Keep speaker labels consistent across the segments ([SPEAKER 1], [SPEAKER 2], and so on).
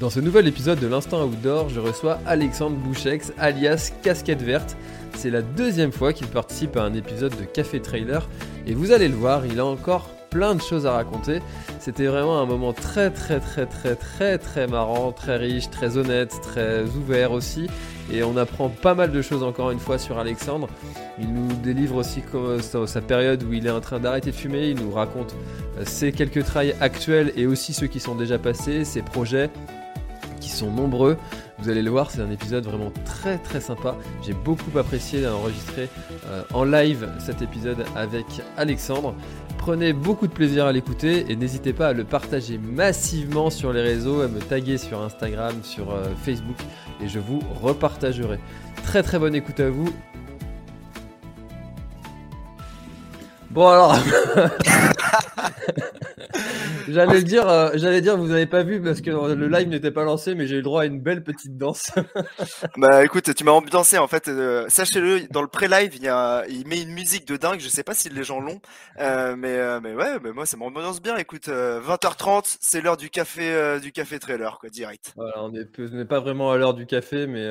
[SPEAKER 1] Dans ce nouvel épisode de l'Instant Outdoor, je reçois Alexandre Bouchex, alias Casquette Verte. C'est la deuxième fois qu'il participe à un épisode de Café Trailer et vous allez le voir, il a encore plein de choses à raconter. C'était vraiment un moment très très très très très très marrant, très riche, très honnête, très ouvert aussi. Et on apprend pas mal de choses encore une fois sur Alexandre. Il nous délivre aussi sa période où il est en train d'arrêter de fumer. Il nous raconte euh, ses quelques trails actuels et aussi ceux qui sont déjà passés, ses projets qui sont nombreux. Vous allez le voir, c'est un épisode vraiment très très sympa. J'ai beaucoup apprécié d'enregistrer euh, en live cet épisode avec Alexandre. Prenez beaucoup de plaisir à l'écouter et n'hésitez pas à le partager massivement sur les réseaux, à me taguer sur Instagram, sur euh, Facebook et je vous repartagerai. Très très bonne écoute à vous. Bon alors, j'allais dire, euh, j'allais dire, vous n'avez pas vu parce que le live n'était pas lancé, mais j'ai eu le droit à une belle petite danse.
[SPEAKER 2] bah écoute, tu m'as ambiancé en fait. Euh, sachez-le, dans le pré-live, il, y a, il met une musique de dingue. Je sais pas si les gens l'ont, euh, mais mais ouais, mais moi ça m'ambiance bien. Écoute, 20h30, c'est l'heure du café du café trailer quoi, direct.
[SPEAKER 1] Voilà, on n'est pas vraiment à l'heure du café, mais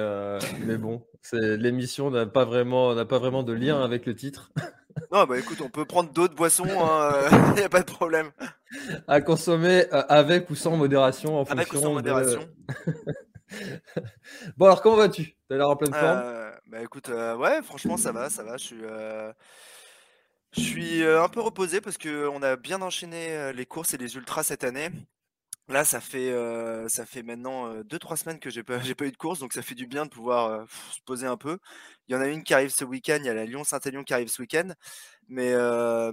[SPEAKER 1] mais bon, l'émission n'a pas vraiment n'a pas vraiment de lien avec le titre.
[SPEAKER 2] Non, bah écoute, on peut prendre d'autres boissons, il hein, n'y a pas de problème.
[SPEAKER 1] À consommer euh, avec ou sans modération en
[SPEAKER 2] avec ou sans modération.
[SPEAKER 1] bon, alors comment vas-tu? T'as l'air en pleine forme?
[SPEAKER 2] Euh, Bah écoute, euh, ouais, franchement, ça va, ça va. Je suis, je suis un peu reposé parce qu'on a bien enchaîné les courses et les ultras cette année. Là, ça fait, ça fait maintenant 2-3 semaines que j'ai pas, pas eu de course, donc ça fait du bien de pouvoir se poser un peu. Il y en a une qui arrive ce week-end, il y a la Lyon-Saint-Élion qui arrive ce week-end, mais,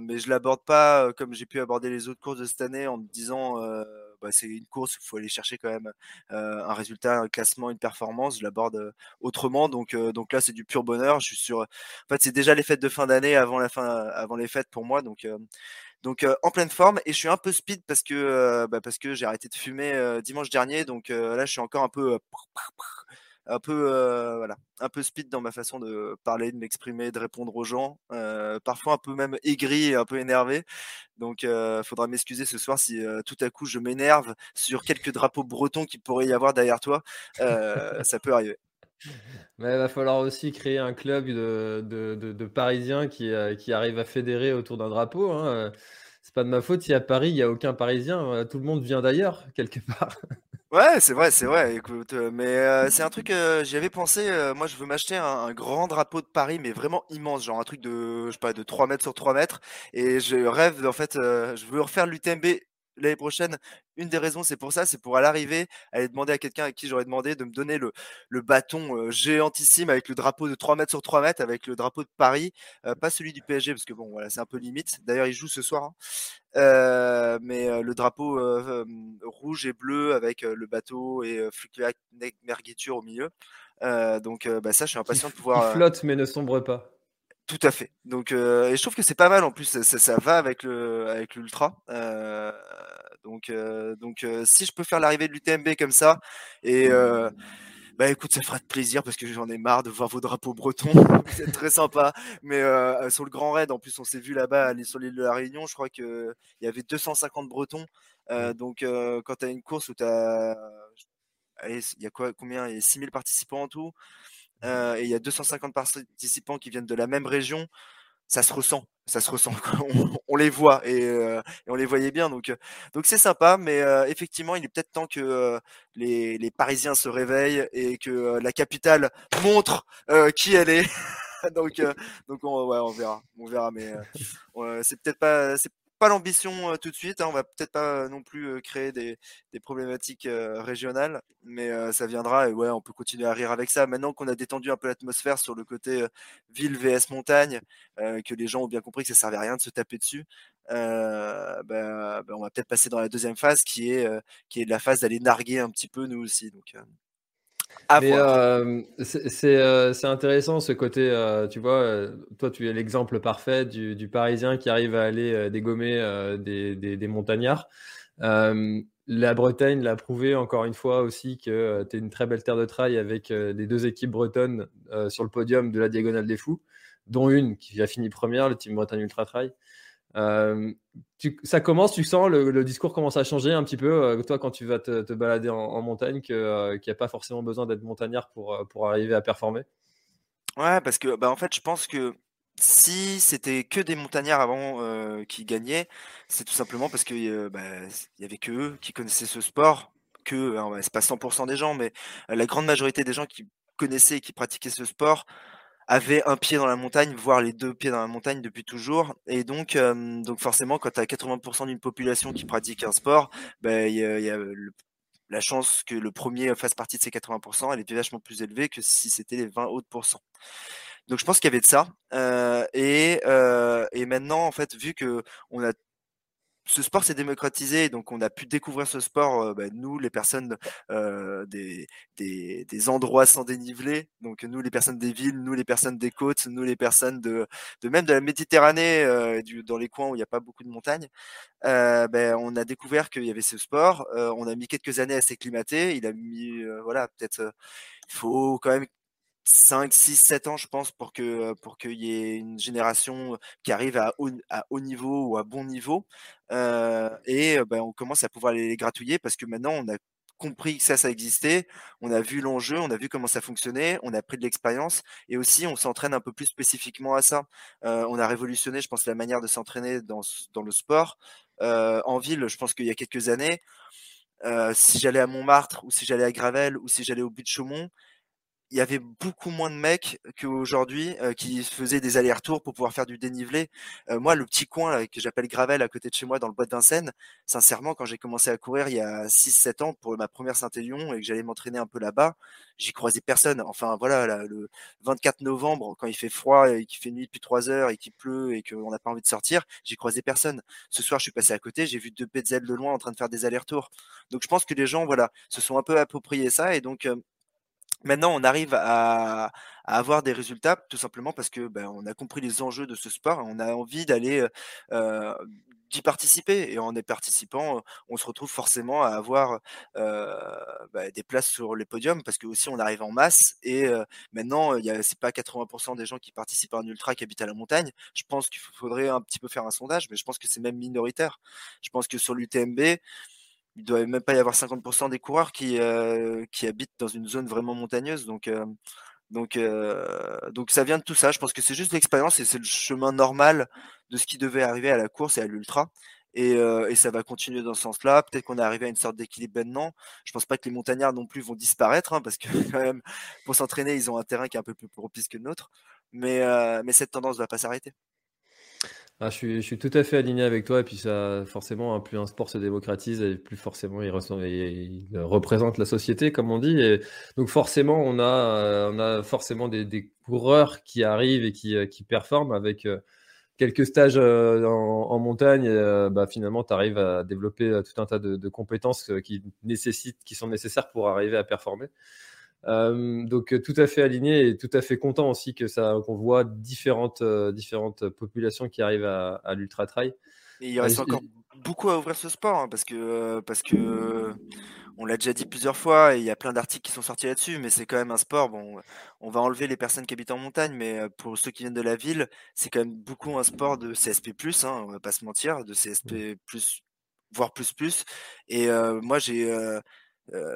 [SPEAKER 2] mais je l'aborde pas comme j'ai pu aborder les autres courses de cette année en me disant bah, c'est une course, il faut aller chercher quand même un résultat, un classement, une performance. Je l'aborde autrement, donc, donc là c'est du pur bonheur. Je suis sur, en fait c'est déjà les fêtes de fin d'année avant avant les fêtes pour moi, donc donc en pleine forme et je suis un peu speed parce que bah, parce que j'ai arrêté de fumer dimanche dernier. Donc là je suis encore un peu un peu voilà un peu speed dans ma façon de parler, de m'exprimer, de répondre aux gens. parfois un peu même aigri et un peu énervé. Donc faudra m'excuser ce soir si tout à coup je m'énerve sur quelques drapeaux bretons qu'il pourrait y avoir derrière toi. ça peut arriver.
[SPEAKER 1] Mais il va falloir aussi créer un club de, de, de, Parisiens qui, euh, qui arrivent à fédérer autour d'un drapeau. Hein. C'est pas de ma faute si à Paris, il n'y a aucun Parisien. Euh, tout le monde vient d'ailleurs, quelque part.
[SPEAKER 2] Ouais, c'est vrai, c'est vrai. Écoute, euh, mais c'est un truc, j'y avais pensé. moi, je veux m'acheter un, grand drapeau de Paris, mais vraiment immense, genre un truc de, je sais pas, de 3 mètres sur 3 mètres. Et je rêve, en fait, je veux refaire l'UTMB l'année prochaine, une des raisons, c'est pour ça, c'est pour à l'arrivée, aller demander à quelqu'un à qui j'aurais demandé de me donner le, le bâton géantissime avec le drapeau de 3 mètres sur 3 mètres, avec le drapeau de Paris, pas celui du PSG, parce que bon, voilà, c'est un peu limite. D'ailleurs, il joue ce soir. Hein. mais le drapeau rouge et bleu avec le bateau et Fluctuac Mergiture au milieu. donc, bah, ça, je suis impatient de pouvoir.
[SPEAKER 1] Il flotte, mais ne sombre pas.
[SPEAKER 2] Tout à fait. Donc, et je trouve que c'est pas mal en plus. Ça, ça, va avec le avec l'ultra. Euh, donc, donc, si je peux faire l'arrivée de l'UTMB comme ça, et bah écoute, ça fera de plaisir parce que j'en ai marre de voir vos drapeaux bretons. c'est très sympa. Mais sur le Grand Raid, en plus, on s'est vu là-bas, aller sur l'île de la Réunion. Je crois que il y avait 250 Bretons. Euh, donc, quand tu as une course où tu as il y a quoi, combien? Il y a 6000 participants en tout. Euh, et il y a 250 participants qui viennent de la même région, ça se ressent, ça se ressent. on, les voit euh, et, on les voyait bien, donc euh, donc c'est sympa. Mais effectivement, il est peut-être temps que les, les, Parisiens se réveillent et que la capitale montre qui elle est. donc donc on, ouais, on verra, on verra. Mais c'est peut-être pas pas l'ambition tout de suite. Hein, on va peut-être pas non plus créer des, problématiques régionales, mais ça viendra et ouais, on peut continuer à rire avec ça. Maintenant qu'on a détendu un peu l'atmosphère sur le côté ville vs montagne, que les gens ont bien compris que ça servait à rien de se taper dessus. Ben, ben, on va peut-être passer dans la deuxième phase qui est qui est la phase d'aller narguer un petit peu nous aussi.
[SPEAKER 1] Euh, c'est intéressant ce côté, tu vois, toi tu es l'exemple parfait du, Parisien qui arrive à aller dégommer des, des, montagnards. la Bretagne l'a prouvé encore une fois aussi que tu es une très belle terre de trail avec les deux équipes bretonnes sur le podium de la Diagonale des Fous, dont une qui a fini première, le Team Bretagne Ultra Trail. Euh, ça commence, tu sens, le, discours commence à changer un petit peu, euh, toi, quand tu vas te, balader en, montagne, euh, qu'il n'y a pas forcément besoin d'être montagnard pour, arriver à performer?
[SPEAKER 2] Ouais, parce que, bah, en fait, je pense que si c'était que des montagnards avant qui gagnaient, c'est tout simplement parce qu'il bah, y avait que eux qui connaissaient ce sport, que, c'est pas 100% des gens, mais la grande majorité des gens qui connaissaient et qui pratiquaient ce sport avait un pied dans la montagne, voire les deux pieds dans la montagne depuis toujours. Et donc, euh, donc forcément, quand tu as 80% d'une population qui pratique un sport, ben, il y a, la chance que le premier fasse partie de ces 80%, elle était vachement plus élevée que si c'était les 20 autres pourcents. Donc je pense qu'il y avait de ça. Euh, et, euh, et maintenant, en fait, vu que on a ce sport s'est démocratisé, donc on a pu découvrir ce sport, euh, bah, nous, les personnes euh, des, endroits sans dénivelé, donc nous, les personnes des villes, nous, les personnes des côtes, nous, les personnes de, même de la Méditerranée, euh, dans les coins où il n'y a pas beaucoup de montagnes, ben, on a découvert qu'il y avait ce sport. On a mis quelques années à s'acclimater. Il a mis, voilà, peut-être, il faut quand même 5, 6, 7 ans, je pense, pour que pour qu'il y ait une génération qui arrive à haut, à haut niveau ou à bon niveau. Euh, et ben, on commence à pouvoir les, gratouiller parce que maintenant, on a compris que ça, ça existait. On a vu l'enjeu, on a vu comment ça fonctionnait, on a pris de l'expérience et aussi on s'entraîne un peu plus spécifiquement à ça. Euh, on a révolutionné, je pense, la manière de s'entraîner dans, dans le sport. Euh, en ville, je pense qu'il y a quelques années, si j'allais à Montmartre ou si j'allais à Gravel ou si j'allais au but de Chaumont, il y avait beaucoup moins de mecs qu'aujourd'hui euh, qui faisaient des allers-retours pour pouvoir faire du dénivelé. Euh, moi, le petit coin que j'appelle Gravel à côté de chez moi dans le bois de Vincennes, sincèrement, quand j'ai commencé à courir il y a 6-7 ans pour ma première Saint-Élion et que j'allais m'entraîner un peu là-bas, j'y croisais personne. Enfin voilà, le 24 novembre, quand il fait froid et qu'il fait nuit depuis 3 heures et qu'il pleut et qu'on n'a pas envie de sortir, j'y croisais personne. Ce soir, je suis passé à côté, j'ai vu deux petzels de loin en train de faire des allers-retours. Donc je pense que les gens, voilà, se sont un peu appropriés ça et donc euh, Maintenant, on arrive à, avoir des résultats tout simplement parce que ben, on a compris les enjeux de ce sport, on a envie d'aller euh, d'y participer et en y participant, on se retrouve forcément à avoir ben, des places sur les podiums parce que aussi on arrive en masse et maintenant il y c'est pas 80% des gens qui participent à un ultra qui habitent à la montagne. Je pense qu'il faudrait un petit peu faire un sondage, mais je pense que c'est même minoritaire. Je pense que sur l'UTMB, il doit même pas y avoir 50% des coureurs qui, euh, qui habitent dans une zone vraiment montagneuse. Donc, euh, euh, donc ça vient de tout ça. Je pense que c'est juste l'expérience et c'est le chemin normal de ce qui devait arriver à la course et à l'ultra. Et, et, ça va continuer dans ce sens-là. Peut-être qu'on est arrivé à une sorte d'équilibre maintenant. Je pense pas que les montagnards non plus vont disparaître, hein, parce que quand même, pour s'entraîner, ils ont un terrain qui est un peu plus propice que le nôtre. Mais, mais cette tendance ne va pas s'arrêter.
[SPEAKER 1] Ah, je, suis, tout à fait aligné avec toi. Et puis, ça, forcément, plus un sport se démocratise, et plus forcément il, représente la société, comme on dit. Et donc, forcément, on a, euh, on a forcément des, coureurs qui arrivent et qui, euh, qui performent avec euh, quelques stages en, montagne. bah, finalement, tu arrives à développer tout un tas de, compétences qui, nécessitent, qui sont nécessaires pour arriver à performer. Euh, donc euh, tout à fait aligné et tout à fait content aussi que ça qu'on voit différentes euh, différentes populations qui arrivent à, l'ultra trail.
[SPEAKER 2] Et il reste encore beaucoup à ouvrir ce sport hein, parce que parce que on l'a déjà dit plusieurs fois et il y a plein d'articles qui sont sortis là-dessus, mais c'est quand même un sport. Bon, on va enlever les personnes qui habitent en montagne, mais pour ceux qui viennent de la ville, c'est quand même beaucoup un sport de CSP+, hein, on va pas se mentir, de CSP+, voire plus plus. Et moi j'ai euh,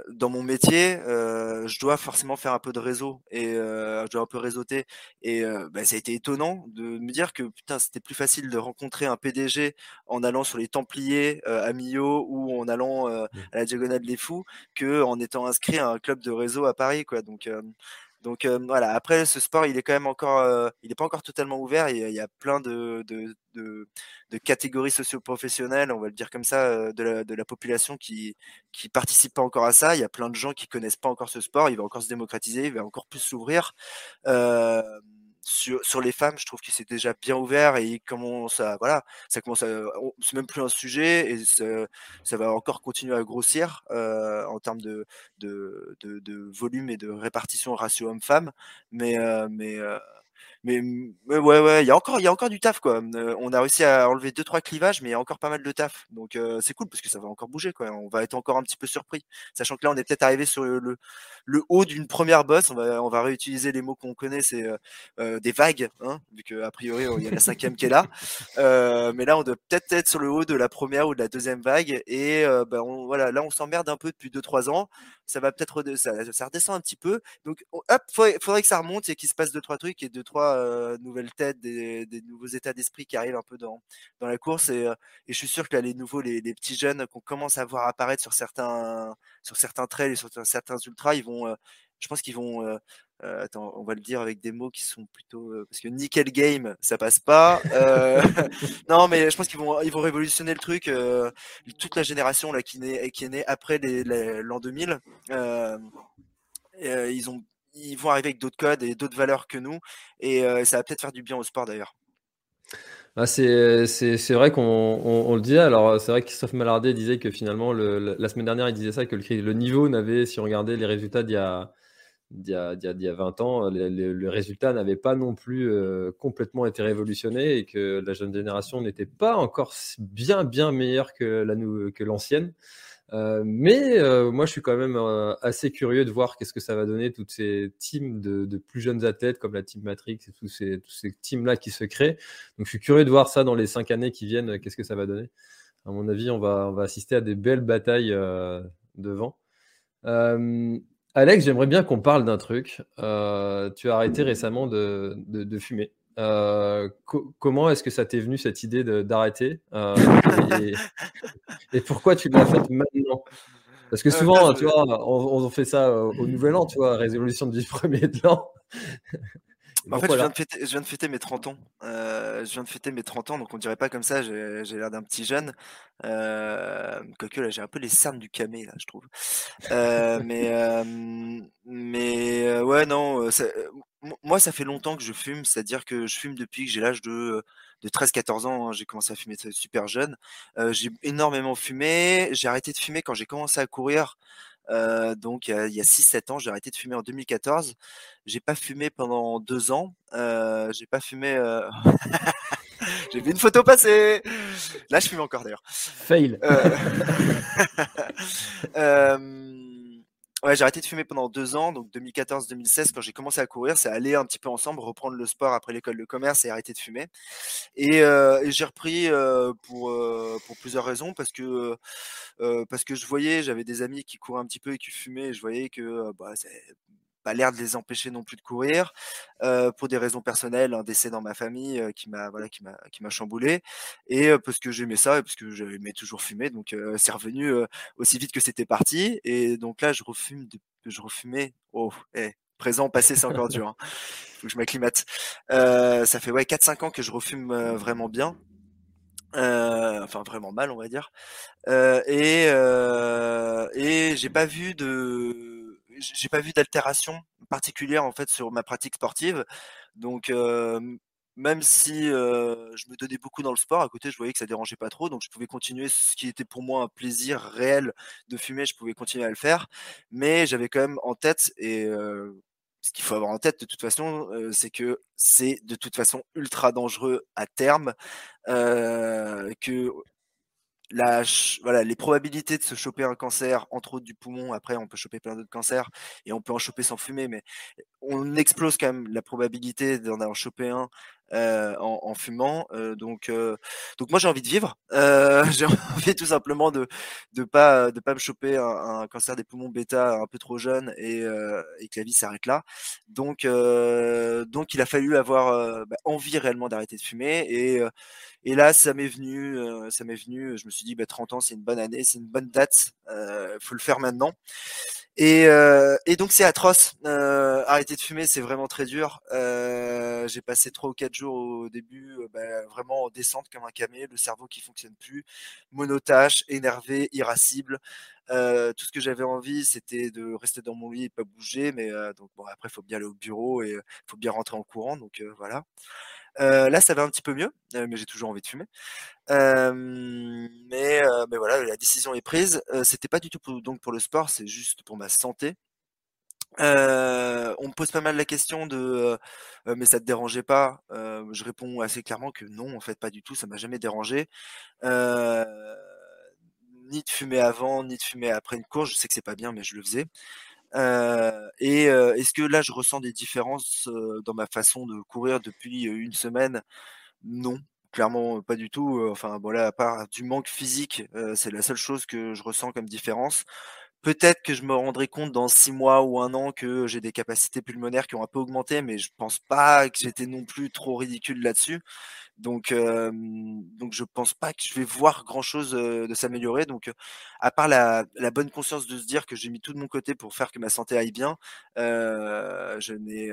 [SPEAKER 2] dans mon métier, euh, je dois forcément faire un peu de réseau et euh, je dois un peu réseauter. Et bah, ça a été étonnant de me dire que putain, c'était plus facile de rencontrer un PDG en allant sur les Templiers à Millau ou en allant à la Diagonale des Fous que en étant inscrit à un club de réseau à Paris, quoi. Donc Donc voilà, après ce sport, il est quand même encore, il n'est pas encore totalement ouvert. Il y a, il y a plein de, de, de, de catégories socio-professionnelles, on va le dire comme ça, de la, de la population qui qui participent pas encore à ça. Il y a plein de gens qui connaissent pas encore ce sport. Il va encore se démocratiser, il va encore plus s'ouvrir. Euh, sur, les femmes, je trouve que c'est déjà bien ouvert et comment ça, voilà, ça commence à, c'est même plus un sujet et ça, va encore continuer à grossir euh, en termes de, de, de, volume et de répartition ratio homme-femme, mais, euh, mais euh, mais, ouais, ouais, il y a encore, il y a encore du taf quoi. on a réussi à enlever deux trois clivages, mais il y a encore pas mal de taf. Donc c'est cool parce que ça va encore bouger quoi. On va être encore un petit peu surpris, sachant que là on est peut-être arrivé sur le, le haut d'une première bosse. On va, on va réutiliser les mots qu'on connaît, c'est des vagues, hein, vu que a priori il y a la cinquième qui est là. mais là on doit peut-être être sur le haut de la première ou de la deuxième vague. Et ben voilà, là on s'emmerde un peu depuis deux trois ans. Ça va peut-être ça, ça, redescend un petit peu. Donc hop, faudrait que ça remonte et qu'il se passe deux trois trucs et deux trois euh, nouvelles têtes, des, nouveaux états d'esprit qui arrivent un peu dans, dans la course. Et, euh, je suis sûr que là, les nouveaux, les, petits jeunes qu'on commence à voir apparaître sur certains, sur certains trails et sur certains ultras, ils vont, euh, je pense qu'ils vont. attends, on va le dire avec des mots qui sont plutôt parce que nickel game, ça passe pas. non, mais je pense qu'ils vont ils vont révolutionner le truc. toute la génération là qui qui est née après l'an 2000, ils ont ils vont arriver avec d'autres codes et d'autres valeurs que nous. Et euh, ça va peut-être faire du bien au sport d'ailleurs.
[SPEAKER 1] Ah, c'est, vrai qu'on on, le dit. Alors, c'est vrai que Christophe Malardet disait que finalement, le, la semaine dernière, il disait ça, que le, niveau n'avait, si on regardait les résultats d'il y a, d'il y a, d'il y a 20 ans, le, résultat n'avait pas non plus euh, complètement été révolutionné et que la jeune génération n'était pas encore bien, bien meilleure que, la, que l'ancienne. Euh, mais euh, moi, je suis quand même euh, assez curieux de voir qu'est-ce que ça va donner, toutes ces teams de, plus jeunes athlètes comme la Team Matrix et tous ces, teams-là qui se créent. Donc, je suis curieux de voir ça dans les cinq années qui viennent, qu'est-ce que ça va donner. À mon avis, on va, on va assister à des belles batailles devant. Alex, j'aimerais bien qu'on parle d'un truc. tu as arrêté récemment de, de fumer. Euh, comment est-ce que ça t'est venu cette idée d'arrêter euh, et, pourquoi tu l'as fait maintenant? Parce que euh, souvent, tu vois, on, fait ça au Nouvel An, tu vois, résolution du premier de l'an.
[SPEAKER 2] En fait, je, viens je, viens de fêter, mes 30 ans. je viens de fêter mes 30 ans, donc on dirait pas comme ça, j'ai l'air d'un petit jeune. Quoique là, j'ai un peu les cernes du camé, là, je trouve. mais, mais ouais, non, moi, ça fait longtemps que je fume, c'est-à-dire que je fume depuis que j'ai l'âge de, de 13-14 ans. Hein. J'ai commencé à fumer super jeune. j'ai énormément fumé. J'ai arrêté de fumer quand j'ai commencé à courir. donc, il y a, 6-7 ans, j'ai arrêté de fumer en 2014. J'ai pas fumé pendant deux ans. j'ai pas fumé. j'ai vu une photo passer. Là, je fume encore d'ailleurs.
[SPEAKER 1] Fail.
[SPEAKER 2] Ouais, j'ai arrêté de fumer pendant deux ans, donc 2014-2016, quand j'ai commencé à courir, c'est aller un petit peu ensemble, reprendre le sport après l'école de commerce et arrêter de fumer. Et, euh, j'ai repris euh, pour, euh, pour plusieurs raisons, parce que, parce que je voyais, j'avais des amis qui couraient un petit peu et qui fumaient, et je voyais que bah, pas l'air de les empêcher non plus de courir euh, pour des raisons personnelles un décès dans ma famille euh, qui m'a voilà qui m'a qui m'a chamboulé et euh, parce que j'aimais ça et parce que j'aimais toujours fumer donc c'est revenu aussi vite que c'était parti et donc là je refume je refumais oh eh, présent passé c'est encore dur hein. faut que je m'acclimate ça fait ouais 4 5 ans que je refume vraiment bien enfin vraiment mal on va dire et et j'ai pas vu de j'ai pas vu d'altération particulière en fait sur ma pratique sportive. Donc même si je me donnais beaucoup dans le sport, à côté je voyais que ça dérangeait pas trop, donc je pouvais continuer ce qui était pour moi un plaisir réel de fumer, je pouvais continuer à le faire, mais j'avais quand même en tête et ce qu'il faut avoir en tête de toute façon, c'est que c'est de toute façon ultra dangereux à terme, que la, voilà, les probabilités de se choper un cancer, entre autres du poumon, après on peut choper plein d'autres cancers et on peut en choper sans fumer, mais on explose quand même la probabilité d'en avoir chopé un euh, en, fumant. Euh, donc, euh, donc moi j'ai envie de vivre. Euh, j'ai envie tout simplement de de pas de pas me choper un, un cancer des poumons bêta un peu trop jeune et, et que la vie s'arrête là. Donc donc il a fallu avoir bah, envie réellement d'arrêter de fumer et et là ça m'est venu ça m'est venu. Je me suis dit bah 30 ans c'est une bonne année, c'est une bonne date. faut le faire maintenant. Et, euh, et donc c'est atroce. Euh, arrêter de fumer, c'est vraiment très dur. Euh, j'ai passé trois ou quatre jours au début, euh, bah, vraiment en descente comme un camé, le cerveau qui fonctionne plus, monotache, énervé, irascible. Tout ce que j'avais envie, c'était de rester dans mon lit et pas bouger. Mais donc bon, après, faut bien aller au bureau et faut bien rentrer en courant. Donc voilà. Là, ça va un petit peu mieux, mais j'ai toujours envie de fumer. mais, mais voilà, la décision est prise. C'était pas du tout pour, donc pour le sport, c'est juste pour ma santé. on me pose pas mal la question de mais ça te dérangeait pas? Je réponds assez clairement que non, en fait, pas du tout, ça m'a jamais dérangé. ni de fumer avant, ni de fumer après une course. Je sais que c'est pas bien, mais je le faisais. Et est-ce que là, je ressens des différences dans ma façon de courir depuis une semaine? Non, clairement pas du tout. Enfin, voilà, à part du manque physique, c'est la seule chose que je ressens comme différence. Peut-être que je me rendrai compte dans six mois ou un an que j'ai des capacités pulmonaires qui ont un peu augmenté, mais je pense pas que j'étais non plus trop ridicule là-dessus. Donc, euh, donc je pense pas que je vais voir grand chose de s'améliorer. Donc, à part la, bonne conscience de se dire que j'ai mis tout de mon côté pour faire que ma santé aille bien, je n'ai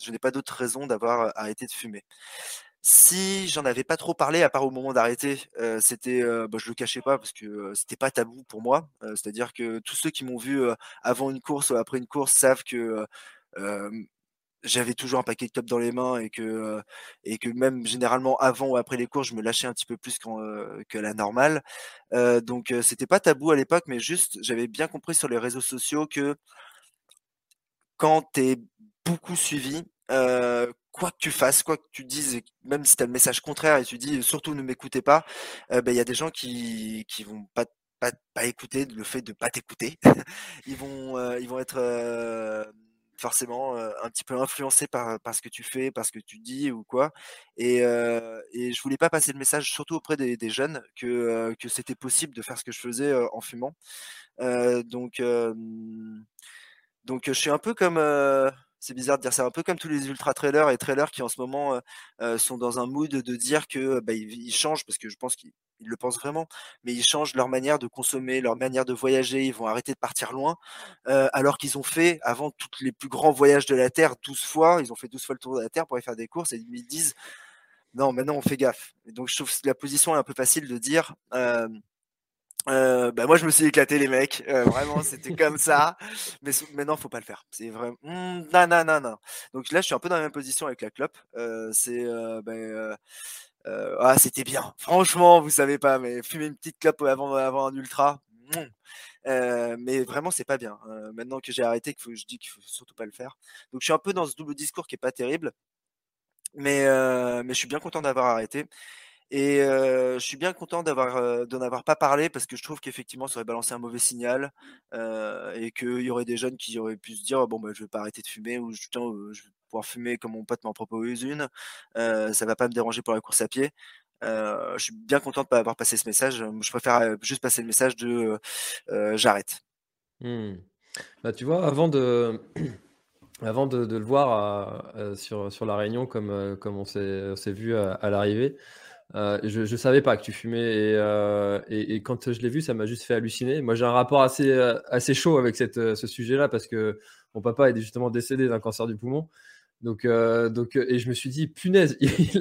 [SPEAKER 2] je n'ai pas d'autre raison d'avoir arrêté de fumer. Si j'en avais pas trop parlé, à part au moment d'arrêter, euh, c'était, euh, bah, je le cachais pas parce que euh, c'était pas tabou pour moi. C'est-à-dire que tous ceux qui m'ont vu avant une course ou après une course savent que j'avais toujours un paquet de top dans les mains et que et que même généralement avant ou après les courses, je me lâchais un petit peu plus que la normale. donc c'était pas tabou à l'époque, mais juste j'avais bien compris sur les réseaux sociaux que quand tu es beaucoup suivi, quoi que tu fasses, quoi que tu dises, même si tu as le message contraire et tu dis surtout ne m'écoutez pas, ben, il y a des gens qui qui vont pas pas, écouter le fait de pas t'écouter. ils vont euh, ils vont être euh, forcément euh, un petit peu influencés par, par ce que tu fais, par ce que tu dis ou quoi. Et, et je voulais pas passer le message, surtout auprès des, des jeunes, que, que c'était possible de faire ce que je faisais en fumant. donc donc je suis un peu comme c'est bizarre de dire ça, un peu comme tous les ultra trailers et trailers qui en ce moment sont dans un mood de dire que bah, ils, changent parce que je pense qu'ils le pensent vraiment, mais ils changent leur manière de consommer, leur manière de voyager, ils vont arrêter de partir loin, alors qu'ils ont fait avant tous les plus grands voyages de la Terre 12 fois, ils ont fait 12 fois le tour de la Terre pour aller faire des courses et ils disent non, maintenant on fait gaffe. Donc je trouve que la position est un peu facile de dire euh, bah moi je me suis éclaté les mecs, euh, vraiment c'était comme ça, mais maintenant faut pas le faire, c'est vraiment mmh, non non non non. Donc là je suis un peu dans la même position avec la clope, euh, c'est euh, euh, euh, ah c'était bien, franchement vous savez pas, mais fumer une petite clope avant avant un ultra, mmh. mais vraiment c'est pas bien. maintenant que j'ai arrêté, que je dis qu'il faut surtout pas le faire. Donc je suis un peu dans ce double discours qui est pas terrible, mais mais je suis bien content d'avoir arrêté. Et je suis bien content d'avoir d'en avoir pas parlé parce que je trouve qu'effectivement ça aurait balancé un mauvais signal et qu'il y aurait des jeunes qui auraient pu se dire bon bah je vais pas arrêter de fumer ou je vais pouvoir fumer comme mon pote m'en propose une, ça va pas me déranger pour la course à pied. je suis bien content de pas avoir passé ce message. Je préfère juste passer le message de j'arrête.
[SPEAKER 1] Mmh. Bah, tu vois, avant de, avant de, le voir sur, sur la réunion, comme, comme on s'est vu à l'arrivée, euh, je ne savais pas que tu fumais euh, et, et, quand je l'ai vu, ça m'a juste fait halluciner. Moi, j'ai un rapport assez, euh, assez chaud avec cette, ce sujet-là parce que mon papa est justement décédé d'un cancer du poumon. Donc, donc, et je me suis dit, punaise, il,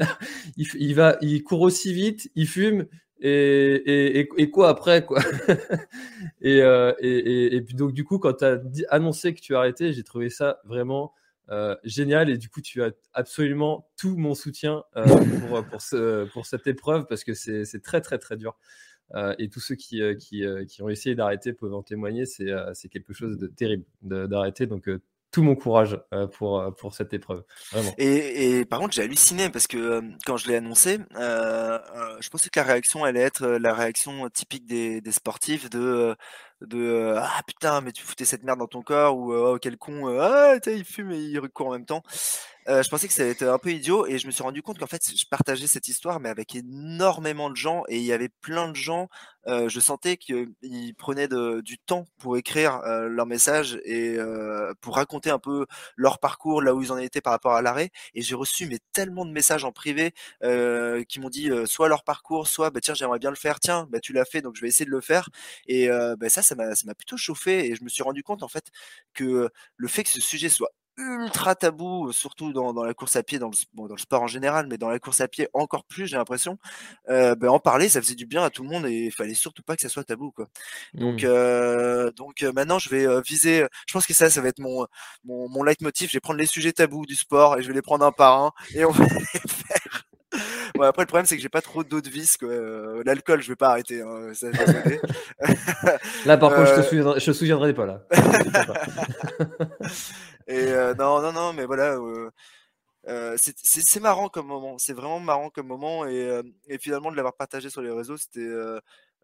[SPEAKER 1] il, va, il court aussi vite, il fume et, et, et quoi après quoi? Et, et, puis donc du coup, quand tu as annoncé que tu arrêtais, j'ai trouvé ça vraiment euh, génial. Et du coup tu as absolument tout mon soutien euh, pour, ce, pour, cette épreuve parce que c'est très très très dur. Euh, et tous ceux qui, qui, qui ont essayé d'arrêter peuvent en témoigner. C'est quelque chose de terrible d'arrêter. Donc tout mon courage euh, pour, euh, pour cette épreuve.
[SPEAKER 2] Et, et par contre, j'ai halluciné parce que euh, quand je l'ai annoncé, euh, je pensais que la réaction allait être la réaction typique des, des sportifs de, de Ah putain, mais tu foutais cette merde dans ton corps ou Oh quel con, ah il fume et il court en même temps. Je pensais que ça allait être un peu idiot et je me suis rendu compte qu'en fait, je partageais cette histoire mais avec énormément de gens et il y avait plein de gens euh, je sentais qu'ils prenaient de, du temps pour écrire euh, leur message et euh, pour raconter un peu leur parcours, là où ils en étaient par rapport à l'arrêt. Et j'ai reçu mais tellement de messages en privé euh, qui m'ont dit soit leur parcours, soit bah tiens j'aimerais bien le faire, tiens bah tu l'as fait donc je vais essayer de le faire. Et bah, ça, ça m'a plutôt chauffé et je me suis rendu compte en fait que le fait que ce sujet soit ultra tabou, surtout dans, dans, la course à pied, dans le, bon, dans le sport en général, mais dans la course à pied encore plus, j'ai l'impression. Euh, ben, en parler, ça faisait du bien à tout le monde et il fallait surtout pas que ça soit tabou, quoi. Donc, mmh. euh, donc euh, maintenant, je vais euh, viser. Je pense que ça, ça va être mon, mon, mon leitmotiv. Je vais prendre les sujets tabous du sport et je vais les prendre un par un et on va les faire. Bon, après, le problème, c'est que j'ai pas trop d'eau de vis. L'alcool, je vais pas arrêter. Hein, ça,
[SPEAKER 1] là, par contre, je te souviendrai, je te souviendrai pas là.
[SPEAKER 2] Et euh, non, non, non, mais voilà. Euh, euh, c'est marrant comme moment, c'est vraiment marrant comme moment et, finalement de l'avoir partagé sur les réseaux, c'était,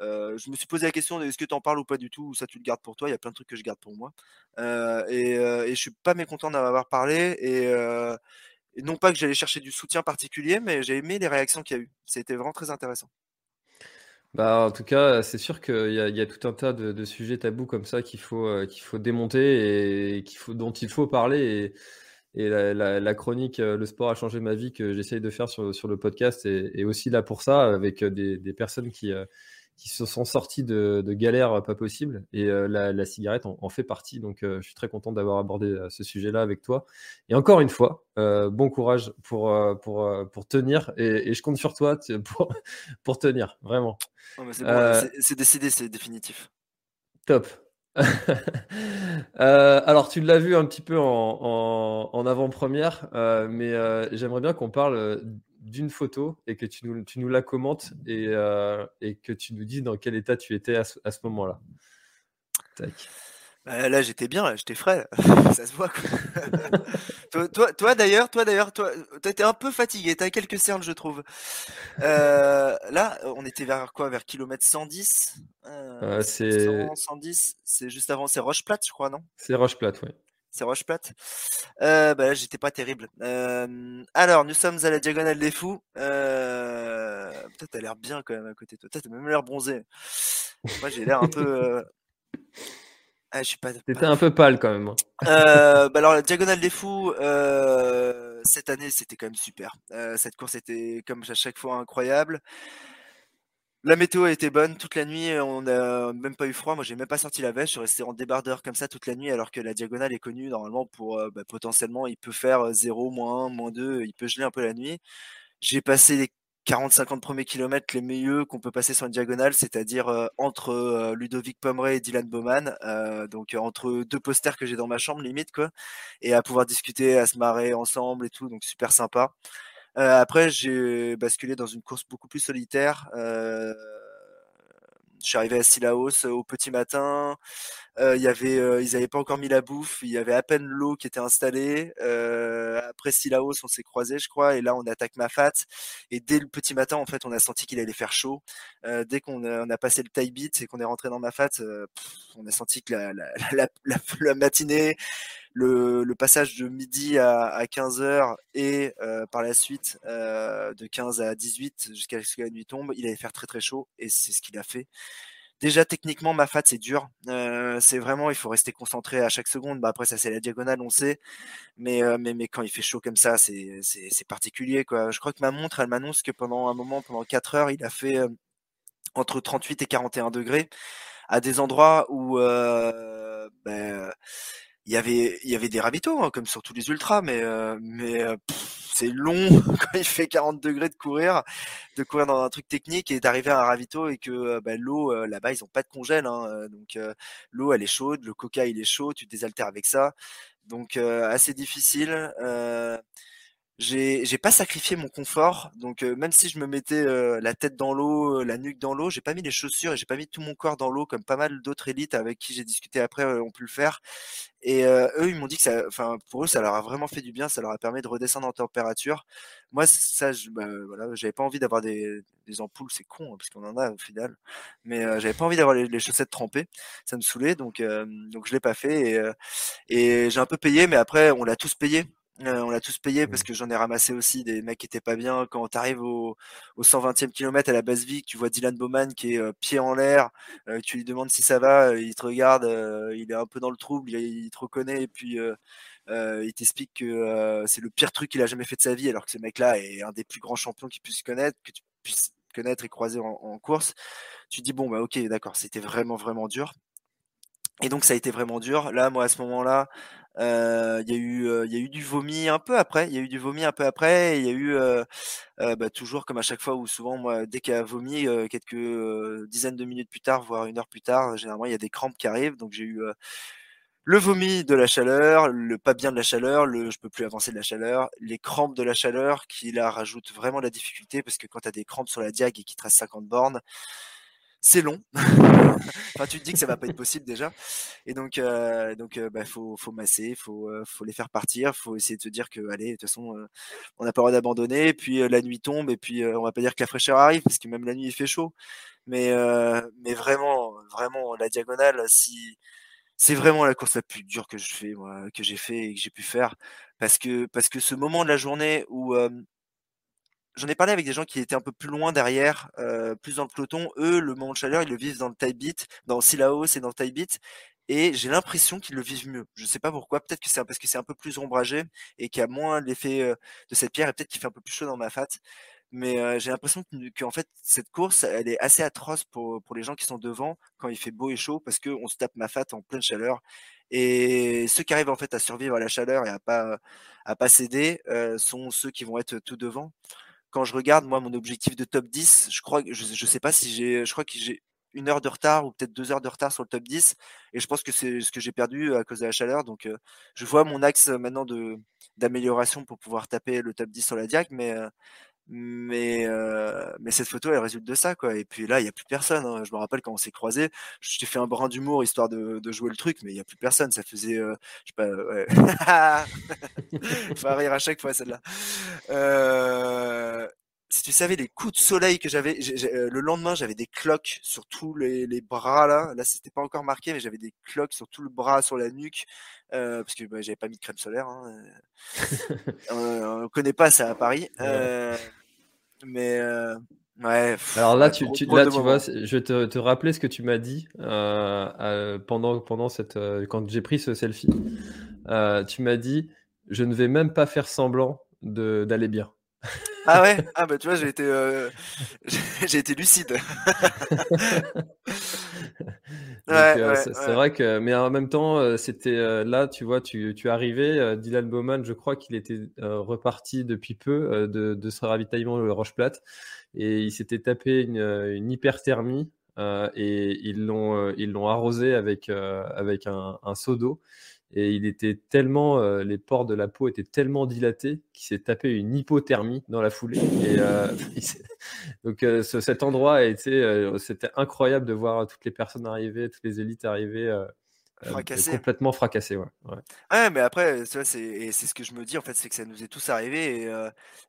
[SPEAKER 2] je me suis posé la question est-ce que tu en parles ou pas du tout ou ça tu le gardes pour toi? Il y a plein de trucs que je garde pour moi et, et, je suis pas mécontent d'en avoir parlé et non pas que j'allais chercher du soutien particulier, mais j'ai aimé les réactions qu'il y a eu. C'était vraiment très intéressant.
[SPEAKER 1] Bah, en tout cas, c'est sûr qu'il y a, tout un tas de, sujets tabous comme ça qu'il faut, euh, qu'il faut démonter et qu'il faut, dont il faut parler. Et, la, chronique euh, Le sport a changé ma vie que j'essaye de faire sur, sur le podcast est, aussi là pour ça, avec des, des personnes qui, euh, qui se sont sortis de, galères pas possibles. Et euh, la, cigarette en, fait partie. Donc, euh, je suis très content d'avoir abordé euh, ce sujet-là avec toi. Et encore une fois, bon courage pour, pour, pour tenir. Et, je compte sur toi pour, pour tenir, vraiment.
[SPEAKER 2] c'est décidé, c'est définitif.
[SPEAKER 1] Top. alors, tu l'as vu un petit peu en, en avant-première, mais j'aimerais bien qu'on parle d'une photo et que tu nous, tu nous la commentes et, euh, et, que tu nous dises dans quel état tu étais à ce, moment-là.
[SPEAKER 2] Bah, là, j'étais bien, j'étais frais, ça se voit. toi, toi, d'ailleurs, toi d'ailleurs, toi, étais un peu fatigué, tu as quelques cernes, je trouve. Euh, là, on était vers quoi? Vers kilomètre 110
[SPEAKER 1] euh, C'est
[SPEAKER 2] 110, c'est juste avant, c'est Roche-Plate, je crois, non?
[SPEAKER 1] C'est Roche-Plate, oui.
[SPEAKER 2] C'est Roche-Plate. Euh, bah là, j'étais pas terrible. Euh, alors, nous sommes à la diagonale des fous. Euh, t'as l'air bien quand même à côté de toi. T'as même l'air bronzé. Moi, j'ai l'air un peu. Euh,
[SPEAKER 1] ah, je suis pas. T'étais un peu pâle quand même.
[SPEAKER 2] Bah alors, la diagonale des fous, cette année, c'était quand même super. cette course était, comme à chaque fois, incroyable. La météo a été bonne toute la nuit, on n'a même pas eu froid. Moi, j'ai même pas sorti la veste, je suis resté en débardeur comme ça toute la nuit, alors que la diagonale est connue normalement pour euh, bah, potentiellement, il peut faire 0, moins 1, moins 2, il peut geler un peu la nuit. J'ai passé les 40-50 premiers kilomètres les meilleurs qu'on peut passer sur une diagonale, c'est-à-dire euh, entre euh, Ludovic Pomeray et Dylan Bowman, donc entre deux posters que j'ai dans ma chambre limite quoi, et à pouvoir discuter, à se marrer ensemble et tout, donc super sympa. Euh, après, j'ai basculé dans une course beaucoup plus solitaire. Euh, je suis arrivé à Silaos au petit matin. Euh, y avait, ils n'avaient pas encore mis la bouffe. Il y avait à peine l'eau qui était installée. après Silaos, on s'est croisés, je crois, et là on attaque Mafat. Et dès le petit matin, en fait, on a senti qu'il allait faire chaud. dès qu'on a, passé le taille beat et qu'on est rentré dans Mafat, on a senti que la, la, la, la matinée, le, passage de midi à, 15h et euh, par la suite euh, de 15 à 18 jusqu'à ce que la nuit tombe, il allait faire très très chaud et c'est ce qu'il a fait. Déjà techniquement, ma fat c'est dur. Euh, c'est vraiment, il faut rester concentré à chaque seconde. Bah, après ça c'est la diagonale, on sait. Mais, mais mais quand il fait chaud comme ça, c'est c'est particulier quoi. Je crois que ma montre, elle m'annonce que pendant un moment, pendant 4 heures, il a fait entre 38 et 41 degrés à des endroits où ben, il y avait il y avait des ravitaux hein, comme sur tous les ultras mais euh, mais euh, c'est long quand il fait 40 degrés de courir de courir dans un truc technique et d'arriver à un ravito et que euh, bah, l'eau là-bas ils ont pas de congèle hein, donc l'eau elle est chaude le coca il est chaud tu désaltères avec ça. Donc assez difficile j'ai pas sacrifié mon confort donc même si je me mettais la tête dans l'eau la nuque dans l'eau j'ai pas mis les chaussures et j'ai pas mis tout mon corps dans l'eau comme pas mal d'autres élites avec qui j'ai discuté après ont pu le faire et eux, ils m'ont dit que ça, enfin, pour eux, ça leur a vraiment fait du bien, ça leur a permis de redescendre en température. Moi, ça, je, bah, voilà, j'avais pas envie d'avoir des, des ampoules, c'est con, hein, parce qu'on en a au final. Mais euh, j'avais pas envie d'avoir les, chaussettes trempées, ça me saoulait, donc, donc je l'ai pas fait. Et, et j'ai un peu payé, mais après, on l'a tous payé. Euh, on l'a tous payé parce mmh. que j'en ai ramassé aussi des mecs qui étaient pas bien. Quand tu arrives au, au 120e kilomètre à la base vie, tu vois Dylan Bowman qui est euh, pied en l'air, euh, tu lui demandes si ça va, il te regarde, il est un peu dans le trouble, il, te reconnaît et puis il t'explique que c'est le pire truc qu'il a jamais fait de sa vie, alors que ce mec-là est un des plus grands champions qu'il puisse connaître, que tu puisses connaître et croiser en, en course. Tu dis bon bah ok d'accord, c'était vraiment vraiment dur. Et donc ça a été vraiment dur. Là, moi, à ce moment-là, il y a eu, il y a eu du vomi un peu après. Il y a eu du vomi un peu après. Il y a eu bah, toujours comme à chaque fois ou souvent moi, dès qu'il y a vomi, quelques dizaines de minutes plus tard, voire une heure plus tard, généralement il y a des crampes qui arrivent. Donc j'ai eu le vomi de la chaleur, le pas bien de la chaleur, le je peux plus avancer de la chaleur, les crampes de la chaleur qui là rajoutent vraiment la difficulté parce que quand tu as des crampes sur la diag et qu'il te reste 50 bornes, c'est long. enfin, tu te dis que ça va pas être possible déjà. Et donc, euh, donc, euh, bah, faut, faut masser, faut, euh, faut les faire partir, faut essayer de se dire que, allez, de toute façon, on n'a pas le droit d'abandonner. Puis la nuit tombe et puis on va pas dire que la fraîcheur arrive parce que même la nuit il fait chaud. Mais, mais vraiment, vraiment, la diagonale, si c'est vraiment la course la plus dure que je fais, que j'ai fait et que j'ai pu faire, parce que, parce que ce moment de la journée où j'en ai parlé avec des gens qui étaient un peu plus loin derrière, euh, plus dans le peloton. Eux, le moment de chaleur, ils le vivent dans le type beat, dans Silaos et dans le type beat. Et j'ai l'impression qu'ils le vivent mieux. Je ne sais pas pourquoi. Peut-être que c'est parce que c'est un peu plus ombragé et qu'il y a moins l'effet euh, de cette pierre et peut-être qu'il fait un peu plus chaud dans ma fat. Mais euh, j'ai l'impression que, en fait, cette course, elle est assez atroce pour, pour les gens qui sont devant quand il fait beau et chaud parce qu'on se tape ma fat en pleine chaleur. Et ceux qui arrivent en fait à survivre à la chaleur et à pas à pas céder sont ceux qui vont être tout devant quand je regarde moi mon objectif de top 10, je crois je, je sais pas si j'ai je crois que j'ai une heure de retard ou peut-être deux heures de retard sur le top 10 et je pense que c'est ce que j'ai perdu à cause de la chaleur. Donc euh, je vois mon axe maintenant de d'amélioration pour pouvoir taper le top 10 sur la diag mais euh, mais, euh, mais cette photo, elle résulte de ça, quoi. Et puis là, il n'y a plus personne. Hein. Je me rappelle quand on s'est croisés, je t'ai fait un brin d'humour histoire de, de, jouer le truc, mais il n'y a plus personne. Ça faisait, euh, je sais pas, ouais. Faut rire à chaque fois celle-là. Euh, si tu savais les coups de soleil que j'avais, euh, le lendemain, j'avais des cloques sur tous les, les bras là. Là, c'était pas encore marqué, mais j'avais des cloques sur tout le bras, sur la nuque, euh, parce que bah, j'avais pas mis de crème solaire. Hein. on, on, connaît pas ça à Paris. Euh, mais euh, ouais.
[SPEAKER 1] Alors là, tu, tu là, tu vois, je vais te, te, rappeler ce que tu m'as dit euh, pendant, pendant cette, euh, quand j'ai pris ce selfie. tu m'as dit, je ne vais même pas faire semblant d'aller bien.
[SPEAKER 2] Ah ouais? Ah bah tu vois, j'ai été, euh, j'ai été lucide.
[SPEAKER 1] ouais, c'est ouais. vrai que, mais en même temps, c'était là, tu vois, tu, tu arrivais, Dylan Bowman, je crois qu'il était reparti depuis peu de, de ce ravitaillement de Roche Plate et il s'était tapé une, une hyperthermie et ils l'ont ils l'ont arrosé avec, avec un, un seau d'eau et il était tellement, euh, les pores de la peau étaient tellement dilatés qu'il s'est tapé une hypothermie dans la foulée. Et euh, donc euh, ce, cet endroit a été, c'était incroyable de voir toutes les personnes arriver, toutes les élites arriver fracassé. complètement fracassé, ouais.
[SPEAKER 2] ouais. ouais mais après, c'est ce que je me dis, en fait, c'est que ça nous est tous arrivé.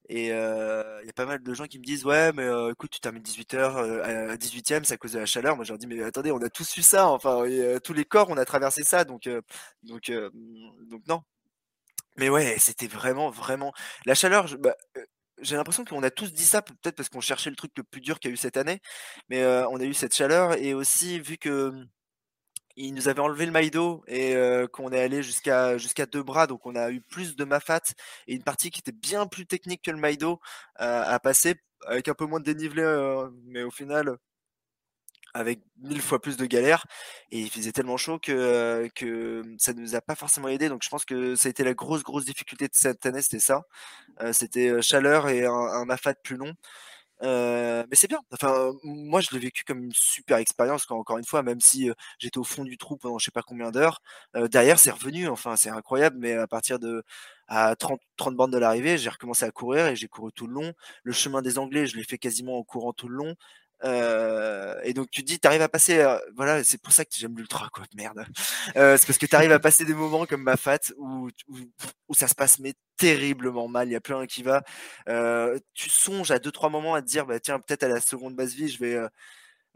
[SPEAKER 2] Et euh, il y a pas mal de gens qui me disent, ouais, mais écoute, tu termines 18h à 18e, c'est à cause de la chaleur. Moi, je leur dis, mais attendez, on a tous eu ça. Enfin, tous les corps, on a traversé ça. Donc, donc, donc non. Mais ouais, c'était vraiment, vraiment. La chaleur, bah, j'ai l'impression qu'on a tous dit ça, peut-être parce qu'on cherchait le truc le plus dur qu'il y a eu cette année. Mais on a eu cette chaleur et aussi, vu que il nous avait enlevé le maïdo et euh, qu'on est allé jusqu'à jusqu'à deux bras, donc on a eu plus de mafat et une partie qui était bien plus technique que le maïdo euh, à passer avec un peu moins de dénivelé, euh, mais au final avec mille fois plus de galères. Et il faisait tellement chaud que que ça nous a pas forcément aidé. Donc je pense que ça a été la grosse grosse difficulté de cette année c'était ça. C'était chaleur et un, un mafat plus long euh, mais c'est bien. Enfin, moi, je l'ai vécu comme une super expérience. Quand, encore une fois, même si j'étais au fond du trou pendant je sais pas combien d'heures, euh, derrière, c'est revenu. Enfin, c'est incroyable. Mais à partir de à 30, 30 bandes de l'arrivée, j'ai recommencé à courir et j'ai couru tout le long. Le chemin des Anglais, je l'ai fait quasiment en courant tout le long. Euh, et donc tu dis, tu arrives à passer, euh, voilà, c'est pour ça que j'aime l'ultra, quoi, merde. Euh, c'est parce que tu arrives à passer des moments comme ma fat où, où, où, ça se passe mais terriblement mal. Il y a plus un qui va. Euh, tu songes à deux trois moments à te dire, bah tiens, peut-être à la seconde base vie, je vais,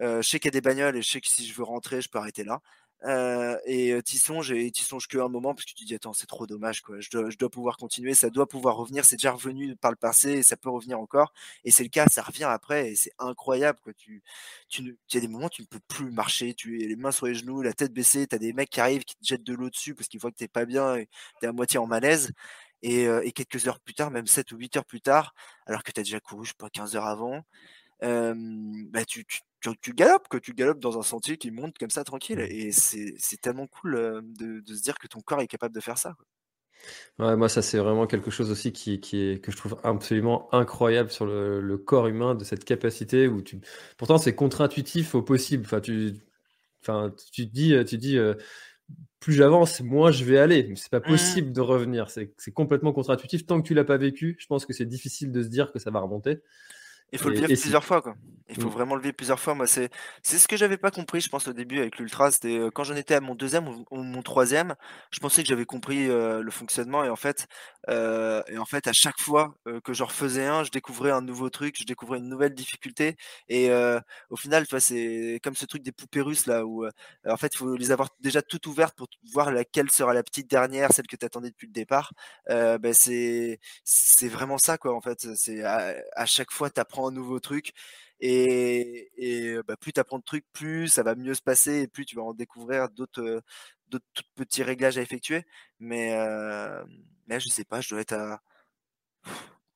[SPEAKER 2] euh, je sais qu'il y a des bagnoles et je sais que si je veux rentrer, je peux arrêter là. Euh, et t'y songes et t'y songes qu'un moment parce que tu dis attends c'est trop dommage quoi. Je dois, pouvoir continuer ça doit pouvoir revenir c'est déjà revenu par le passé et ça peut revenir encore. Et c'est le cas ça revient après et c'est incroyable quoi. Tu tu y a des moments tu ne peux plus marcher tu es les mains sur les genoux la tête baissée t'as des mecs qui arrivent qui te jettent de l'eau dessus parce qu'ils voient que t'es pas bien t'es à moitié en malaise. Et, euh, et, quelques heures plus tard même 7 ou 8 heures plus tard alors que t'as déjà couru je sais pas 15 heures avant euh, bah tu, tu tu galopes, que tu galopes dans un sentier qui monte comme ça tranquille. Et c'est tellement cool de, de, se dire que ton corps est capable de faire ça.
[SPEAKER 1] Ouais, moi, ça, c'est vraiment quelque chose aussi qui, qui est, que je trouve absolument incroyable sur le, le corps humain, de cette capacité où tu. Pourtant, c'est contre-intuitif au possible. Enfin, tu, enfin, tu te dis, tu dis plus j'avance, moins je vais aller. C'est pas mmh. possible de revenir. C'est complètement contre-intuitif. Tant que tu l'as pas vécu, je pense que c'est difficile de se dire que ça va remonter.
[SPEAKER 2] Il faut le vivre plusieurs fois, quoi. Il faut mmh. vraiment le vivre plusieurs fois. Moi, c'est c'est ce que j'avais pas compris, je pense, au début avec l'ultra. C'était euh, quand j'en étais à mon deuxième ou, mon troisième, je pensais que j'avais compris euh, le fonctionnement et en fait, euh, et en fait, à chaque fois que je refaisais un, je découvrais un nouveau truc, je découvrais une nouvelle difficulté. Et au final, tu vois, c'est comme ce truc des poupées russes là où en fait, il faut les avoir déjà toutes ouvertes pour voir laquelle sera la petite dernière, celle que tu attendais depuis le départ. ben c'est c'est vraiment ça, quoi. En fait, c'est à, à chaque fois, tu apprends un nouveau truc. Et, et bah, plus tu apprends de trucs, plus ça va mieux se passer et plus tu vas en découvrir d'autres d'autres petits réglages à effectuer. Mais, euh, mais je sais pas, je dois être à.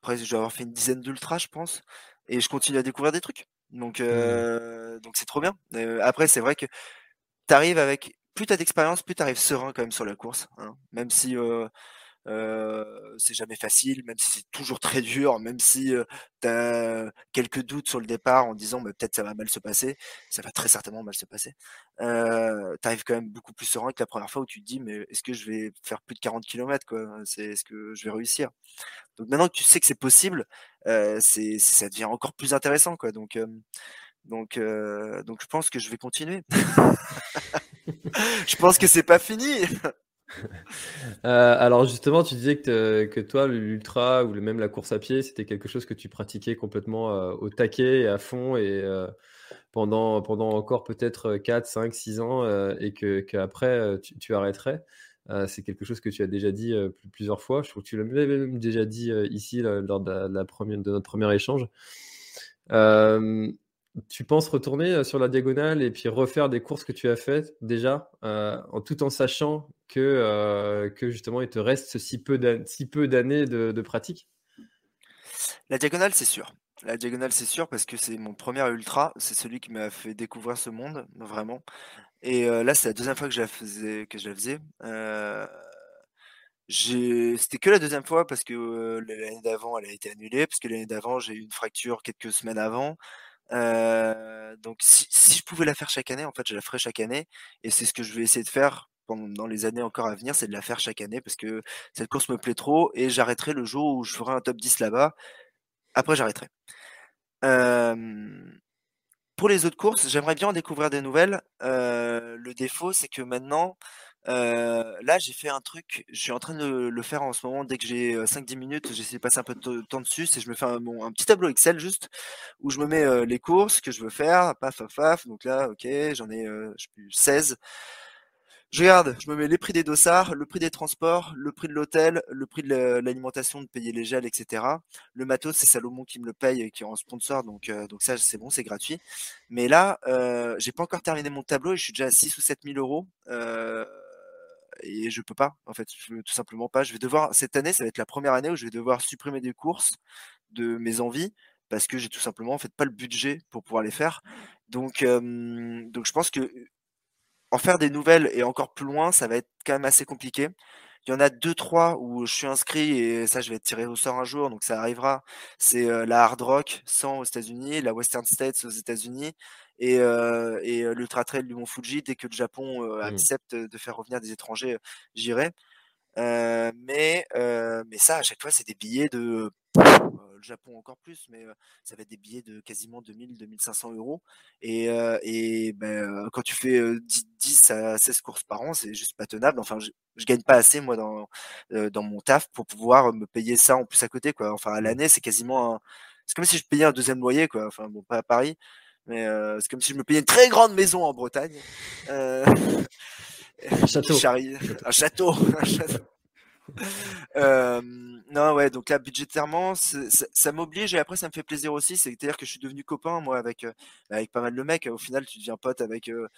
[SPEAKER 2] Après, je dois avoir fait une dizaine d'ultras, je pense. Et je continue à découvrir des trucs. Donc, euh, donc c'est trop bien. après, c'est vrai que tu arrives avec. Plus tu as d'expérience, plus tu arrives serein quand même sur la course. Hein. Même si euh, c'est jamais facile, même si c'est toujours très dur, même si tu as quelques doutes sur le départ en disant «Bah, peut-être ça va mal se passer, ça va très certainement mal se passer. Euh, tu arrives quand même beaucoup plus serein que la première fois où tu te dis mais est-ce que je vais faire plus de 40 km quoi? C'est, Est-ce que je vais réussir? Donc maintenant que tu sais que c'est possible, c'est, ça devient encore plus intéressant quoi. Donc, donc, donc je pense que je vais continuer. je pense que c'est pas fini.
[SPEAKER 1] Euh, alors justement, tu disais que, toi, l'ultra ou même la course à pied, c'était quelque chose que tu pratiquais complètement euh, au taquet et à fond et euh, pendant, encore peut-être 4, 5, 6 ans et que qu'après tu, arrêterais. c'est quelque chose que tu as déjà dit plusieurs fois. Je trouve que tu l'as même déjà dit ici lors de notre premier échange. Tu penses retourner sur la diagonale et puis refaire des courses que tu as faites déjà, en tout en sachant que, que justement il te reste si peu d'années de, pratique?
[SPEAKER 2] La diagonale, c'est sûr. La diagonale, c'est sûr parce que c'est mon premier ultra, c'est celui qui m'a fait découvrir ce monde, vraiment. Et là, c'est la deuxième fois que je la faisais. Que je la faisais. C'était que la deuxième fois parce que l'année d'avant, elle a été annulée, parce que l'année d'avant, j'ai eu une fracture quelques semaines avant. Euh, donc si, je pouvais la faire chaque année, en fait, je la ferais chaque année. Et c'est ce que je vais essayer de faire dans les années encore à venir, c'est de la faire chaque année parce que cette course me plaît trop et j'arrêterai le jour où je ferai un top 10 là-bas. Après, j'arrêterai. Euh, pour les autres courses, j'aimerais bien en découvrir des nouvelles. Euh, le défaut, c'est que maintenant, euh, là, j'ai fait un truc, je suis en train de le faire en ce moment. Dès que j'ai 5-10 euh, minutes, j'essaie de passer un peu de temps dessus. C'est je me fais un, petit tableau Excel juste où je me mets euh, les courses que je veux faire. Paf, paf, paf. Donc là, ok, j'en ai je sais plus, 16. Je regarde, je me mets les prix des dossards, le prix des transports, le prix de l'hôtel, le prix de l'alimentation, de payer les gels, etc. Le matos, c'est Salomon qui me le paye et qui est en sponsor, donc, donc ça, c'est bon, c'est gratuit. Mais là, euh, j'ai pas encore terminé mon tableau et je suis déjà à 6 ou 7 000 euros. Euh, et je peux pas, en fait, tout simplement pas. Je vais devoir, cette année, ça va être la première année où je vais devoir supprimer des courses de mes envies parce que j'ai tout simplement en fait pas le budget pour pouvoir les faire. Donc, donc je pense que en faire des nouvelles et encore plus loin, ça va être quand même assez compliqué. Il y en a deux, trois où je suis inscrit et ça, je vais être tiré au sort un jour, donc ça arrivera. C'est la Hard Rock 100 aux États-Unis, la Western States aux États-Unis et, et l'Ultra Trail du Mont Fuji. Dès que le Japon mmh. accepte de faire revenir des étrangers, j'irai. mais, mais ça, à chaque fois, c'est des billets de le Japon encore plus, mais ça va être des billets de quasiment 2000-2500 euros. Et, et ben, quand tu fais 10, à 16 courses par an, c'est juste pas tenable. Enfin, je, je gagne pas assez moi dans, dans mon taf pour pouvoir me payer ça en plus à côté. Quoi. Enfin, à mmh. l'année, c'est quasiment un... C'est comme si je payais un deuxième loyer, quoi. Enfin, bon, pas à Paris, mais c'est comme si je me payais une très grande maison en Bretagne.
[SPEAKER 1] Euh... un château.
[SPEAKER 2] un château. Un château. Euh, non, ouais, donc là, budgétairement, ça, m'oblige et après, ça me fait plaisir aussi. C'est-à-dire que je suis devenu copain, moi, avec, euh, avec pas mal de mecs. Au final, tu deviens pote avec, euh,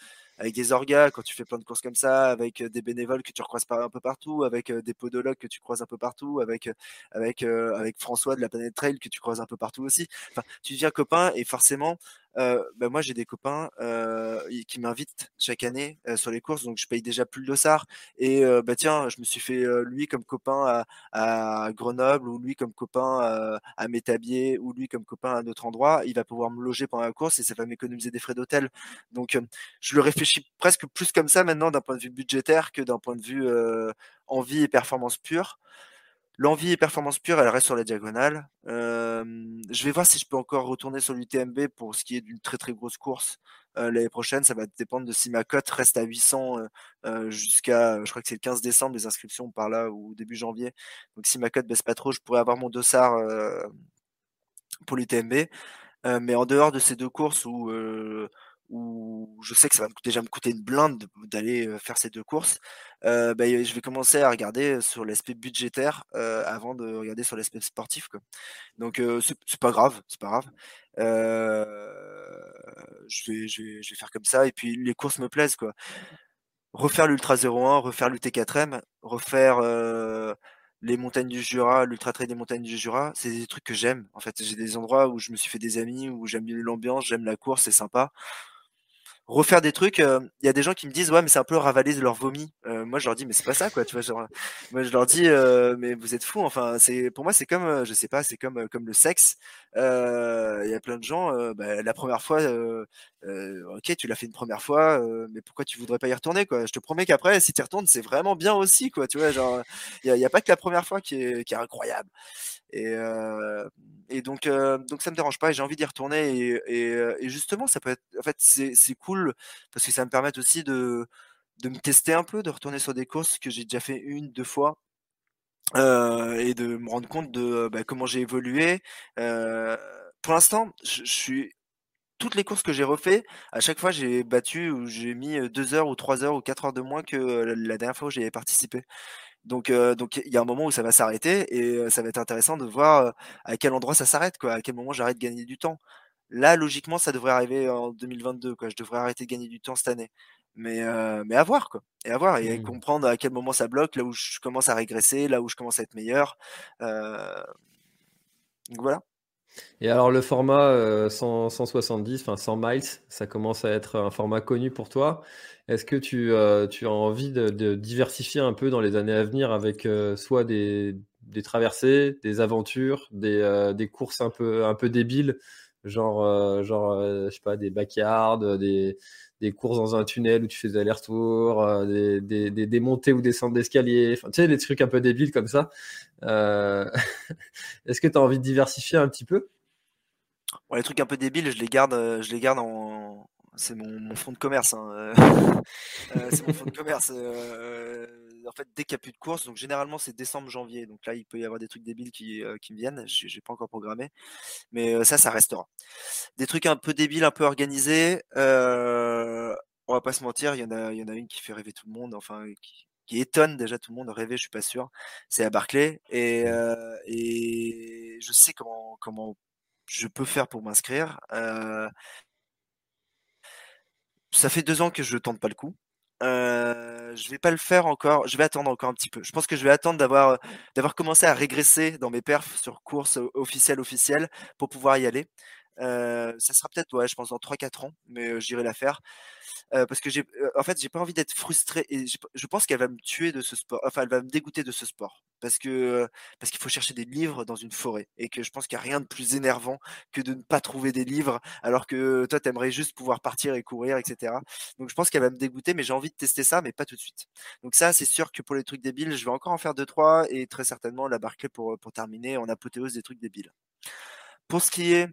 [SPEAKER 2] avec des orgas, quand tu fais plein de courses comme ça, avec des bénévoles que tu recroises un peu partout, avec des podologues que tu croises un peu partout, avec, avec, avec François de la Planète Trail que tu croises un peu partout aussi. Enfin, tu deviens copain et forcément, euh, bah, moi j'ai des copains euh, qui m'invitent chaque année euh, sur les courses, donc je paye déjà plus le dossard. Et bah tiens, je me suis fait lui comme copain à, à, Grenoble, ou lui comme copain à Métabier, ou lui comme copain à un autre endroit. Il va pouvoir me loger pendant la course et ça va m'économiser des frais d'hôtel. Donc je le réfléchis presque plus comme ça maintenant d'un point de vue budgétaire que d'un point de vue envie et performance pure. L'envie et performance pure, elle reste sur la diagonale. je vais voir si je peux encore retourner sur l'UTMB pour ce qui est d'une très très grosse course l'année prochaine. Ça va dépendre de si ma cote reste à 800 jusqu'à, je crois que c'est le 15 décembre, les inscriptions par là ou début janvier. Donc si ma cote baisse pas trop, je pourrais avoir mon dossard pour l'UTMB. mais en dehors de ces deux courses où où je sais que ça va déjà me coûter une blinde d'aller faire ces deux courses, bah, je vais commencer à regarder sur l'aspect budgétaire avant de regarder sur l'aspect sportif. Donc c'est pas grave, c'est pas grave. je, vais, je, vais, je vais faire comme ça et puis les courses me plaisent quoi. Refaire l'Ultra 01, refaire l'UT4M, refaire les montagnes du Jura, l'ultra trail des montagnes du Jura, c'est des trucs que j'aime. En fait, j'ai des endroits où je me suis fait des amis, où j'aime l'ambiance, j'aime la course, c'est sympa refaire des trucs. Il y a des gens qui me disent ouais mais c'est un peu ravaler leur vomi. moi je leur dis mais c'est pas ça quoi. Tu vois moi je leur dis mais vous êtes fous. Enfin c'est pour moi c'est comme je sais pas c'est comme comme le sexe. Il y a plein de gens. Bah, la première fois ok tu l'as fait une première fois mais pourquoi tu voudrais pas y retourner quoi? Je te promets qu'après si tu retournes c'est vraiment bien aussi quoi. Tu vois genre il y a, pas que la première fois qui est incroyable. Et, et donc, donc ça me dérange pas et j'ai envie d'y retourner. Et, justement, ça peut être, en fait, c'est cool parce que ça me permet aussi de, de me tester un peu, de retourner sur des courses que j'ai déjà fait une, deux fois. et de me rendre compte de bah, comment j'ai évolué. pour l'instant, je, suis toutes les courses que j'ai refait, à chaque fois j'ai battu ou j'ai mis deux heures ou trois heures ou quatre heures de moins que la dernière fois où j'y participé. Donc, donc il y a un moment où ça va s'arrêter et ça va être intéressant de voir à quel endroit ça s'arrête, quoi, à quel moment j'arrête de gagner du temps. Là, logiquement, ça devrait arriver en 2022, quoi. Je devrais arrêter de gagner du temps cette année. Mais, mais à voir, quoi. Et à voir, et mmh. comprendre à quel moment ça bloque, là où je commence à régresser, là où je commence à être meilleur. donc voilà.
[SPEAKER 1] Et alors le format 170, enfin 100 miles, ça commence à être un format connu pour toi. Est-ce que tu, euh, as envie de, diversifier un peu dans les années à venir avec euh, soit des, traversées, des aventures, des, euh, courses un peu, débiles, genre, pas, des backyards, des, courses dans un tunnel où tu fais des allers-retours, des, montées ou descentes d'escalier, tu sais, des trucs un peu débiles comme ça. Est-ce que tu as envie de diversifier un petit peu?
[SPEAKER 2] Les trucs un peu débiles, je les garde en, c'est mon, fonds de commerce. Hein, euh, euh, c'est mon fonds de commerce. Euh, en fait, dès qu'il n'y a plus de course, donc généralement c'est décembre-janvier. Donc là, il peut y avoir des trucs débiles qui, qui me viennent. Je n'ai pas encore programmé. Mais ça, ça restera. Des trucs un peu débiles, un peu organisés. on va pas se mentir, il y, en a, il y en a une qui fait rêver tout le monde. Enfin, qui, qui étonne déjà tout le monde. Rêver, je suis pas sûr. C'est à Barclay. Et, et je sais comment, comment je peux faire pour m'inscrire. Ça fait deux ans que je tente pas le coup. Euh, je vais pas le faire encore. Je vais attendre encore un petit peu. Je pense que je vais attendre d'avoir d'avoir commencé à régresser dans mes perfs sur course officielle officielle pour pouvoir y aller. Euh, ça sera peut-être, ouais, je pense dans 3-4 ans, mais euh, j'irai la faire. Euh, parce que j'ai, en fait, j'ai pas envie d'être frustré et je pense qu'elle va me tuer de ce sport. Enfin, elle va me dégoûter de ce sport parce que parce qu'il faut chercher des livres dans une forêt et que je pense qu'il n'y a rien de plus énervant que de ne pas trouver des livres alors que toi, tu aimerais juste pouvoir partir et courir, etc. Donc, je pense qu'elle va me dégoûter, mais j'ai envie de tester ça, mais pas tout de suite. Donc ça, c'est sûr que pour les trucs débiles, je vais encore en faire deux trois et très certainement la Barclay pour pour terminer en apothéose des trucs débiles. Pour ce qui est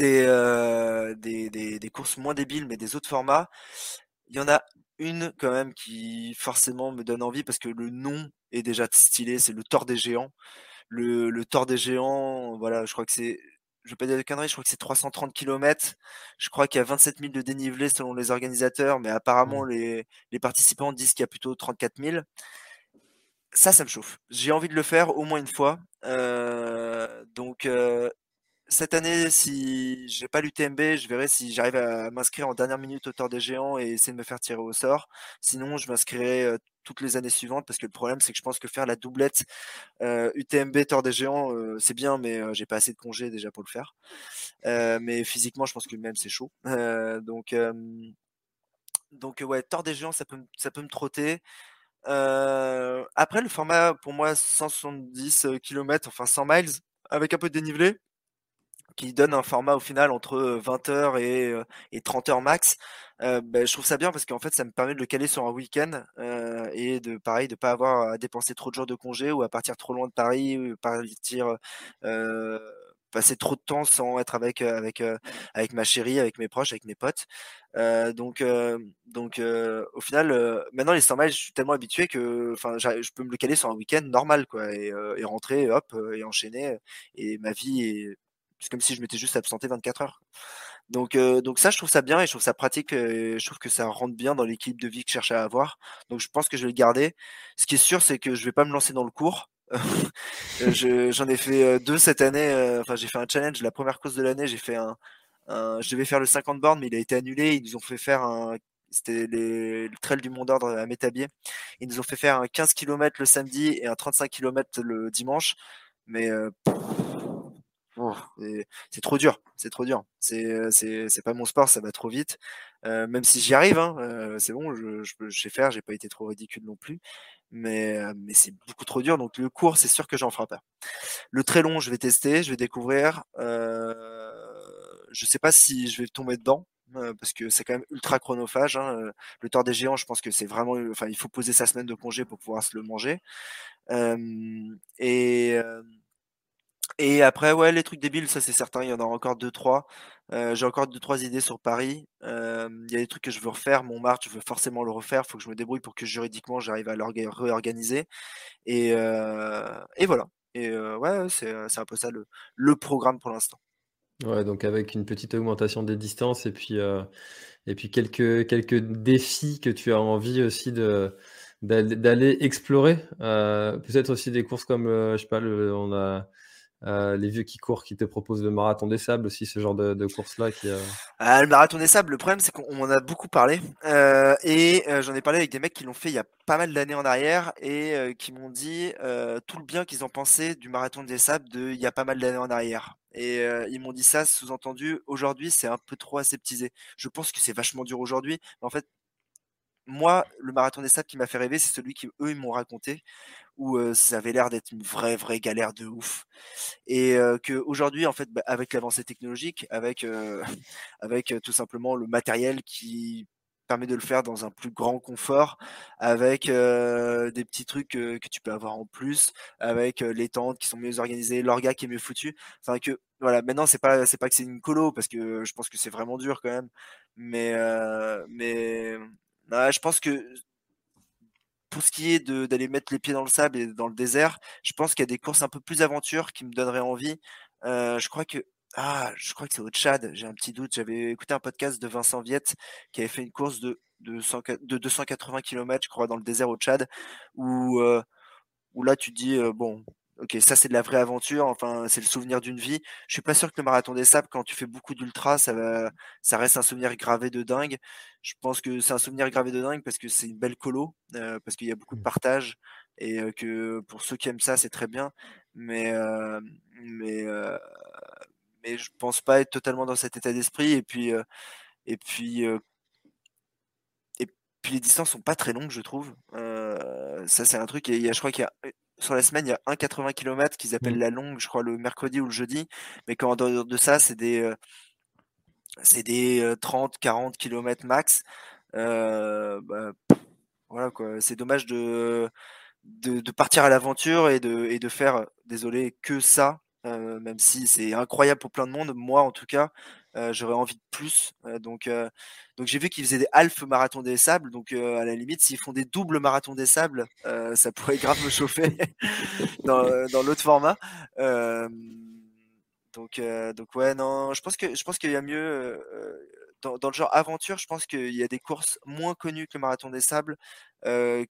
[SPEAKER 2] euh, des, des, des, courses moins débiles, mais des autres formats. Il y en a une quand même qui forcément me donne envie parce que le nom est déjà stylé, c'est le Tort des Géants. Le, le Tort des Géants, voilà, je crois que c'est, je vais pas dire de conneries, je crois que c'est 330 km. Je crois qu'il y a 27 000 de dénivelé selon les organisateurs, mais apparemment mmh. les, les participants disent qu'il y a plutôt 34 000 ça, ça me chauffe. J'ai envie de le faire au moins une fois. Euh, donc, euh, cette année, si j'ai pas l'UTMB, je verrai si j'arrive à m'inscrire en dernière minute au Tour des Géants et essayer de me faire tirer au sort. Sinon, je m'inscrirai toutes les années suivantes parce que le problème, c'est que je pense que faire la doublette UTMB Tour des Géants, c'est bien, mais j'ai pas assez de congés déjà pour le faire. mais physiquement, je pense que même c'est chaud. donc, donc ouais, Tour des Géants, ça peut, ça peut me trotter. après, le format, pour moi, 170 km, enfin 100 miles, avec un peu de dénivelé, qui donne un format au final entre 20 heures et, et 30 heures max. Ben, je trouve ça bien parce qu'en fait ça me permet de le caler sur un week-end et de pareil de pas avoir à dépenser trop de jours de congé ou à partir trop loin de Paris ou partir passer trop de temps sans être avec avec avec ma chérie, avec mes proches, avec mes potes. donc donc au final maintenant les 100 miles je suis tellement habitué que enfin je peux me le caler sur un week-end normal quoi et, et rentrer hop et enchaîner et ma vie est c'est comme si je m'étais juste absenté 24 heures. Donc, euh, donc ça, je trouve ça bien et je trouve ça pratique. Et je trouve que ça rentre bien dans l'équipe de vie que je cherche à avoir. Donc, je pense que je vais le garder. Ce qui est sûr, c'est que je vais pas me lancer dans le cours. J'en ai fait euh, deux cette année. Euh, enfin, j'ai fait un challenge. La première course de l'année, j'ai fait un, Je devais faire le 50 bornes, mais il a été annulé. Ils nous ont fait faire un. C'était le trail du Mont d'Ordre à Métabier. Ils nous ont fait faire un 15 km le samedi et un 35 km le dimanche. Mais c'est trop dur, c'est trop dur. C'est pas mon sport, ça va trop vite. Euh, même si j'y arrive, hein, euh, c'est bon, je, je, sais faire, j'ai pas été trop ridicule non plus. Mais, euh, c'est beaucoup trop dur. Donc le court, c'est sûr que j'en ferai pas. Le très long, je vais tester, je vais découvrir. Euh, je sais pas si je vais tomber dedans parce que c'est quand même ultra chronophage. Hein. Le tort des géants, je pense que c'est vraiment, enfin, il faut poser sa semaine de congé pour pouvoir se le manger. et et après, ouais, les trucs débiles, ça c'est certain, il y en a encore deux, trois. Euh, j'ai encore deux, trois idées sur Paris. Euh, il y a des trucs que je veux refaire. Montmartre, je veux forcément le refaire. Il faut que je me débrouille pour que juridiquement j'arrive à le réorganiser. Et, euh, et voilà. Et ouais, c'est un peu ça le, programme pour l'instant.
[SPEAKER 1] Ouais, donc avec une petite augmentation des distances et puis, et puis quelques, quelques défis que tu as envie aussi de d'aller explorer. Peut-être aussi des courses comme, je sais pas, on a euh, les vieux qui courent, qui te proposent le marathon des sables aussi, ce genre de, de course-là. Qui, euh
[SPEAKER 2] ah, le marathon des sables, le problème c'est qu'on en a beaucoup parlé euh, et euh, j'en ai parlé avec des mecs qui l'ont fait il y a pas mal d'années en arrière et euh, qui m'ont dit tout le bien qu'ils ont pensé du marathon des sables de il y a pas mal d'années en arrière. Et ils m'ont dit ça, sous-entendu, aujourd'hui c'est un peu trop aseptisé. Je pense que c'est vachement dur aujourd'hui, mais en fait moi, le marathon des sables qui m'a fait rêver, c'est celui qu'eux, ils m'ont raconté, où ça avait l'air d'être une vraie, vraie galère de ouf. Et qu'aujourd'hui, en fait, bah, avec l'avancée technologique, avec, tout simplement le matériel qui permet de le faire dans un plus grand confort, avec des petits trucs que tu peux avoir en plus, avec les tentes qui sont mieux organisées, l'orga qui est mieux foutu. Que voilà, maintenant c'est pas pas que c'est une colo parce que je pense que c'est vraiment dur quand même, mais je pense que pour ce qui est d'aller mettre les pieds dans le sable et dans le désert, je pense qu'il y a des courses un peu plus aventures qui me donneraient envie. Euh, je crois que ah, je crois que c'est au Tchad. J'ai un petit doute. J'avais écouté un podcast de Vincent Viette qui avait fait une course de de, 280 km, je crois, dans le désert au Tchad, où euh, où là tu dis euh, bon, ok, ça c'est de la vraie aventure, enfin c'est le souvenir d'une vie. Je suis pas sûr que le marathon des sables, quand tu fais beaucoup d'ultra, ça va, ça reste un souvenir gravé de dingue. Je pense que c'est un souvenir gravé de dingue parce que c'est une belle colo, euh, parce qu'il y a beaucoup de mmh. partage et euh, que pour ceux qui aiment ça, c'est très bien. Mais euh, mais mais je pense pas être totalement dans cet état d'esprit et puis et puis et puis les distances sont pas très longues, je trouve. ça c'est un truc. Et il y a, je crois qu'il y a sur la semaine, il y a un 80 km qu'ils appellent mmh. la longue, je crois, le mercredi ou le jeudi. Mais quand dehors de ça, c'est des, euh, c'est des 30, 40 km max. Euh, bah, voilà quoi. C'est dommage de, de, partir à l'aventure et de, et de faire, désolé, que ça. Euh, même si c'est incroyable pour plein de monde, moi en tout cas, euh, j'aurais envie de plus. Euh, donc, donc j'ai vu qu'ils faisaient des half marathon des sables. Donc, à la limite, s'ils font des doubles marathons des sables, ça pourrait grave me chauffer dans, dans l'autre format. donc, donc ouais, non, je pense que je pense qu'il y a mieux. Dans, dans, le genre aventure, je pense qu'il y a des courses moins connues que le marathon des sables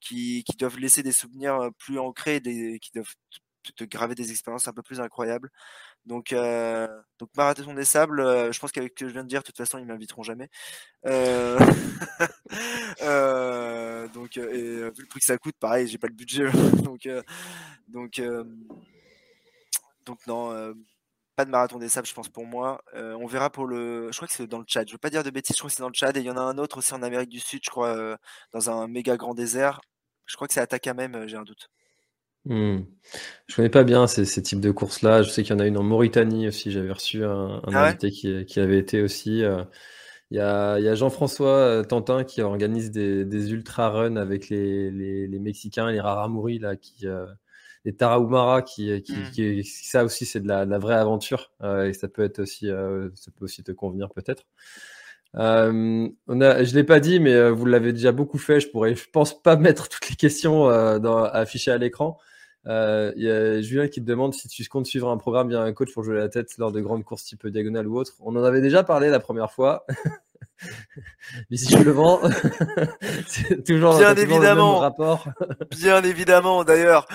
[SPEAKER 2] qui, qui doivent laisser des souvenirs plus ancrés, des, qui doivent te graver des expériences un peu plus incroyables. Donc, euh, donc Marathon des Sables, euh, je pense qu'avec ce que je viens de dire, de toute façon, ils m'inviteront jamais. Euh, donc, et, vu le prix que ça coûte, pareil, j'ai pas le budget. donc, donc, donc non, pas de Marathon des Sables, je pense pour moi. on verra pour le. Je crois que c'est dans le Tchad. Je veux pas dire de bêtises, je crois que c'est dans le Tchad. Et il y en a un autre aussi en Amérique du Sud, je crois, dans un méga grand désert. Je crois que c'est Ataka même, j'ai un doute.
[SPEAKER 1] Hmm. Je connais pas bien ces, types de courses-là. Je sais qu'il y en a une en Mauritanie aussi. J'avais reçu un, ah invité qui, avait été aussi. Euh, il y a, Jean-François euh, Tantin qui organise des, ultra-runs avec les, Mexicains, les Raramuri, là, qui, euh, les Tarahumara, qui, hmm. ça aussi, c'est de la, vraie aventure. et ça peut être aussi, ça peut aussi te convenir peut-être. on a, je l'ai pas dit, mais vous l'avez déjà beaucoup fait. Je pourrais, je pense pas mettre toutes les questions dans, affichées à l'écran. Euh, il y a Julien qui te demande si tu comptes suivre un programme via un coach pour jouer la tête lors de grandes courses type diagonale ou autre. On en avait déjà parlé la première fois. Mais si je le vends, c'est toujours,
[SPEAKER 2] bien évidemment, le rapport. bien évidemment, d'ailleurs.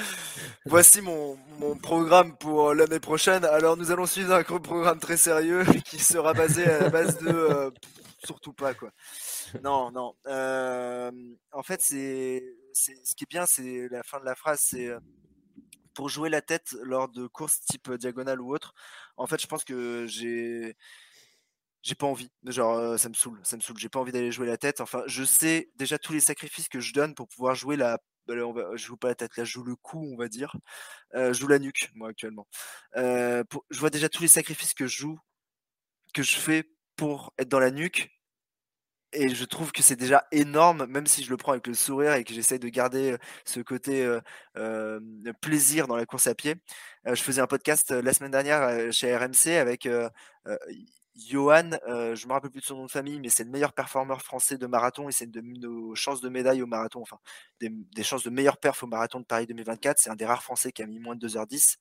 [SPEAKER 2] Voici mon, mon, programme pour l'année prochaine. Alors, nous allons suivre un programme très sérieux qui sera basé à la base de euh, surtout pas quoi. Non, non. Euh, en fait, c'est ce qui est bien, c'est la fin de la phrase, c'est pour jouer la tête lors de courses type diagonale ou autre, en fait, je pense que j'ai j'ai pas envie. Genre, ça me saoule, ça me saoule. J'ai pas envie d'aller jouer la tête. Enfin, je sais déjà tous les sacrifices que je donne pour pouvoir jouer la. Bah, je joue pas la tête, là, je joue le cou, on va dire. je joue la nuque, moi, actuellement. je vois déjà tous les sacrifices que je joue, que je fais pour être dans la nuque et je trouve que c'est déjà énorme, même si je le prends avec le sourire et que j'essaye de garder ce côté plaisir dans la course à pied. je faisais un podcast la semaine dernière chez RMC avec Johan, je me rappelle plus de son nom de famille, mais c'est le meilleur performeur français de marathon et c'est une de nos chances de médaille au marathon, enfin des, des chances de meilleure perf au marathon de Paris 2024. C'est un des rares Français qui a mis moins de 2h10.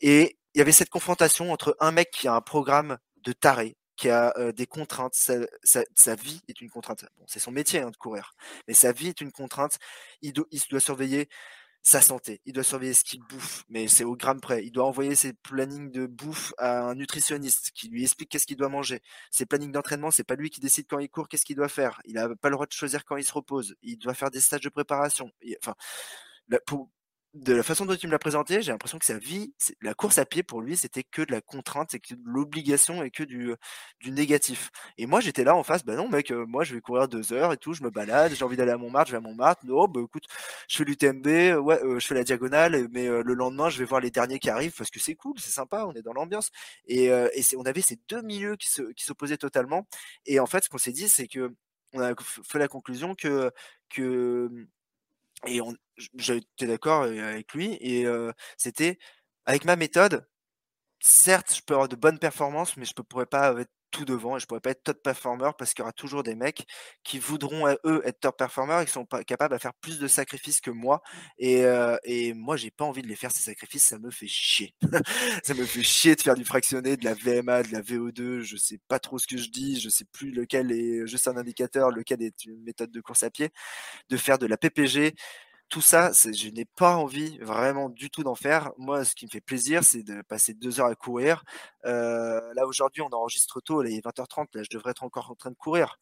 [SPEAKER 2] Et il y avait cette confrontation entre un mec qui a un programme de taré, qui a des contraintes. Sa, vie est une contrainte. Bon, c'est son métier hein, de courir, mais sa vie est une contrainte. Il, il doit surveiller sa santé, il doit surveiller ce qu'il bouffe, mais c'est au gramme près. Il doit envoyer ses plannings de bouffe à un nutritionniste qui lui explique qu'est-ce qu'il doit manger. Ses plannings d'entraînement, c'est pas lui qui décide quand il court, qu'est-ce qu'il doit faire. Il n'a pas le droit de choisir quand il se repose. Il doit faire des stages de préparation. enfin, pour, de la façon dont tu me l'as présenté, j'ai l'impression que sa vie, la course à pied pour lui, c'était que de la contrainte, c'est que de l'obligation et que du, du négatif. Et moi, j'étais là en face, bah non, mec, euh, moi, je vais courir deux heures et tout, je me balade, j'ai envie d'aller à Montmartre, je vais à Montmartre. Non, bah écoute, je fais l'UTMB, ouais, euh, je fais la diagonale, mais euh, le lendemain, je vais voir les derniers qui arrivent parce que c'est cool, c'est sympa, on est dans l'ambiance. Et, et on avait ces deux milieux qui s'opposaient totalement. Et en fait, ce qu'on s'est dit, c'est que on a fait la conclusion que, que et j'étais d'accord avec lui. Et c'était avec ma méthode. Certes, je peux avoir de bonnes performances, mais je ne pourrais pas être tout devant et je pourrais pas être top performer parce qu'il y aura toujours des mecs qui voudront eux être top performer et qui sont pas capables de faire plus de sacrifices que moi et, euh, et moi j'ai pas envie de les faire ces sacrifices ça me fait chier. Ça me fait chier de faire du fractionné de la VMA de la VO2 je sais pas trop ce que je dis je sais plus lequel est juste un indicateur lequel est une méthode de course à pied de faire de la PPG tout ça, je n'ai pas envie vraiment du tout d'en faire. Moi, ce qui me fait plaisir, c'est de passer deux heures à courir. Euh, là, aujourd'hui, on enregistre tôt, il est 20h30, là, je devrais être encore en train de courir.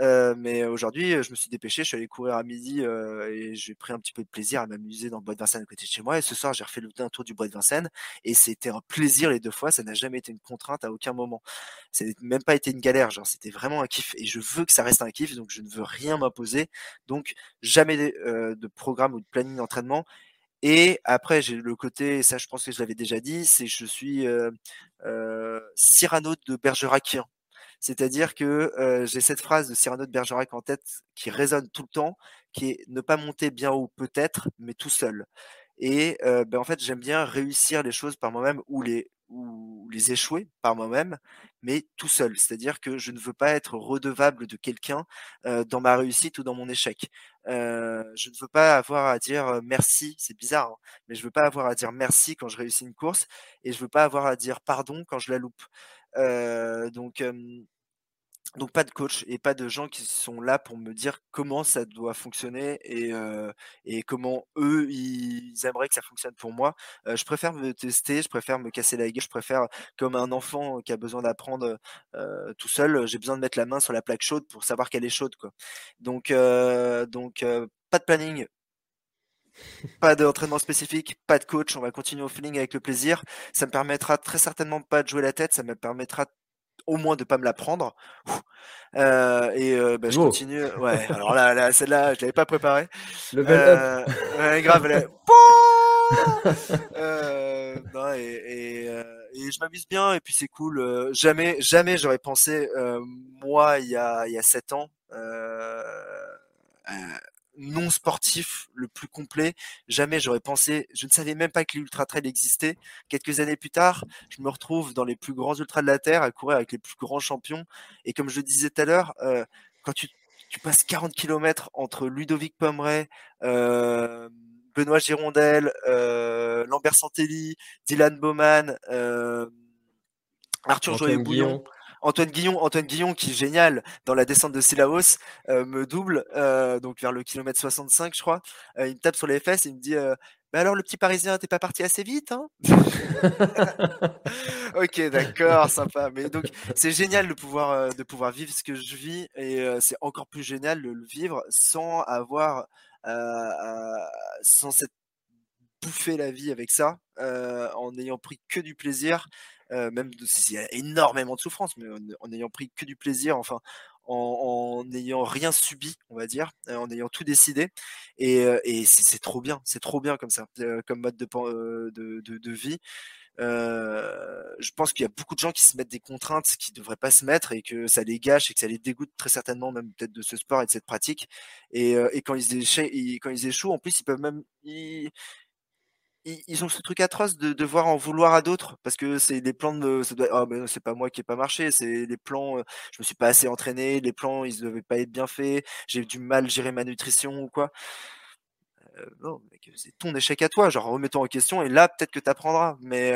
[SPEAKER 2] Euh, mais aujourd'hui, je me suis dépêché, je suis allé courir à midi euh, et j'ai pris un petit peu de plaisir à m'amuser dans le bois de Vincennes à côté de chez moi. Et ce soir, j'ai refait le tour du bois de Vincennes et c'était un plaisir les deux fois. Ça n'a jamais été une contrainte à aucun moment. Ça n'a même pas été une galère, genre, c'était vraiment un kiff. Et je veux que ça reste un kiff, donc je ne veux rien m'imposer. Donc, jamais de programme ou de planning d'entraînement. Et après, j'ai le côté, ça je pense que je l'avais déjà dit, c'est je suis euh, euh, Cyrano de Bergerac. C'est-à-dire que euh, j'ai cette phrase de Cyrano de Bergerac en tête qui résonne tout le temps, qui est ne pas monter bien haut peut-être, mais tout seul. Et ben, en fait, j'aime bien réussir les choses par moi-même ou les, ou les échouer par moi-même, mais tout seul. C'est-à-dire que je ne veux pas être redevable de quelqu'un dans ma réussite ou dans mon échec. je ne veux pas avoir à dire merci, c'est bizarre, hein, mais je veux pas avoir à dire merci quand je réussis une course et je veux pas avoir à dire pardon quand je la loupe. donc donc pas de coach et pas de gens qui sont là pour me dire comment ça doit fonctionner et, comment eux ils aimeraient que ça fonctionne pour moi. je préfère me tester, je préfère me casser la gueule, je préfère comme un enfant qui a besoin d'apprendre tout seul, j'ai besoin de mettre la main sur la plaque chaude pour savoir qu'elle est chaude. Donc donc pas de planning, pas d'entraînement spécifique, pas de coach, on va continuer au feeling avec le plaisir. Ça me permettra très certainement pas de jouer la tête, ça me permettra au moins de pas me la prendre. Euh, et euh, bah, je continue. Ouais, alors là, là celle-là, je l'avais pas préparée.
[SPEAKER 1] Le euh,
[SPEAKER 2] ouais, grave. non, et, et, et, je m'amuse bien et puis c'est cool. jamais, jamais j'aurais pensé moi il y a il y a sept ans non sportif le plus complet. Jamais j'aurais pensé, je ne savais même pas que l'ultra trail existait. Quelques années plus tard, je me retrouve dans les plus grands ultras de la terre à courir avec les plus grands champions. Et comme je le disais tout à l'heure, euh, quand tu, tu, passes 40 km entre Ludovic Pomeray, euh, Benoît Girondel, euh, Lambert Santelli, Dylan Bowman, euh, Arthur Joyeux-Bouillon. Antoine Guillon, Antoine Guillon qui est génial dans la descente de Silaos, euh, me double euh, donc vers le kilomètre 65 je crois. Euh, il me tape sur les fesses et il me dit bah alors le petit Parisien t'es pas parti assez vite hein? Ok d'accord sympa mais donc c'est génial de pouvoir de pouvoir vivre ce que je vis et c'est encore plus génial de le vivre sans avoir sans s'être bouffé la vie avec ça en n'ayant pris que du plaisir même s'il y a énormément de souffrance, mais en n'ayant pris que du plaisir, enfin, en n'ayant rien subi, on va dire, en ayant tout décidé. Et, et c'est trop bien, c'est trop bien comme ça, comme mode de, de, vie. Euh, je pense qu'il y a beaucoup de gens qui se mettent des contraintes qui devraient pas se mettre et que ça les gâche et que ça les dégoûte très certainement même peut-être de ce sport et de cette pratique. Et, et quand ils échouent, en plus ils peuvent même ils ont ce truc atroce de devoir en vouloir à d'autres parce que c'est des plans de ça doit, oh, c'est pas moi qui ai pas marché c'est les plans je me suis pas assez entraîné les plans ils devaient pas être bien faits j'ai du mal gérer ma nutrition ou quoi non c'est ton échec à toi genre remettons en question et là peut-être que tu apprendras mais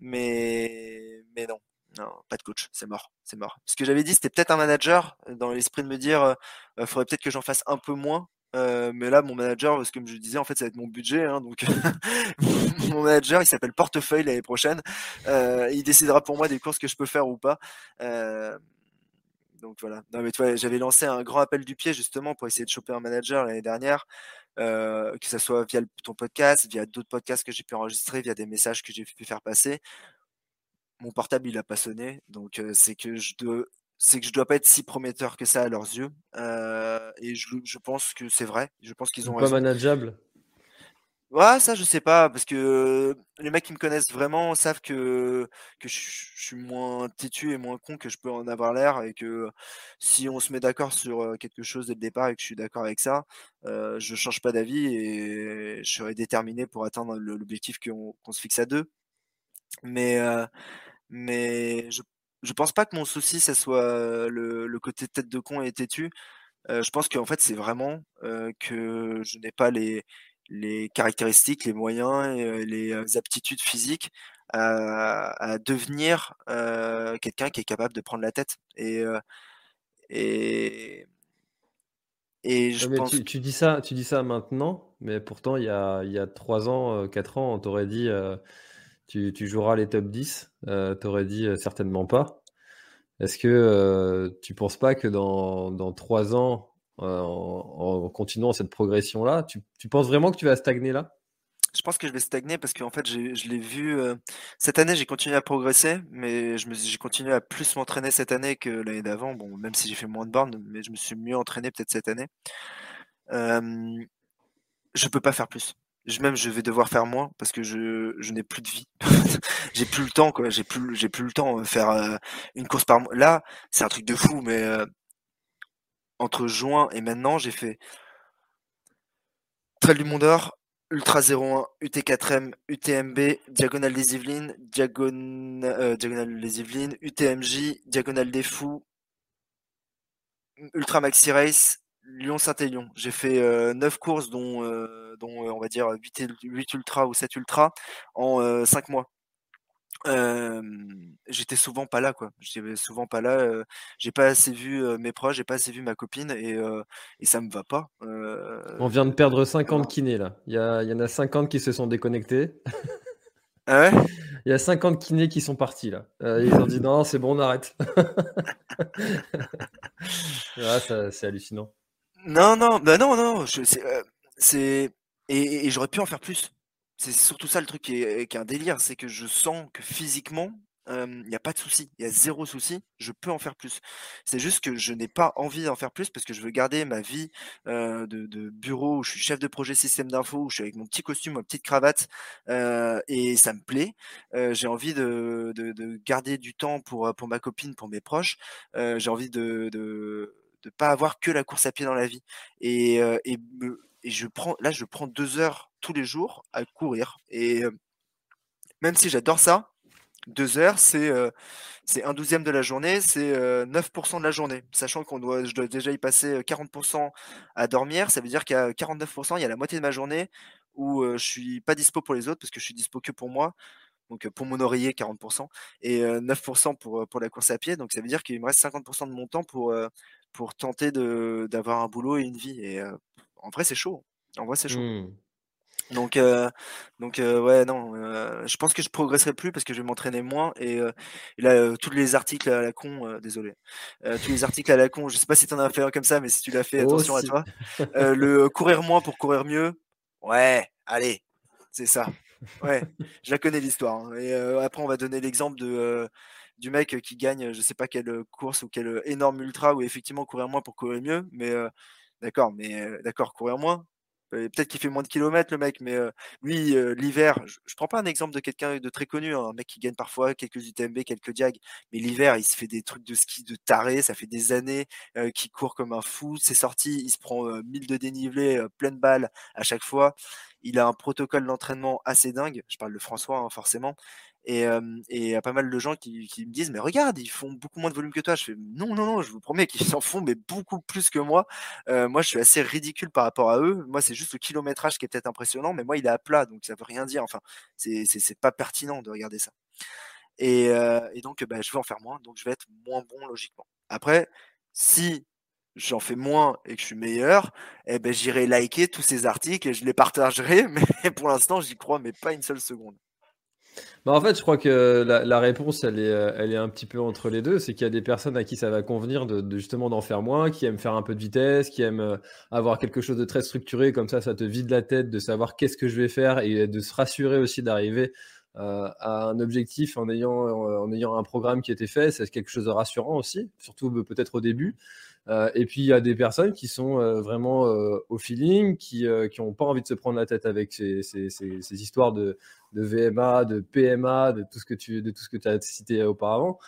[SPEAKER 2] mais mais non non, pas de coach, c'est mort, c'est mort. Ce que j'avais dit, c'était peut-être un manager dans l'esprit de me dire, il faudrait peut-être que j'en fasse un peu moins euh, mais là, mon manager, parce que comme je disais, en fait, ça va être mon budget. Hein, donc, mon manager, il s'appelle Portefeuille l'année prochaine. Euh, il décidera pour moi des courses que je peux faire ou pas. Euh, donc voilà. Non, mais toi, j'avais lancé un grand appel du pied justement pour essayer de choper un manager l'année dernière, que ce soit via ton podcast, via d'autres podcasts que j'ai pu enregistrer, via des messages que j'ai pu faire passer. Mon portable, il a pas sonné, donc c'est que je dois c'est que je dois pas être si prometteur que ça à leurs yeux. Euh, et je, je, pense que c'est vrai. Je pense qu'ils ont
[SPEAKER 1] pas manageable.
[SPEAKER 2] Ouais, ça je sais pas parce que les mecs qui me connaissent vraiment savent que que je, suis moins têtu et moins con que je peux en avoir l'air et que si on se met d'accord sur euh, quelque chose dès le départ et que je suis d'accord avec ça, euh, je change pas d'avis et je serai déterminé pour atteindre l'objectif qu'on se fixe à deux. Mais euh, mais je je pense pas que mon souci, ça soit le, le côté tête de con et têtu. Euh, je pense qu'en fait, c'est vraiment euh, que je n'ai pas les, les caractéristiques, les moyens et les aptitudes physiques à, à devenir euh, quelqu'un qui est capable de prendre la tête. Et, et,
[SPEAKER 1] et je pense... tu, tu, dis ça, tu dis ça maintenant, mais pourtant, il y a, il y a 3 ans, 4 ans, on t'aurait dit tu, joueras les top 10 euh, Tu aurais dit euh, certainement pas. Est-ce que euh, tu penses pas que dans, dans 3 ans, en, continuant cette progression-là, tu, penses vraiment que tu vas stagner là?
[SPEAKER 2] Je pense que je vais stagner parce qu'en fait, je l'ai vu. cette année, j'ai continué à progresser, mais j'ai continué à plus m'entraîner cette année que l'année d'avant. Bon, même si j'ai fait moins de bornes, mais je me suis mieux entraîné peut-être cette année. Euh, je peux pas faire plus même je vais devoir faire moins parce que je, je n'ai plus de vie. j'ai plus le temps quoi, j'ai plus j'ai plus le temps de faire euh, une course par mois. Là, c'est un truc de fou mais euh, entre juin et maintenant, j'ai fait Trail du Mont d'Or, Ultra 01, UT4M, UTMB, Diagonale des Yvelines, euh, Diagonale des Yvelines, UTMJ, Diagonale des Fous, Ultra Maxi Race, Lyon-Saint-Élion. J'ai fait euh, 9 courses, dont, euh, dont euh, on va dire 8, 8 ultras ou 7 ultras en 5 mois. j'étais souvent pas là, quoi. J'étais souvent pas là. j'ai pas assez vu mes proches, j'ai pas assez vu ma copine et, et ça me va pas.
[SPEAKER 1] On vient de perdre 50 kinés là. Il y, y, en a 50 qui se sont déconnectés.
[SPEAKER 2] Ah ouais?
[SPEAKER 1] Il y a 50 kinés qui sont partis là. ils ont dit non, c'est bon, on arrête. ah, c'est hallucinant.
[SPEAKER 2] Non, non, bah non, non. C'est et, et j'aurais pu en faire plus. C'est surtout ça le truc qui est, un délire, c'est que je sens que physiquement, il n'y a pas de souci, il y a zéro souci, je peux en faire plus. C'est juste que je n'ai pas envie d'en faire plus parce que je veux garder ma vie de, bureau où je suis chef de projet système d'info, où je suis avec mon petit costume, ma petite cravate, et ça me plaît. j'ai envie de, garder du temps pour, pour ma copine, pour mes proches. j'ai envie de, de de pas avoir que la course à pied dans la vie et, et je prends là je prends deux heures tous les jours à courir et même si j'adore ça deux heures c'est c'est un douzième de la journée c'est 9% de la journée. Sachant qu'on doit je dois déjà y passer 40% à dormir ça veut dire qu'à 49% il y a la moitié de ma journée où je suis pas dispo pour les autres parce que je suis dispo que pour moi donc pour mon oreiller 40% et 9% pour, pour la course à pied donc ça veut dire qu'il me reste 50% de mon temps pour pour tenter d'avoir un boulot et une vie et en vrai, c'est chaud. En vrai, c'est chaud. Mmh. Donc, donc ouais, non, je pense que je progresserai plus parce que je vais m'entraîner moins. Et, là, tous les articles à la con, désolé, tous les articles à la con, je sais pas si tu en as fait un comme ça, mais si tu l'as fait, attention à toi. le courir moins pour courir mieux, ouais, allez, c'est ça. Ouais, je la connais l'histoire. Hein. Et après, on va donner l'exemple de du mec qui gagne, je sais pas quelle course ou quelle énorme ultra où effectivement courir moins pour courir mieux, mais D'accord, mais d'accord, courir moins. Peut-être qu'il fait moins de kilomètres, le mec, mais lui, l'hiver, je, ne prends pas un exemple de quelqu'un de très connu, hein, un mec qui gagne parfois quelques UTMB, quelques diag, mais l'hiver, il se fait des trucs de ski de taré, ça fait des années qu'il court comme un fou, c'est sorti, il se prend 1000 de dénivelé, pleine balle à chaque fois. Il a un protocole d'entraînement assez dingue, je parle de François, hein, forcément, et il y a pas mal de gens qui, me disent mais regarde ils font beaucoup moins de volume que toi. Je fais non non non je vous promets qu'ils en font mais beaucoup plus que moi. Moi je suis assez ridicule par rapport à eux. Moi c'est juste le kilométrage qui est peut-être impressionnant mais moi il est à plat donc ça veut rien dire. Enfin c'est pas pertinent de regarder ça. Et, donc bah, je vais en faire moins donc je vais être moins bon logiquement. Après si j'en fais moins et que je suis meilleur, eh ben, j'irai liker tous ces articles et je les partagerai, mais pour l'instant, j'y crois, mais pas une seule seconde.
[SPEAKER 1] Bah, en fait, je crois que la, réponse, elle est, euh, elle est un petit peu entre les deux. C'est qu'il y a des personnes à qui ça va convenir de, justement d'en faire moins, qui aiment faire un peu de vitesse, qui aiment euh, avoir quelque chose de très structuré, comme ça, ça te vide la tête de savoir qu'est-ce que je vais faire et de se rassurer aussi d'arriver euh, à un objectif en ayant, en ayant un programme qui était fait. C'est quelque chose de rassurant aussi, surtout peut-être au début. Euh, et puis il y a des personnes qui sont euh, vraiment euh, au feeling, qui n'ont pas envie de se prendre la tête avec ces, histoires de, VMA, de PMA, de tout ce que tu, de tout ce que as cité auparavant.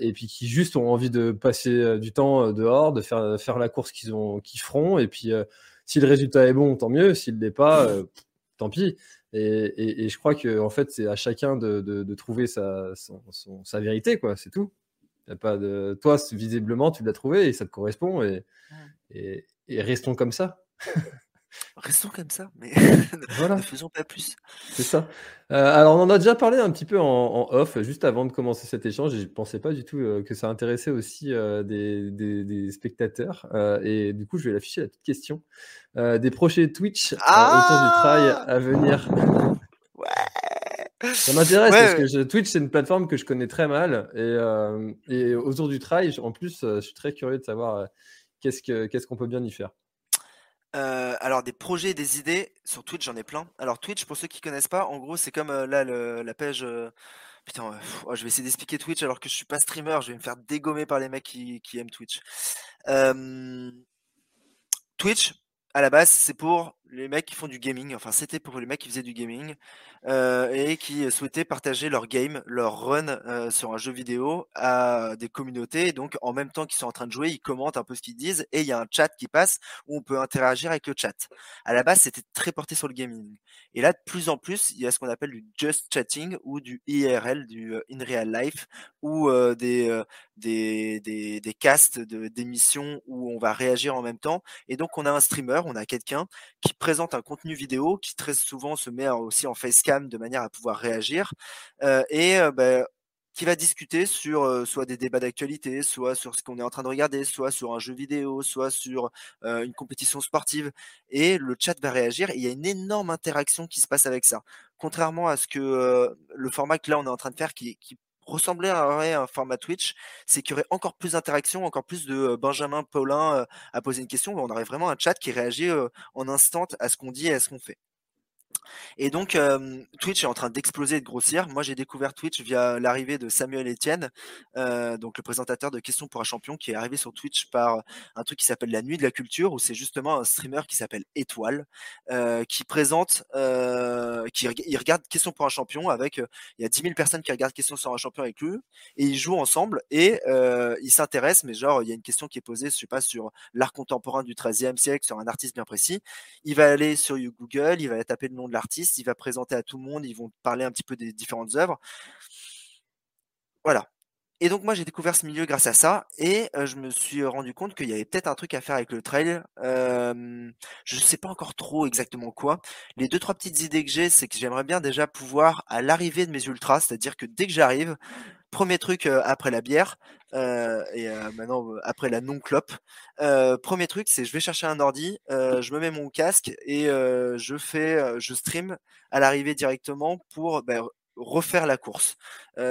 [SPEAKER 1] et puis qui juste ont envie de passer du temps dehors, de faire, faire la course qu'ils qu'ils feront. Et puis si le résultat est bon, tant mieux. S'il ne l'est pas, tant pis. Et, je crois que en fait, c'est à chacun de, trouver sa, sa vérité, quoi. C'est tout pas de... Toi, visiblement, tu l'as trouvé et ça te correspond et, et, restons comme ça.
[SPEAKER 2] Restons comme ça, mais ne faisons pas plus.
[SPEAKER 1] C'est ça. Euh, alors, on en a déjà parlé un petit peu en, off, juste avant de commencer cet échange. je ne pensais pas du tout euh, que ça intéressait aussi euh, des, des, spectateurs. et du coup, je vais l'afficher la petite question. des prochains Twitch autour du ah travail à venir. Ça m'intéresse parce que Twitch, c'est une plateforme que je connais très mal. Et, euh, et autour du travail, en plus, euh, je suis très curieux de savoir euh, qu'est-ce qu'on peut bien y faire.
[SPEAKER 2] alors, des projets, des idées, sur Twitch, j'en ai plein. Alors, Twitch, pour ceux qui connaissent pas, en gros, c'est comme là, la page. Putain, oh, je vais essayer d'expliquer Twitch alors que je suis pas streamer, je vais me faire dégommer par les mecs qui, qui aiment Twitch. Twitch, à la base, c'est pour les mecs qui font du gaming. Enfin, c'était pour les mecs qui faisaient du gaming. Euh, et qui souhaitaient partager leur game, leur run euh, sur un jeu vidéo à des communautés. donc, en même temps qu'ils sont en train de jouer, ils commentent un peu ce qu'ils disent et il y a un chat qui passe où on peut interagir avec le chat. À la base, c'était très porté sur le gaming. Et là, de plus en plus, il y a ce qu'on appelle du just chatting ou du IRL, du euh, in real life, ou des, des, des, des casts d'émissions où on va réagir en même temps. Et donc, on a un streamer, on a quelqu'un qui présente un contenu vidéo qui très souvent se met aussi en facecam de manière à pouvoir réagir. Euh, et bah, qui va discuter sur soit des débats d'actualité, soit sur ce qu'on est en train de regarder, soit sur un jeu vidéo, soit sur une compétition sportive. Et le chat va réagir. Et il y a une énorme interaction qui se passe avec ça. Contrairement à ce que le format que là on est en train de faire, qui, qui ressemblait à un format Twitch, c'est qu'il y aurait encore plus d'interaction, encore plus de Benjamin Paulin à poser une question. On aurait vraiment un chat qui réagit en instant à ce qu'on dit et à ce qu'on fait. Et donc, Twitch est en train d'exploser et de grossir. Moi, j'ai découvert Twitch via l'arrivée de Samuel Etienne, donc le présentateur de Questions pour un champion, qui est arrivé sur Twitch par un truc qui s'appelle La Nuit de la Culture, où c'est justement un streamer qui s'appelle Étoile, qui présente, qui regarde Questions pour un champion avec, il y a 10 000 personnes qui regardent Questions sur un champion avec lui, et ils jouent ensemble, et ils s'intéressent, mais genre, il y a une question qui est posée, je sais pas, sur l'art contemporain du XIIIe siècle, sur un artiste bien précis. Il va aller sur Google, il va taper le nom de l'artiste, il va présenter à tout le monde, ils vont parler un petit peu des différentes œuvres. Voilà. Et donc moi j'ai découvert ce milieu grâce à ça et je me suis rendu compte qu'il y avait peut-être un truc à faire avec le trail. je ne sais pas encore trop exactement quoi. Les deux trois petites idées que j'ai, c'est que j'aimerais bien déjà pouvoir à l'arrivée de mes ultras, c'est-à-dire que dès que j'arrive, premier truc après la bière et maintenant après la non clope, premier truc c'est je vais chercher un ordi, je me mets mon casque et je fais, je stream à l'arrivée directement pour bah, refaire la course.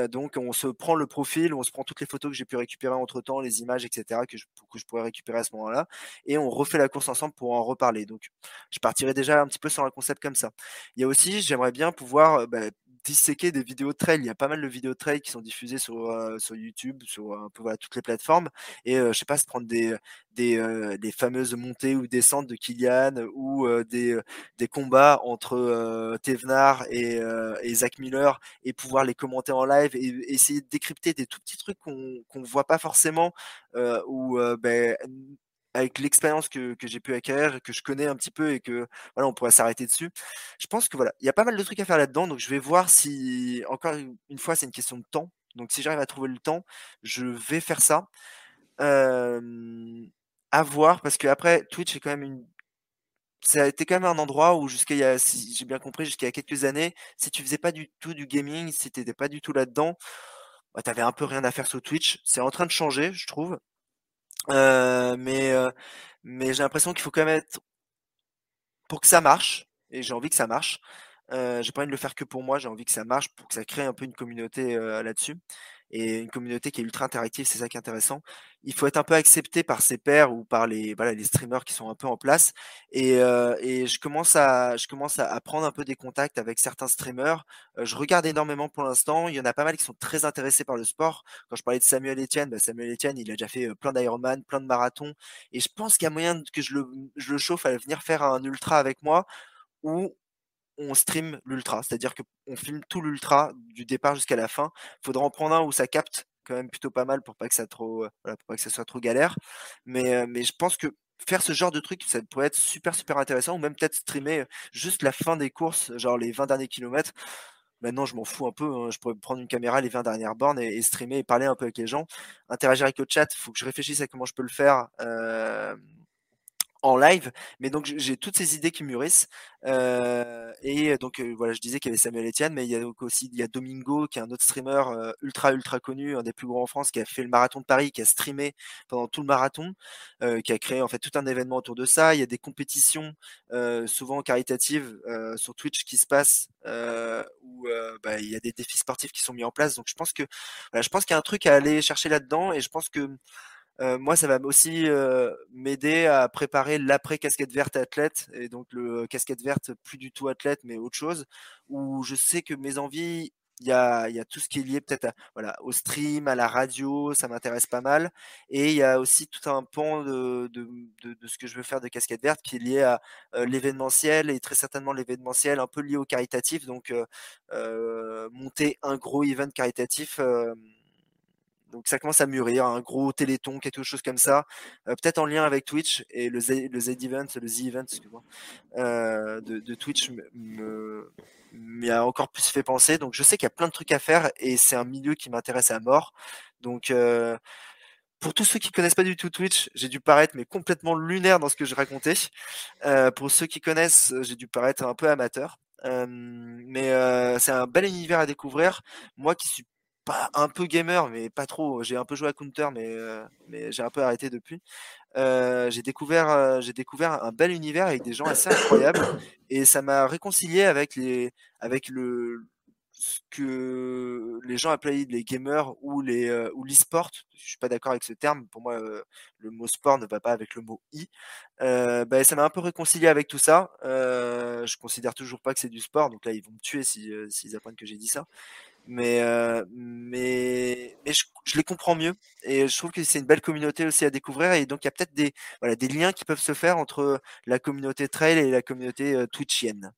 [SPEAKER 2] donc on se prend le profil, on se prend toutes les photos que j'ai pu récupérer entre temps, les images, etc. que je, que pourrais récupérer à ce moment-là, et on refait la course ensemble pour en reparler. Donc je partirai déjà un petit peu sur un concept comme ça. Il y a aussi, j'aimerais bien pouvoir bah, disséquer des vidéos de trail. Il y a pas mal de vidéos de trail qui sont diffusées sur, sur YouTube, sur peu toutes les plateformes. Et je sais pas, se prendre des, des, fameuses montées ou descentes de Kylian ou des, des combats entre Thévenard et, Zach Miller et pouvoir les commenter en live et essayer de décrypter des tout petits trucs qu'on qu'on voit pas forcément ou ben, avec l'expérience que, que j'ai pu acquérir, que je connais un petit peu et que voilà, on pourrait s'arrêter dessus. Je pense que voilà, il y a pas mal de trucs à faire là-dedans, donc je vais voir si encore une fois c'est une question de temps. Donc si j'arrive à trouver le temps, je vais faire ça. à voir parce que après Twitch est quand même une ça a été quand même un endroit où jusqu'à si j'ai bien compris, jusqu'à quelques années, si tu faisais pas du tout du gaming, si tu pas du tout là-dedans, bah, tu avais un peu rien à faire sur Twitch. C'est en train de changer, je trouve. Euh, mais euh, mais j'ai l'impression qu'il faut quand même être pour que ça marche et j'ai envie que ça marche. Euh, j'ai pas envie de le faire que pour moi, j'ai envie que ça marche pour que ça crée un peu une communauté là-dessus et une communauté qui est ultra interactive, c'est ça qui est intéressant. Il faut être un peu accepté par ses pairs ou par les voilà les streamers qui sont un peu en place. Et, euh, je commence à je commence à, prendre un peu des contacts avec certains streamers. Euh, je regarde énormément pour l'instant. Il y en a pas mal qui sont très intéressés par le sport. Quand je parlais de Samuel Etienne, bah Samuel Etienne, il a déjà fait euh, plein d'Ironman, plein de marathons. Et je pense qu'il y a moyen que je le, je le chauffe à venir faire un ultra avec moi où on stream l'ultra, c'est-à-dire qu'on filme tout l'ultra du départ jusqu'à la fin. Il faudra en prendre un où ça capte quand même plutôt pas mal pour pas que ça trop, euh, soit trop galère. Mais, euh, mais je pense que faire ce genre de truc, ça pourrait être super super intéressant, ou même peut-être streamer juste la fin des courses, genre les 20 derniers kilomètres. Maintenant, je m'en fous un peu. Hein. Je pourrais prendre une caméra les 20 dernières bornes et, streamer et parler un peu avec les gens. Interagir avec le chat, il faut que je réfléchisse à comment je peux le faire. Euh, en live. Mais donc j'ai toutes ces idées qui mûrissent. Euh, et donc voilà, je disais qu'il y avait Samuel Etienne, mais il y a donc aussi il y a Domingo, qui est un autre streamer ultra ultra connu, un des plus grands en France, qui a fait le marathon de Paris, qui a streamé pendant tout le marathon, qui a créé en fait tout un événement autour de ça. Il y a des compétitions souvent caritatives sur Twitch qui se passent où bah, il y a des défis sportifs qui sont mis en place. Donc je pense que voilà, je pense qu'il y a un truc à aller chercher là-dedans et je pense que euh, moi, ça va aussi euh, m'aider à préparer l'après casquette verte athlète et donc le casquette verte plus du tout athlète mais autre chose où je sais que mes envies il y a, tout ce qui est lié peut-être voilà, au stream, à la radio, ça m'intéresse pas mal. Et il y a aussi tout un pan de, de, de, ce que je veux faire de casquette verte qui est lié à euh, l'événementiel et très certainement l'événementiel un peu lié au caritatif. Donc euh, monter un gros event caritatif donc ça commence à mûrir, un gros téléthon, quelque chose comme ça, euh, peut-être en lien avec Twitch et le Z, Event, le Z Event, euh, de, Twitch me, m'a encore plus fait penser. Donc je sais qu'il y a plein de trucs à faire et c'est un milieu qui m'intéresse à mort. Donc euh, pour tous ceux qui connaissent pas du tout Twitch, j'ai dû paraître mais complètement lunaire dans ce que je racontais. pour ceux qui connaissent, j'ai dû paraître un peu amateur. mais c'est un bel univers à découvrir. Moi qui suis un peu gamer, mais pas trop. J'ai un peu joué à Counter, mais, mais j'ai un peu arrêté depuis. j'ai découvert, j'ai découvert un bel univers avec des gens assez incroyables et ça m'a réconcilié avec les, avec le, ce que les gens appellent les gamers ou les ou l'e-sport. Je suis pas d'accord avec ce terme. Pour moi, le mot sport ne va pas avec le mot i. Bah, ça m'a un peu réconcilié avec tout ça. je considère toujours pas que c'est du sport, donc là ils vont me tuer s'ils apprennent que j'ai dit ça. Mais mais mais je, les comprends mieux et je trouve que c'est une belle communauté aussi à découvrir et donc il y a peut-être des voilà des liens qui peuvent se faire entre la communauté trail et la communauté twitchienne.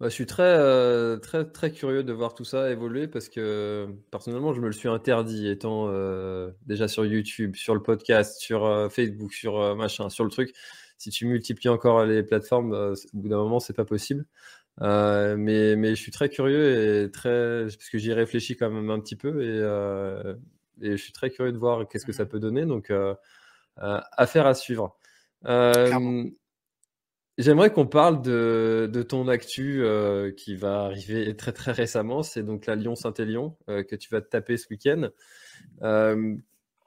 [SPEAKER 1] Bah, je suis très, euh, très, très curieux de voir tout ça évoluer parce que personnellement, je me le suis interdit étant euh, déjà sur YouTube, sur le podcast, sur euh, Facebook, sur machin, sur le truc. Si tu multiplies encore les plateformes, au bout d'un moment, c'est pas possible. Mais, mais je suis très curieux et très, parce que j'y réfléchis quand même un petit peu et, et je suis très curieux de voir qu'est-ce que ça mmh peut donner. Donc, affaire à suivre. J'aimerais qu'on parle de, de, ton actu euh, qui va arriver très très récemment. C'est donc la Lyon-Saint-Élion euh, que tu vas te taper ce week-end.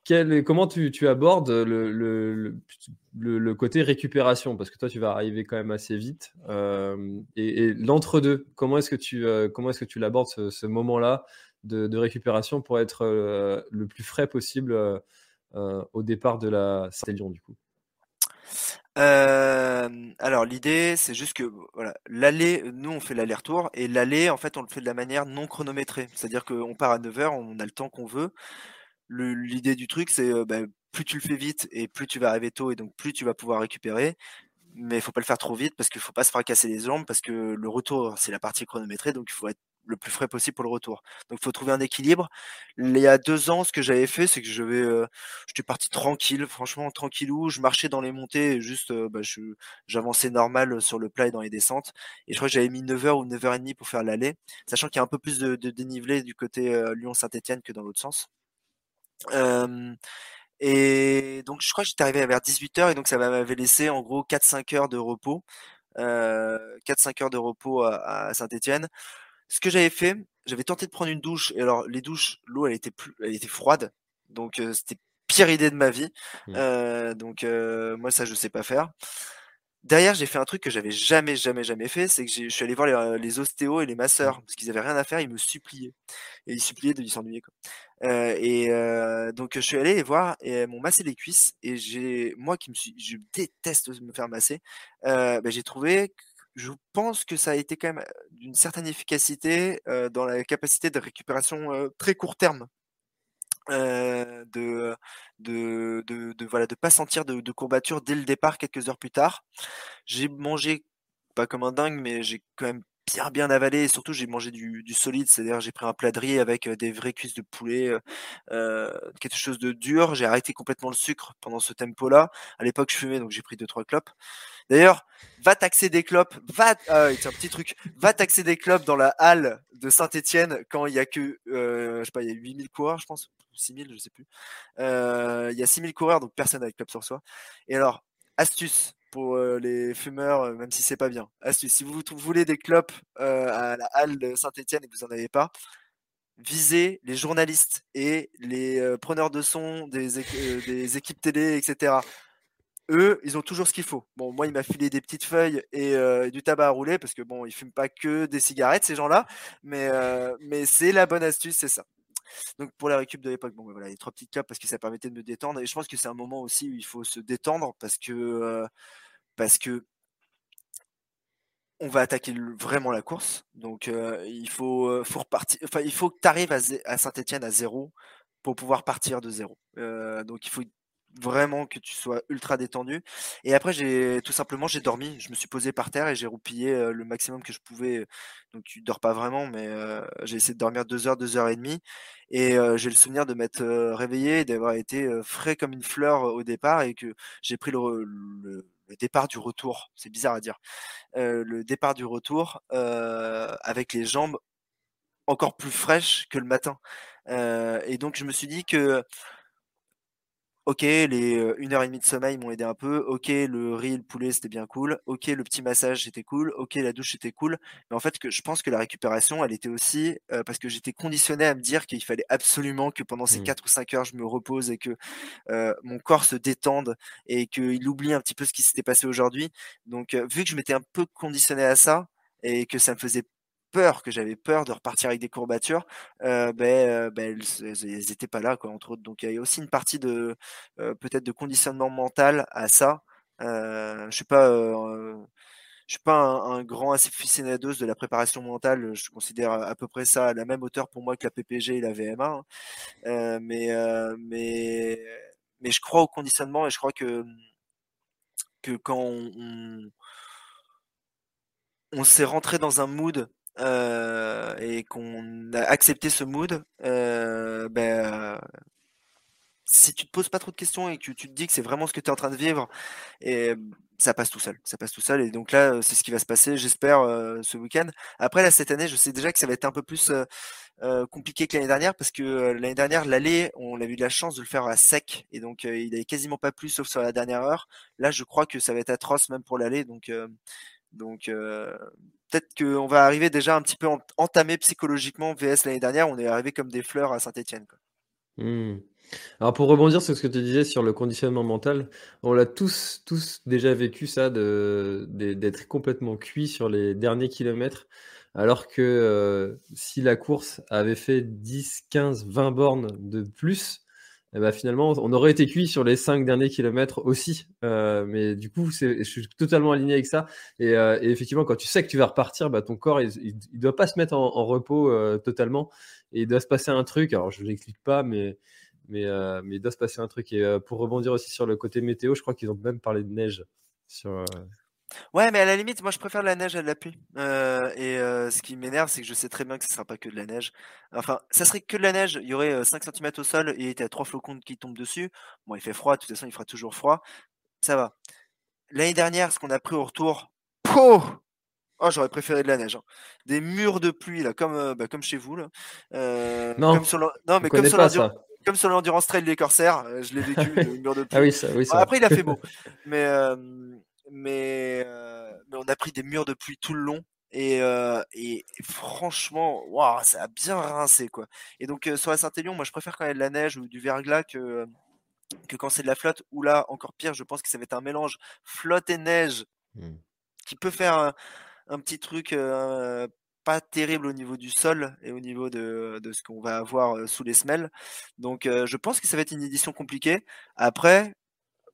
[SPEAKER 1] Euh, comment tu, abordes le, côté récupération? Parce que toi, tu vas arriver quand même assez vite. et, l'entre-deux, comment est-ce que tu, tu l'abordes ce, moment-là de, récupération pour être le plus frais possible au départ de la Saint-Élion du coup?
[SPEAKER 2] Alors l'idée, c'est juste que l'aller, nous on fait l'aller-retour et l'aller, en fait, on le fait de la manière non chronométrée. C'est-à-dire qu'on part à 9h, on a le temps qu'on veut. L'idée du truc, c'est bah, plus tu le fais vite et plus tu vas arriver tôt et donc plus tu vas pouvoir récupérer. Mais il faut pas le faire trop vite parce qu'il faut pas se fracasser les jambes parce que le retour, c'est la partie chronométrée, donc il faut être le plus frais possible pour le retour. Donc il faut trouver un équilibre. Il y a deux ans, ce que j'avais fait, c'est que je vais, euh, j'étais parti tranquille, franchement tranquillou. Je marchais dans les montées, et juste, euh, bah, j'avançais normal sur le plat et dans les descentes. Et je crois que j'avais mis 9h ou 9h30 pour faire l'aller, sachant qu'il y a un peu plus de, dénivelé du côté euh, Lyon-Saint-Etienne que dans l'autre sens. Et donc je crois que j'étais arrivé vers 18h et donc ça m'avait laissé en gros 4-5 heures de repos. 4-5 heures de repos à, à Saint-Etienne ce que j'avais fait, j'avais tenté de prendre une douche. Et alors, les douches, l'eau, elle était plus, elle était froide. Donc, euh, c'était pire idée de ma vie. Mmh. Euh, donc, euh, moi, ça, je sais pas faire. Derrière, j'ai fait un truc que j'avais jamais, jamais, jamais fait, c'est que je suis allé voir les, les, ostéos et les masseurs, parce qu'ils avaient rien à faire, ils me suppliaient. Et ils suppliaient de s'ennuyer, quoi. Euh, et euh, donc, je suis allé les voir et elles m'ont massé les cuisses. Et j'ai, moi qui me suis, je déteste me faire masser, euh, bah, j'ai trouvé je pense que ça a été quand même d'une certaine efficacité dans la capacité de récupération très court terme. De, de, de, de, voilà de pas sentir de, de courbature dès le départ quelques heures plus tard. J'ai mangé pas comme un dingue mais j'ai quand même bien bien avalé. Et surtout j'ai mangé du, du solide. C'est-à-dire j'ai pris un plat de riz avec des vraies cuisses de poulet euh, quelque chose de dur. J'ai arrêté complètement le sucre pendant ce tempo là à l'époque je fumais donc j'ai pris deux trois clopes D'ailleurs, va taxer des clopes, va, un petit truc, va taxer des clopes dans la halle de Saint-Etienne quand il y a que, euh, je sais pas, il y a 8000 coureurs, je pense, 6000, je sais plus. Euh, il y a 6000 coureurs, donc personne avec clopes sur soi. Et alors, astuce pour euh, les fumeurs, même si c'est pas bien. Astuce, si vous voulez des clopes à la halle de Saint-Etienne et que vous en avez pas, visez les journalistes et les preneurs de son des équipes télé, etc eux, ils ont toujours ce qu'il faut. Bon, moi, il m'a filé des petites feuilles et, euh, du tabac à rouler parce que bon, ils fument pas que des cigarettes, ces gens-là, mais, euh, mais c'est la bonne astuce, c'est ça. Donc pour la récup de l'époque, bon, ben voilà, les trois petites clopes parce que ça permettait de me détendre et je pense que c'est un moment aussi où il faut se détendre parce que euh, parce que on va attaquer vraiment la course. Donc il faut, faut repartir. Enfin, il faut que tu arrives à, Saint-Etienne à zéro pour pouvoir partir de zéro. donc il faut vraiment que tu sois ultra détendu. Et après, j'ai tout simplement j'ai dormi. Je me suis posé par terre et j'ai roupillé le maximum que je pouvais. Donc tu dors pas vraiment, mais j'ai essayé de dormir deux heures, deux heures et demie. Et j'ai le souvenir de m'être réveillé d'avoir été frais comme une fleur au départ et que j'ai pris le, le, départ du retour. C'est bizarre à dire. le départ du retour avec les jambes encore plus fraîches que le matin. et donc je me suis dit que Ok, les euh, une heure et demie de sommeil m'ont aidé un peu. Ok, le riz, le poulet, c'était bien cool. Ok, le petit massage, c'était cool. Ok, la douche, c'était cool. Mais en fait, que je pense que la récupération, elle était aussi euh, parce que j'étais conditionné à me dire qu'il fallait absolument que pendant ces
[SPEAKER 1] Mmh.
[SPEAKER 2] 4 ou 5 heures, je me repose et que euh, mon corps se détende et qu'il oublie un petit peu ce qui s'était passé aujourd'hui. Donc, euh, vu que je m'étais un peu conditionné à ça et que ça me faisait peur, que j'avais peur de repartir avec des courbatures, euh, ben, euh, ben, elles, elles- elles étaient pas là, quoi, entre autres. Donc il y a aussi une partie de euh, peut-être de conditionnement mental à ça. Je suis pas, je suis pas un, un grand aficionados de la préparation mentale. Je considère à peu près ça à la même hauteur pour moi que la PPG et la VMA. hein. Mais, mais, mais je crois au conditionnement et je crois que que quand on, on s'est rentré dans un mood euh, et qu'on a accepté ce mood, euh, ben, si tu te poses pas trop de questions et que tu, te dis que c'est vraiment ce que tu es en train de vivre, et ça passe tout seul. Ça passe tout seul. Et donc là, c'est ce qui va se passer, j'espère, euh, ce week-end. Après, là, cette année, je sais déjà que ça va être un peu plus compliqué que l'année dernière parce que l'année dernière, l'aller, on avait eu de la chance de le faire à sec. Et donc, il avait quasiment pas plu sauf sur la dernière heure. Là, je crois que ça va être atroce même pour l'aller. Donc, donc euh, peut-être qu'on va arriver déjà un petit peu en- entamé psychologiquement VS l'année dernière. On est arrivé comme des fleurs à Saint-Etienne.
[SPEAKER 1] Mmh. Alors pour rebondir sur ce que tu disais sur le conditionnement mental, on l'a tous, tous déjà vécu ça, d'être complètement cuit sur les derniers kilomètres, alors que euh, si la course avait fait 10, 15, 20 bornes de plus, eh ben, finalement on aurait été cuit sur les 5 derniers kilomètres aussi. Euh, mais du coup, je suis totalement aligné avec ça. Et, euh, et effectivement, quand tu sais que tu vas repartir, bah, ton corps, il ne doit pas se mettre en, en repos euh, totalement. Et il doit se passer un truc, alors je ne l'explique pas, mais mais, euh, mais il doit se passer un truc. Et euh, pour rebondir aussi sur le côté météo, je crois qu'ils ont même parlé de neige. Sur, euh,
[SPEAKER 2] Ouais, mais à la limite, moi je préfère la neige à de la pluie. Euh, et euh, ce qui m'énerve, c'est que je sais très bien que ce sera pas que de la neige. Enfin, ça serait que de la neige. Il y aurait euh, 5 cm au sol et il y a 3 flocons qui tombent dessus. Bon, il fait froid, de toute façon, il fera toujours froid. Ça va. L'année dernière, ce qu'on a pris au retour, Oh, j'aurais préféré de la neige. hein. Des murs de pluie, là, comme, euh, bah, comme chez vous. Là. Euh,
[SPEAKER 1] Non,
[SPEAKER 2] comme sur l'en- non,
[SPEAKER 1] on
[SPEAKER 2] mais comme sur l'endurance
[SPEAKER 1] ça.
[SPEAKER 2] comme sur l'endurance trail des corsaires, euh, je l'ai vécu, le mur de pluie.
[SPEAKER 1] Ah oui, ça, oui,
[SPEAKER 2] Bon,
[SPEAKER 1] ça.
[SPEAKER 2] après, il a fait beau. Mais, euh, mais, euh, mais on a pris des murs de pluie tout le long. Et, euh, et franchement, waouh, ça a bien rincé, quoi. Et donc, euh, sur la Saint-Élion, moi, je préfère quand il y a de la neige ou du verglas que, que quand c'est de la flotte. Ou là, encore pire, je pense que ça va être un mélange flotte et neige
[SPEAKER 1] Hmm.
[SPEAKER 2] qui peut faire un, un petit truc pas terrible au niveau du sol et au niveau de, de ce qu'on va avoir sous les semelles. Donc, euh, je pense que ça va être une édition compliquée. Après,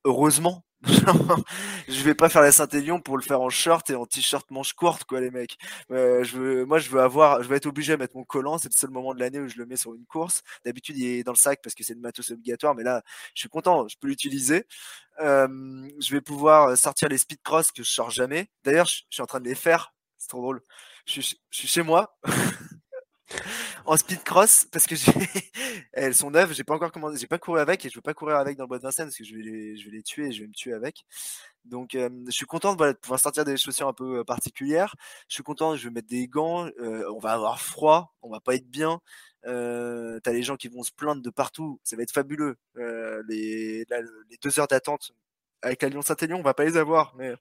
[SPEAKER 2] heureusement. je vais pas faire la Saint-Élion pour le faire en short et en t-shirt manche courte quoi les mecs. Euh, je veux, moi je veux avoir, je vais être obligé à mettre mon collant. C'est le seul moment de l'année où je le mets sur une course. D'habitude il est dans le sac parce que c'est le matos obligatoire, mais là je suis content, je peux l'utiliser. Euh, je vais pouvoir sortir les speed cross que je sors jamais. D'ailleurs je, je suis en train de les faire. C'est trop drôle. Je suis, je suis chez moi. en speed cross parce que elles sont neuves, j'ai pas encore commandé, j'ai pas couru avec et je veux pas courir avec dans le bois de Vincennes parce que je vais les, je vais les tuer et je vais me tuer avec. Donc je suis content de, pouvoir sortir des chaussures un peu particulières. Je suis content, je vais mettre des gants, on va avoir froid, on va pas être bien. T'as les gens qui vont se plaindre de partout, ça va être fabuleux. Les, deux heures d'attente avec la Lyon-Saint-Élion, on va pas les avoir, mais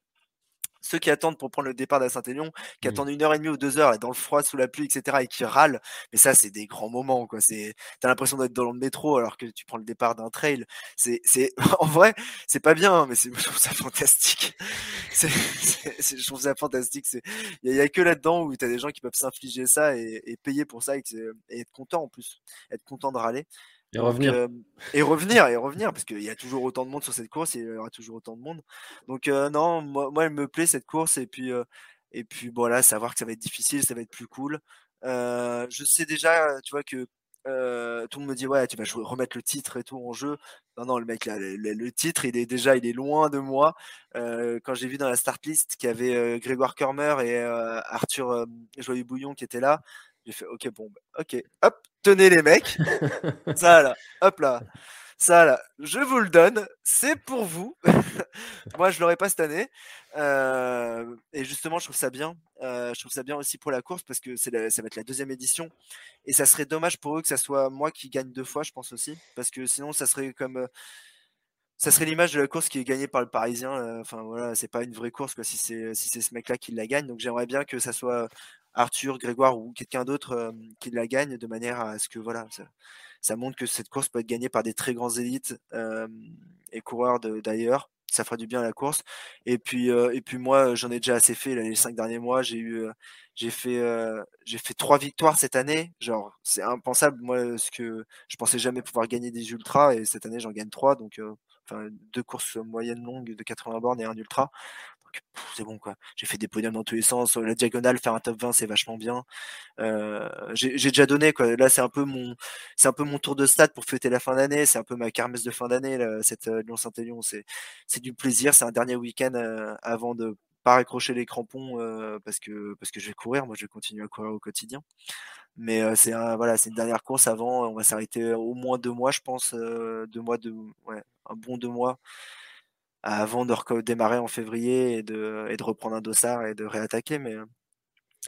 [SPEAKER 2] ceux qui attendent pour prendre le départ de Saint-Élion, qui
[SPEAKER 1] Mm.
[SPEAKER 2] attendent une heure et demie ou deux heures là, dans le froid, sous la pluie, etc., et qui râlent, mais ça, c'est des grands moments, quoi. C'est, t'as l'impression d'être dans le métro alors que tu prends le départ d'un trail. C'est, c'est, en vrai, c'est pas bien, hein, mais c'est, je trouve ça fantastique. C'est, c'est- c'est- je trouve ça fantastique. C'est, il y, a que là-dedans où t'as des gens qui peuvent s'infliger ça et, et payer pour ça et, et être content en plus, être content de râler.
[SPEAKER 1] Et
[SPEAKER 2] Donc,
[SPEAKER 1] revenir.
[SPEAKER 2] euh, et revenir, et revenir, parce qu'il y a toujours autant de monde sur cette course, et il y aura toujours autant de monde. Donc euh, non, moi, moi, elle me plaît cette course, et puis, euh, et puis voilà, savoir que ça va être difficile, ça va être plus cool. Je sais déjà, tu vois, que tout le monde me dit, ouais, tu vas remettre le titre et tout en jeu. Non, non, le mec, là, le, titre, il est déjà, il est loin de moi. Quand j'ai vu dans la start list qu'il y avait Grégoire Körmer et Arthur Joyeux-Bouillon qui étaient là, j'ai fait, ok, bon, ok, hop, tenez les mecs. Ça là, hop là, ça là, je vous le donne, c'est pour vous. Moi, je l'aurais pas cette année. Euh, et justement, je trouve ça bien. Euh, je trouve ça bien aussi pour la course parce que c'est la- ça va être la deuxième édition. Et ça serait dommage pour eux que ça soit moi qui gagne deux fois, je pense aussi. Parce que sinon, ça serait comme. euh, ça serait l'image de la course qui est gagnée par le Parisien. Enfin voilà, c'est pas une vraie course quoi, si c'est si c'est ce mec-là qui la gagne. Donc j'aimerais bien que ça soit Arthur, Grégoire ou quelqu'un d'autre qui la gagne de manière à ce que voilà, ça, montre que cette course peut être gagnée par des très grands élites et coureurs d'ailleurs. Ça fera du bien à la course. Et puis et puis moi, j'en ai déjà assez fait les cinq derniers mois. J'ai eu j'ai fait j'ai fait trois victoires cette année. Genre c'est impensable moi ce que je pensais jamais pouvoir gagner des ultras et cette année j'en gagne trois donc enfin deux courses moyennes longues de 80 bornes et un ultra. C'est bon quoi. J'ai fait des podiums dans tous les sens. La diagonale, faire un top 20, c'est vachement bien. Euh, j'ai déjà donné quoi. Là, c'est un peu mon, c'est un peu mon tour de stade pour fêter la fin d'année. C'est un peu ma kermesse de fin d'année. Cette euh, Lyon-Saint-Élion, c'est, c'est du plaisir. C'est un dernier week-end euh, avant de pas raccrocher les crampons parce que parce que je vais courir. Moi, je vais continuer à courir au quotidien. Mais c'est voilà, c'est une dernière course avant. On va s'arrêter au moins deux mois, je pense, deux mois de, ouais, un bon deux mois avant de démarrer en février et de, et de reprendre un dossard et de réattaquer. Mais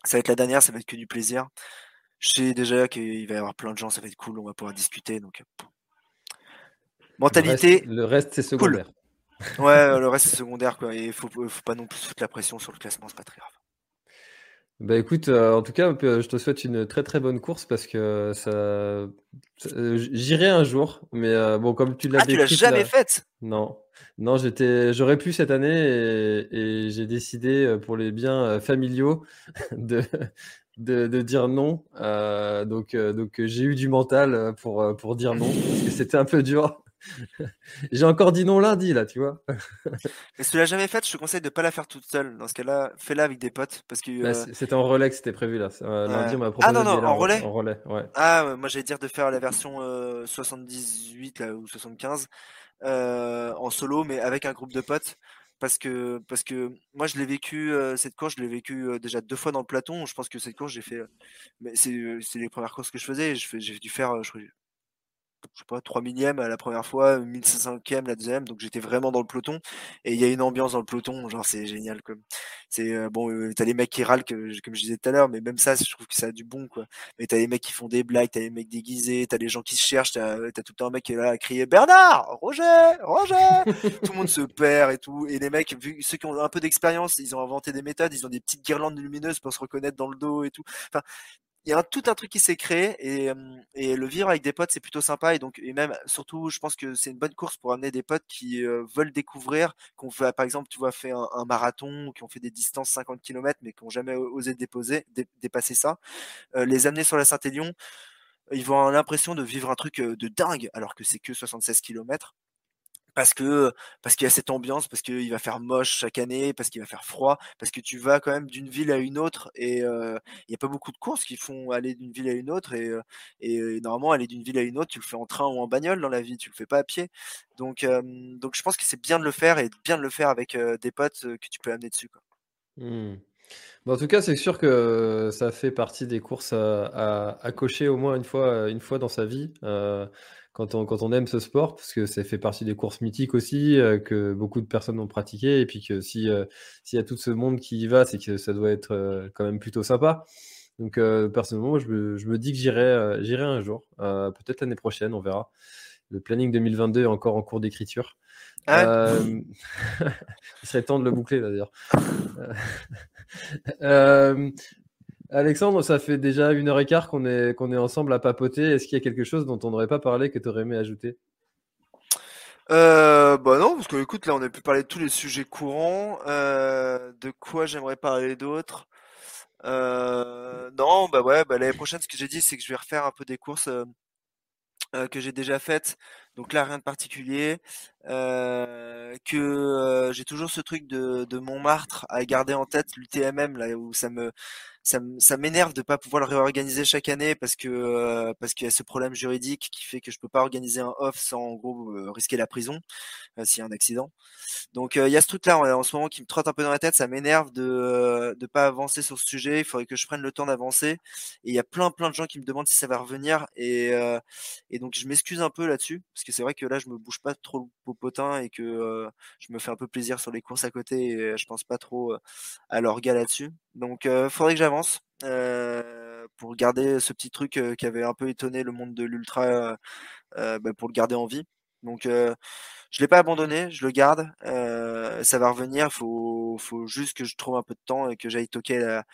[SPEAKER 2] ça va être la dernière, ça va être que du plaisir. Je sais déjà qu'il va y avoir plein de gens, ça va être cool, on va pouvoir discuter. Donc, mentalité.
[SPEAKER 1] Le reste, c'est secondaire.
[SPEAKER 2] Ouais, le reste c'est secondaire quoi. Et il faut, faut pas non plus foutre la pression sur le classement, c'est pas très grave.
[SPEAKER 1] Bah écoute, euh, en tout cas, je te souhaite une très très bonne course parce que ça, euh, j'irai un jour, mais euh, bon, comme tu l'as
[SPEAKER 2] ah, tu l'as jamais faite?
[SPEAKER 1] Non, non, j'étais, j'aurais pu cette année et, j'ai décidé pour les biens familiaux de, de, dire non. donc, donc j'ai eu du mental pour, pour dire non parce que c'était un peu dur. J'ai encore dit non lundi, là, tu vois.
[SPEAKER 2] Et si tu l'as jamais faite, je te conseille de pas la faire toute seule. Dans ce cas-là, fais-la avec des potes. parce que bah,
[SPEAKER 1] euh, C'était en relais que c'était prévu, là. Euh, lundi, on m'a proposé
[SPEAKER 2] Ah non, non, en relais
[SPEAKER 1] En relais, ouais.
[SPEAKER 2] Ah, moi, j'allais dire de faire la version 78 euh, là, ou 75 en solo, mais avec un groupe de potes. Parce que, parce que moi, je l'ai vécu, cette course, je l'ai vécu déjà deux fois dans le platon. Je pense que cette course, j'ai fait. mais c'est les premières courses que je faisais. J'ai dû faire, je, je sais pas, 3 millième à la première fois, 1500e la deuxième, donc j'étais vraiment dans le peloton. Et il y a une ambiance dans le peloton, genre c'est génial. Comme c'est euh, bon, euh, t'as les mecs qui râlent, comme je disais tout à l'heure, mais même ça, je trouve que ça a du bon quoi. Mais t'as les mecs qui font des blagues, t'as les mecs déguisés, t'as les gens qui se cherchent, t'as as tout le temps un mec qui est là à crier Bernard, Roger, Roger. tout le monde se perd et tout. Et les mecs, vu ceux qui ont un peu d'expérience, ils ont inventé des méthodes, ils ont des petites guirlandes lumineuses pour se reconnaître dans le dos et tout. Enfin, il y a tout un truc qui s'est créé et, le vivre avec des potes c'est plutôt sympa et donc et même surtout je pense que c'est une bonne course pour amener des potes qui veulent découvrir qu'on fait par exemple tu vois fait un, marathon qui ont fait des distances 50 km mais qui n'ont jamais osé déposer dépasser ça les amener sur la Saint-Élion ils vont avoir l'impression de vivre un truc de dingue alors que c'est que 76 km parce que parce qu'il y a cette ambiance, parce qu'il va faire moche chaque année, parce qu'il va faire froid, parce que tu vas quand même d'une ville à une autre et il n'y a pas beaucoup de courses qui font aller d'une ville à une autre et, et, normalement aller d'une ville à une autre, tu le fais en train ou en bagnole dans la vie, tu le fais pas à pied. Donc donc je pense que c'est bien de le faire et bien de le faire avec des potes que tu peux amener dessus.
[SPEAKER 1] Mmh. en tout cas, c'est sûr que ça fait partie des courses à, à, cocher au moins une fois, une fois dans sa vie quand on, quand on aime ce sport, parce que ça fait partie des courses mythiques aussi, euh, que beaucoup de personnes ont pratiqué, et puis que si euh, s'il y a tout ce monde qui y va, c'est que ça doit être euh, quand même plutôt sympa. Donc personnellement, je me, je me, dis que j'irai j'irai un jour, peut-être l'année prochaine, on verra. Le planning 2022 est encore en cours d'écriture. Ah il serait temps de le boucler d'ailleurs. Alexandre, ça fait déjà une heure et quart qu'on est, qu'on est ensemble à papoter. Est-ce qu'il y a quelque chose dont on n'aurait pas parlé que tu aurais aimé ajouter?
[SPEAKER 2] Euh, bah non, parce que là on a pu parler de tous les sujets courants. Euh, de quoi j'aimerais parler d'autres euh, Non, bah ouais, bah l'année prochaine, ce que j'ai dit, c'est que je vais refaire un peu des courses que j'ai déjà faites. Donc là, rien de particulier. Que j'ai toujours ce truc de, de Montmartre à garder en tête, l'UTMM, là où ça me ça, m'énerve de pas pouvoir le réorganiser chaque année parce que euh, parce qu'il y a ce problème juridique qui fait que je peux pas organiser un off sans en gros euh, risquer la prison euh, s'il y a un accident. Donc il y a ce truc là en, ce moment qui me trotte un peu dans la tête, ça m'énerve de de pas avancer sur ce sujet. Il faudrait que je prenne le temps d'avancer. Et il y a plein plein de gens qui me demandent si ça va revenir et et donc je m'excuse un peu là-dessus parce que c'est vrai que là je me bouge pas trop popotin et que je me fais un peu plaisir sur les courses à côté et je pense pas trop à l'orga là-dessus. Donc faudrait que j'avance pour garder ce petit truc qui avait un peu étonné le monde de l'ultra, bah, pour le garder en vie. Donc je l'ai pas abandonné, je le garde. ça va revenir. Faut, faut juste que je trouve un peu de temps et que j'aille toquer à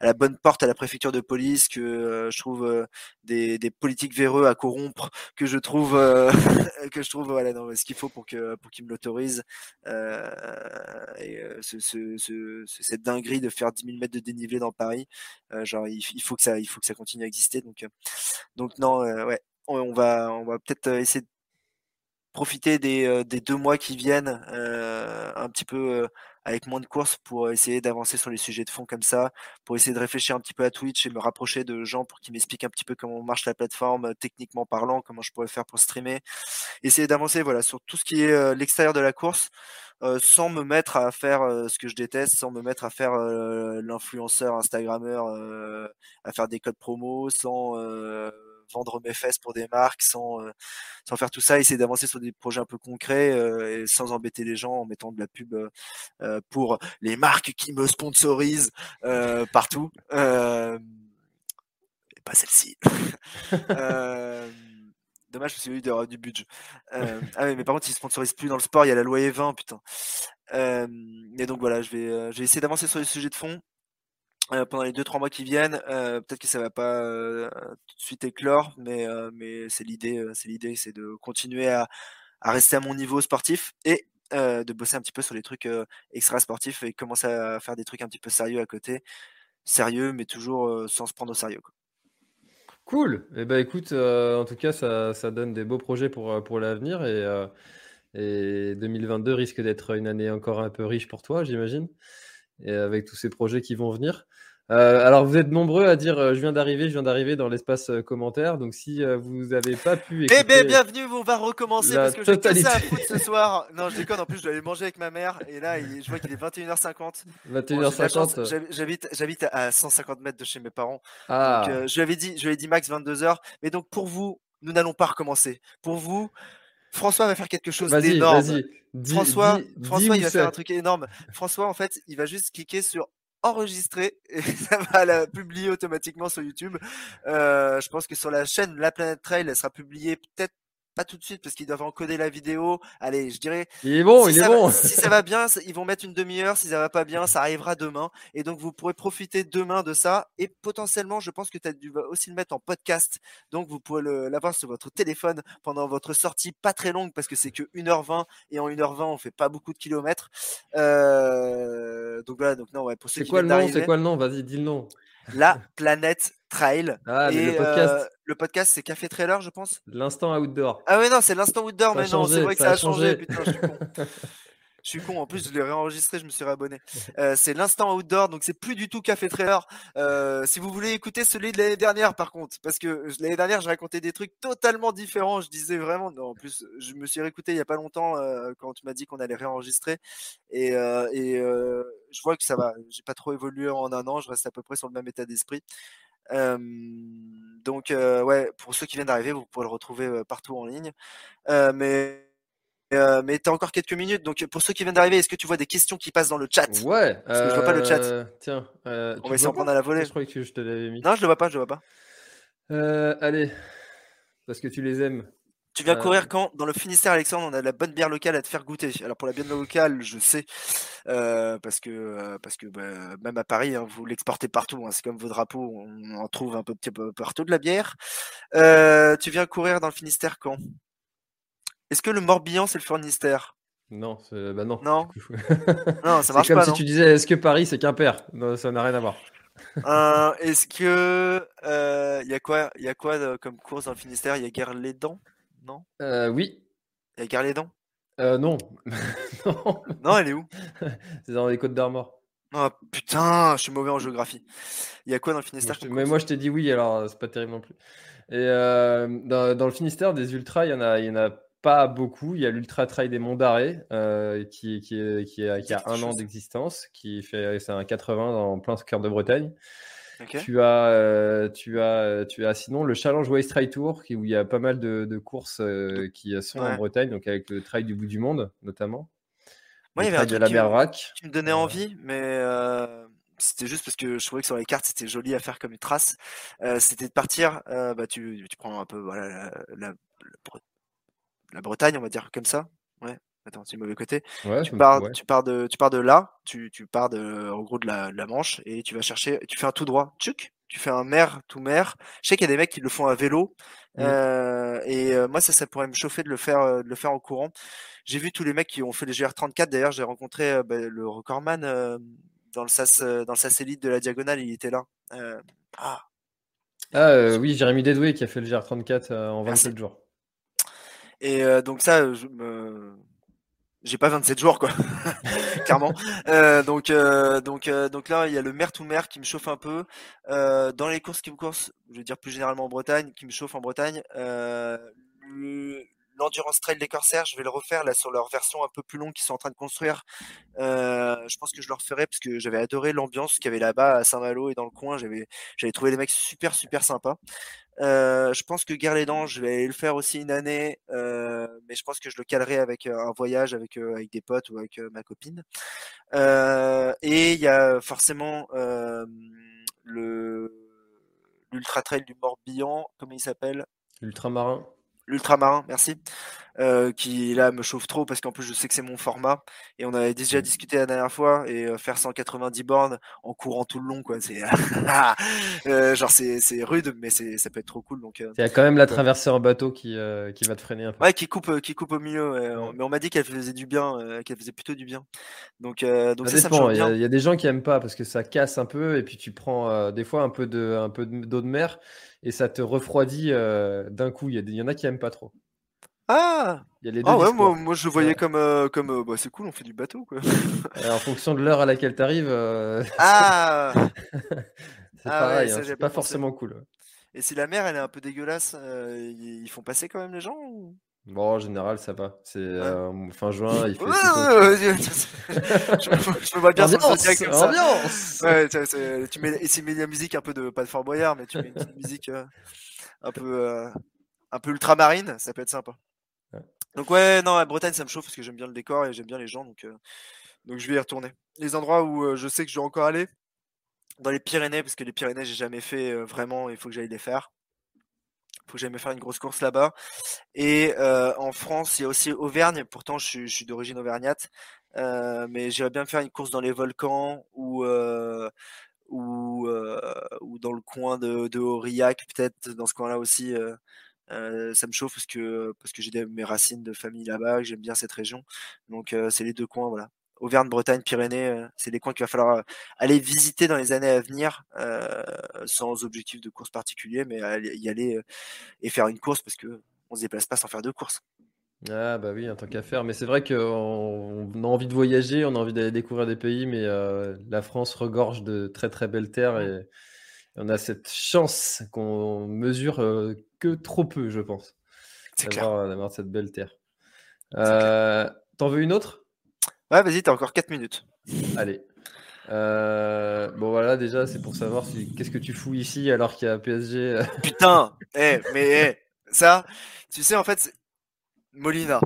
[SPEAKER 2] la, bonne porte à la préfecture de police, que je trouve des, des, politiques véreux à corrompre, que je trouve, que je trouve voilà ce qu'il faut pour que pour qu'ils me l'autorisent. et ce, ce, ce, cette dinguerie de faire 10 000 mètres de dénivelé dans Paris, genre il, il, faut que ça, il faut que ça continue à exister. Donc, donc non, ouais, on va, on va peut-être essayer de profiter des, des, deux mois qui viennent un petit peu avec moins de courses pour essayer d'avancer sur les sujets de fond comme ça, pour essayer de réfléchir un petit peu à Twitch et me rapprocher de gens pour qu'ils m'expliquent un petit peu comment marche la plateforme, techniquement parlant, comment je pourrais faire pour streamer. Essayer d'avancer voilà, sur tout ce qui est l'extérieur de la course, sans me mettre à faire ce que je déteste, sans me mettre à faire l'influenceur, Instagrammeur, à faire des codes promo, sans vendre mes fesses pour des marques, sans, euh, sans faire tout ça, essayer d'avancer sur des projets un peu concrets euh, et sans embêter les gens en mettant de la pub euh, pour les marques qui me sponsorisent partout. et pas celle-ci. Dommage parce qu'il y a eu du budget. ah mais par contre, ils sponsorisent plus dans le sport, il y a la loi E20, putain. et donc voilà, je vais, je vais essayer d'avancer sur les sujets de fond. Euh, pendant les 2-3 mois qui viennent. Euh, peut-être que ça va pas euh, tout de suite éclore, mais, mais c'est l'idée, c'est l'idée, c'est de continuer à, à, rester à mon niveau sportif et de bosser un petit peu sur les trucs extra sportifs et commencer à faire des trucs un petit peu sérieux à côté. Sérieux, mais toujours sans se prendre au sérieux.
[SPEAKER 1] Cool. Et eh ben écoute, en tout cas, ça, ça, donne des beaux projets pour, pour l'avenir et, et 2022 risque d'être une année encore un peu riche pour toi, j'imagine, et avec tous ces projets qui vont venir. Euh, alors, vous êtes nombreux à dire euh, je viens d'arriver, je viens d'arriver dans l'espace euh, commentaire. Donc, si vous n'avez pas pu.
[SPEAKER 2] Écouter eh bien, bienvenue, on va recommencer parce que j'ai que ça à foutre ce soir. Non, je déconne. En plus, je dois aller manger avec ma mère. Et là, je vois qu'il est 21h50.
[SPEAKER 1] 21h50.
[SPEAKER 2] j'habite, j'habite à 150 mètres de chez mes parents. Ah. Donc, je lui avais dit, je lui ai dit max 22h. Mais donc, pour vous, nous n'allons pas recommencer. Pour vous, François va faire quelque chose d'énorme. François, François il va faire un truc énorme. François, en fait, il va juste cliquer sur enregistré et ça va la publier automatiquement sur YouTube. Euh, je pense que sur la chaîne La Planète Trail, elle sera publiée peut-être pas tout de suite parce qu'ils doivent encoder la vidéo. Allez, je dirais.
[SPEAKER 1] Il est bon,
[SPEAKER 2] il
[SPEAKER 1] est bon.
[SPEAKER 2] si ça va bien, ils vont mettre une demi-heure. Si ça va pas bien, ça arrivera demain. Et donc, vous pourrez profiter demain de ça. Et potentiellement, je pense que tu vas aussi le mettre en podcast. Donc, vous pourrez l'avoir sur votre téléphone pendant votre sortie, pas très longue parce que c'est que 1h20. Et en 1h20, on fait pas beaucoup de kilomètres. Euh... Donc voilà, donc non, ouais,
[SPEAKER 1] pour C'est quoi le nom? C'est quoi le nom? Vas-y, dis le nom.
[SPEAKER 2] La planète trail.
[SPEAKER 1] Ah, et, le podcast. Euh,
[SPEAKER 2] le podcast, c'est Café Trailer, je pense.
[SPEAKER 1] L'instant outdoor.
[SPEAKER 2] Ah ouais, non, c'est l'instant outdoor, mais non, c'est vrai que ça, a changé. Putain, je suis con. Je suis con, en plus je l'ai réenregistré, je me suis réabonné. Euh, c'est l'instant outdoor, donc c'est plus du tout Café Trailer. Euh, si vous voulez écouter celui de l'année dernière, par contre, parce que l'année dernière je racontais des trucs totalement différents. Je disais vraiment, non, en plus je me suis réécouté il y a pas longtemps euh, quand tu m'as dit qu'on allait réenregistrer, et, et je vois que ça va. J'ai pas trop évolué en un an, je reste à peu près sur le même état d'esprit. Euh, donc ouais, pour ceux qui viennent d'arriver, vous pouvez le retrouver partout en ligne. mais euh, mais tu as encore quelques minutes, donc pour ceux qui viennent d'arriver, est-ce que tu vois des questions qui passent dans le chat?
[SPEAKER 1] Ouais.
[SPEAKER 2] Parce que je vois pas le chat.
[SPEAKER 1] Euh, tiens. Euh,
[SPEAKER 2] On va essayer de prendre à la volée.
[SPEAKER 1] Je croyais que je te l'avais mis.
[SPEAKER 2] Non, je le vois pas, je le vois pas.
[SPEAKER 1] allez, parce que tu les aimes.
[SPEAKER 2] Tu viens courir quand? Dans le Finistère, Alexandre, on a de la bonne bière locale à te faire goûter. Alors pour la bière locale, je sais, parce que parce que bah, même à Paris, hein, vous l'exportez partout. Hein, c'est comme vos drapeaux, on en trouve un peu, petit peu partout de la bière. tu viens courir dans le Finistère quand? Est-ce que le Morbihan, c'est le Finistère?
[SPEAKER 1] Non, bah non.
[SPEAKER 2] Non, non ça marche
[SPEAKER 1] pas.
[SPEAKER 2] C'est
[SPEAKER 1] comme si tu disais est-ce que Paris, c'est Quimper? Non, Ça n'a rien à voir.
[SPEAKER 2] Euh, est-ce que. Il euh, y a quoi, y a quoi euh, comme course dans le Finistère? Il y a Guerre les Dents Non
[SPEAKER 1] Oui.
[SPEAKER 2] Il y a Guerre les Dents?
[SPEAKER 1] Non.
[SPEAKER 2] non. Non, elle est où?
[SPEAKER 1] C'est dans les Côtes d'Armor.
[SPEAKER 2] Oh putain, je suis mauvais en géographie. Il y a quoi dans le Finistère
[SPEAKER 1] Mais moi, je t'ai dit oui, alors c'est pas terrible non plus. Et dans, dans, le Finistère, des ultras, il y en a, il y en a pas beaucoup. Il y a l'Ultra Trail des Monts d'Arrêt euh, qui, qui, qui, a, qui, a, un an d'existence, qui fait c'est un 80 en plein cœur de Bretagne. Tu as, euh, tu as, tu as sinon le Challenge Waste Trail Tour, qui, où il y a pas mal de, de courses euh, qui sont en Bretagne, donc avec le Trail du bout du monde notamment.
[SPEAKER 2] Moi, il y avait un truc la mer Rack. qui me donnait envie, mais c'était juste parce que je trouvais que sur les cartes c'était joli à faire comme une trace. c'était de partir, bah, tu, tu, prends un peu voilà, la, la, la Bretagne, on va dire comme ça. Ouais. Attends, c'est le mauvais côté.
[SPEAKER 1] Ouais,
[SPEAKER 2] Tu pars,
[SPEAKER 1] ouais.
[SPEAKER 2] tu pars de, tu pars de là, tu, tu pars de, en gros de la, de la Manche et tu vas chercher, tu fais un tout droit, tu fais un mer tout mer. Je sais qu'il y a des mecs qui le font à vélo
[SPEAKER 1] Mm.
[SPEAKER 2] euh, et euh, moi ça, ça pourrait me chauffer de le faire, euh, de le faire en courant. J'ai vu tous les mecs qui ont fait les GR34. D'ailleurs, j'ai rencontré euh, bah, le recordman dans le sas, dans le sas élite de la diagonale, il était là. Ah,
[SPEAKER 1] Ah oui, Jérémy Dedoué qui a fait le GR34 euh, en
[SPEAKER 2] Merci.
[SPEAKER 1] 27 jours.
[SPEAKER 2] Et donc ça, je me... j'ai pas 27 jours quoi, clairement. Euh, donc euh, donc euh, donc là, il y a le mer to mer qui me chauffe un peu. Euh, dans les courses qui me course, je veux dire plus généralement en Bretagne, qui me chauffe en Bretagne. Euh, le- L'endurance trail des Corsaires, je vais le refaire là sur leur version un peu plus longue qu'ils sont en train de construire. Euh, je pense que je le referai parce que j'avais adoré l'ambiance qu'il y avait là-bas à Saint-Malo et dans le coin. J'avais j'avais trouvé les mecs super super sympas. Euh, je pense que Guerre-les-Dents, je vais le faire aussi une année, euh, mais je pense que je le calerai avec un voyage avec, avec des potes ou avec ma copine. Et il y a forcément le l'ultra trail du Morbihan, comment il s'appelle?
[SPEAKER 1] L'ultramarin.
[SPEAKER 2] L'ultramarin, merci. Euh, qui là me chauffe trop parce qu'en plus je sais que c'est mon format et on avait déjà discuté la dernière fois et euh, faire 190 bornes en courant tout le long quoi c'est euh, genre c'est c'est rude mais c'est ça peut être trop cool donc
[SPEAKER 1] Il y a quand même la traversée en bateau qui, euh, qui va te freiner un peu.
[SPEAKER 2] Ouais, qui coupe, qui coupe au milieu. ouais. Mais on m'a dit qu'elle faisait du bien, qu'elle faisait plutôt du bien. Donc, euh, donc
[SPEAKER 1] Ça
[SPEAKER 2] ça,
[SPEAKER 1] dépend. Il y, a- y des gens qui aiment pas parce que ça casse un peu et puis tu prends euh, des fois un peu de un peu de- d'eau de mer et ça te refroidit euh, d'un coup. Il y, en a qui aiment pas trop.
[SPEAKER 2] Ah,
[SPEAKER 1] Il y a les deux
[SPEAKER 2] ah ouais, moi, moi je le voyais comme, euh, comme euh, bah, c'est cool, on fait du bateau quoi.
[SPEAKER 1] En fonction de l'heure à laquelle tu arrives,
[SPEAKER 2] Ah,
[SPEAKER 1] c'est
[SPEAKER 2] Ah
[SPEAKER 1] pareil.
[SPEAKER 2] ouais,
[SPEAKER 1] hein, c'est
[SPEAKER 2] pas pensé.
[SPEAKER 1] forcément cool.
[SPEAKER 2] et si la mer elle est un peu dégueulasse, ils ils font passer quand même les gens ou...
[SPEAKER 1] Bon, en général, ça va. C'est euh, fin juin, il fait.
[SPEAKER 2] Je, me- je me vois bien
[SPEAKER 1] Ambiance,
[SPEAKER 2] comme ça.
[SPEAKER 1] ambiance.
[SPEAKER 2] Ouais, tu sais, c'est- tu mets, mets la musique un peu de, pas de Fort Boyard, mais tu mets une petite musique euh, un peu, euh, un peu ultramarine, ça peut être sympa.
[SPEAKER 1] Ouais.
[SPEAKER 2] Donc ouais, non, la Bretagne, ça me chauffe parce que j'aime bien le décor et j'aime bien les gens, donc, donc je vais y retourner. Les endroits où je sais que je dois encore aller, dans les Pyrénées, parce que les Pyrénées, j'ai jamais fait vraiment, il faut que j'aille les faire. Faut que j'aille faire une grosse course là-bas. Et euh, en France, il y a aussi Auvergne. Pourtant, je suis, d'origine auvergnate. Euh, mais j'irais bien faire une course dans les volcans ou, euh, ou, dans le coin de, de Aurillac, peut-être dans ce coin-là aussi. ça me chauffe parce que, parce que j'ai mes racines de famille là-bas, j'aime bien cette région. Donc, c'est les deux coins, voilà. Auvergne, Bretagne, Pyrénées, euh, c'est des coins qu'il va falloir euh, aller visiter dans les années à venir, euh, sans objectif de course particulier, mais y aller et faire une course parce que on se déplace pas sans faire deux courses.
[SPEAKER 1] Ah bah oui, en tant qu'à faire. Mais c'est vrai qu'on on a envie de voyager, on a envie d'aller découvrir des pays, mais euh, la France regorge de très très belles terres et on a cette chance qu'on mesure euh, que trop peu, je pense,
[SPEAKER 2] C'est clair.
[SPEAKER 1] d'avoir cette belle terre. Euh, T'en veux une autre?
[SPEAKER 2] Ouais, vas-y, t'as encore 4 minutes.
[SPEAKER 1] Allez. Euh, bon voilà, déjà c'est pour savoir si qu'est-ce que tu fous ici alors qu'il y a PSG. euh,
[SPEAKER 2] Putain, eh, mais eh, ça, tu sais, en fait, Molina,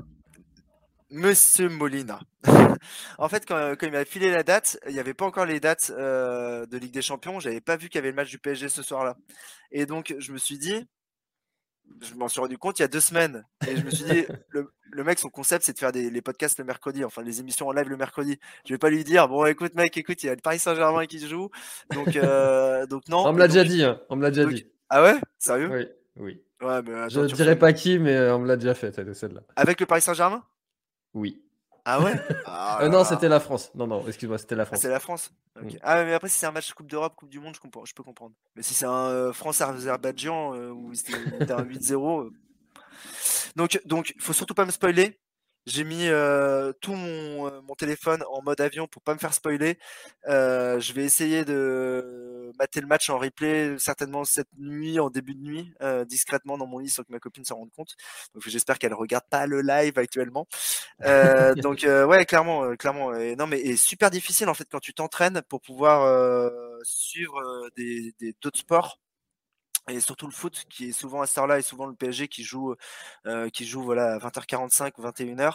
[SPEAKER 2] Monsieur Molina. en fait, quand, quand il m'a filé la date, il n'y avait pas encore les dates euh, de Ligue des Champions. J'avais pas vu qu'il y avait le match du PSG ce soir-là. Et donc, je me suis dit, je m'en suis rendu compte il y a deux semaines. Et je me suis dit, le, le mec, son concept, c'est de faire des, les podcasts le mercredi, enfin les émissions en live le mercredi. Je vais pas lui dire, bon, écoute, mec, écoute, il y a le Paris Saint-Germain qui se joue. Donc, euh, donc non.
[SPEAKER 1] On me l'a déjà dit, hein, on me l'a déjà
[SPEAKER 2] donc-
[SPEAKER 1] dit.
[SPEAKER 2] Ah ouais? Sérieux?
[SPEAKER 1] Oui, oui.
[SPEAKER 2] Ouais, mais
[SPEAKER 1] Je
[SPEAKER 2] tu
[SPEAKER 1] dirais pas qui, mais euh, on me l'a déjà fait, celle- celle-là.
[SPEAKER 2] Avec le Paris Saint-Germain?
[SPEAKER 1] Oui.
[SPEAKER 2] Ah ouais? Ah
[SPEAKER 1] Euh, non, c'était la France. Non, non, excuse-moi, c'était la
[SPEAKER 2] Ah,
[SPEAKER 1] France.
[SPEAKER 2] c'est la France?
[SPEAKER 1] Mm.
[SPEAKER 2] Ah, mais après, si c'est un match Coupe d'Europe, Coupe du Monde, je, comprends, je peux comprendre. Mais si c'est un euh, France-Azerbaïdjan euh, où c'était c'était un 8-0. euh. Donc, donc, faut surtout pas me spoiler. J'ai mis euh, tout mon, mon téléphone en mode avion pour pas me faire spoiler. Euh, je vais essayer de mater le match en replay certainement cette nuit, en début de nuit, euh, discrètement dans mon lit sans que ma copine s'en rende compte. Donc j'espère qu'elle regarde pas le live actuellement. Euh, donc euh, ouais, clairement, clairement. Et, non mais et super difficile en fait quand tu t'entraînes pour pouvoir euh, suivre des des- d'autres sports et surtout le foot qui est souvent à cette heure-là et souvent le PSG qui joue qui joue voilà à 20h45 ou 21h.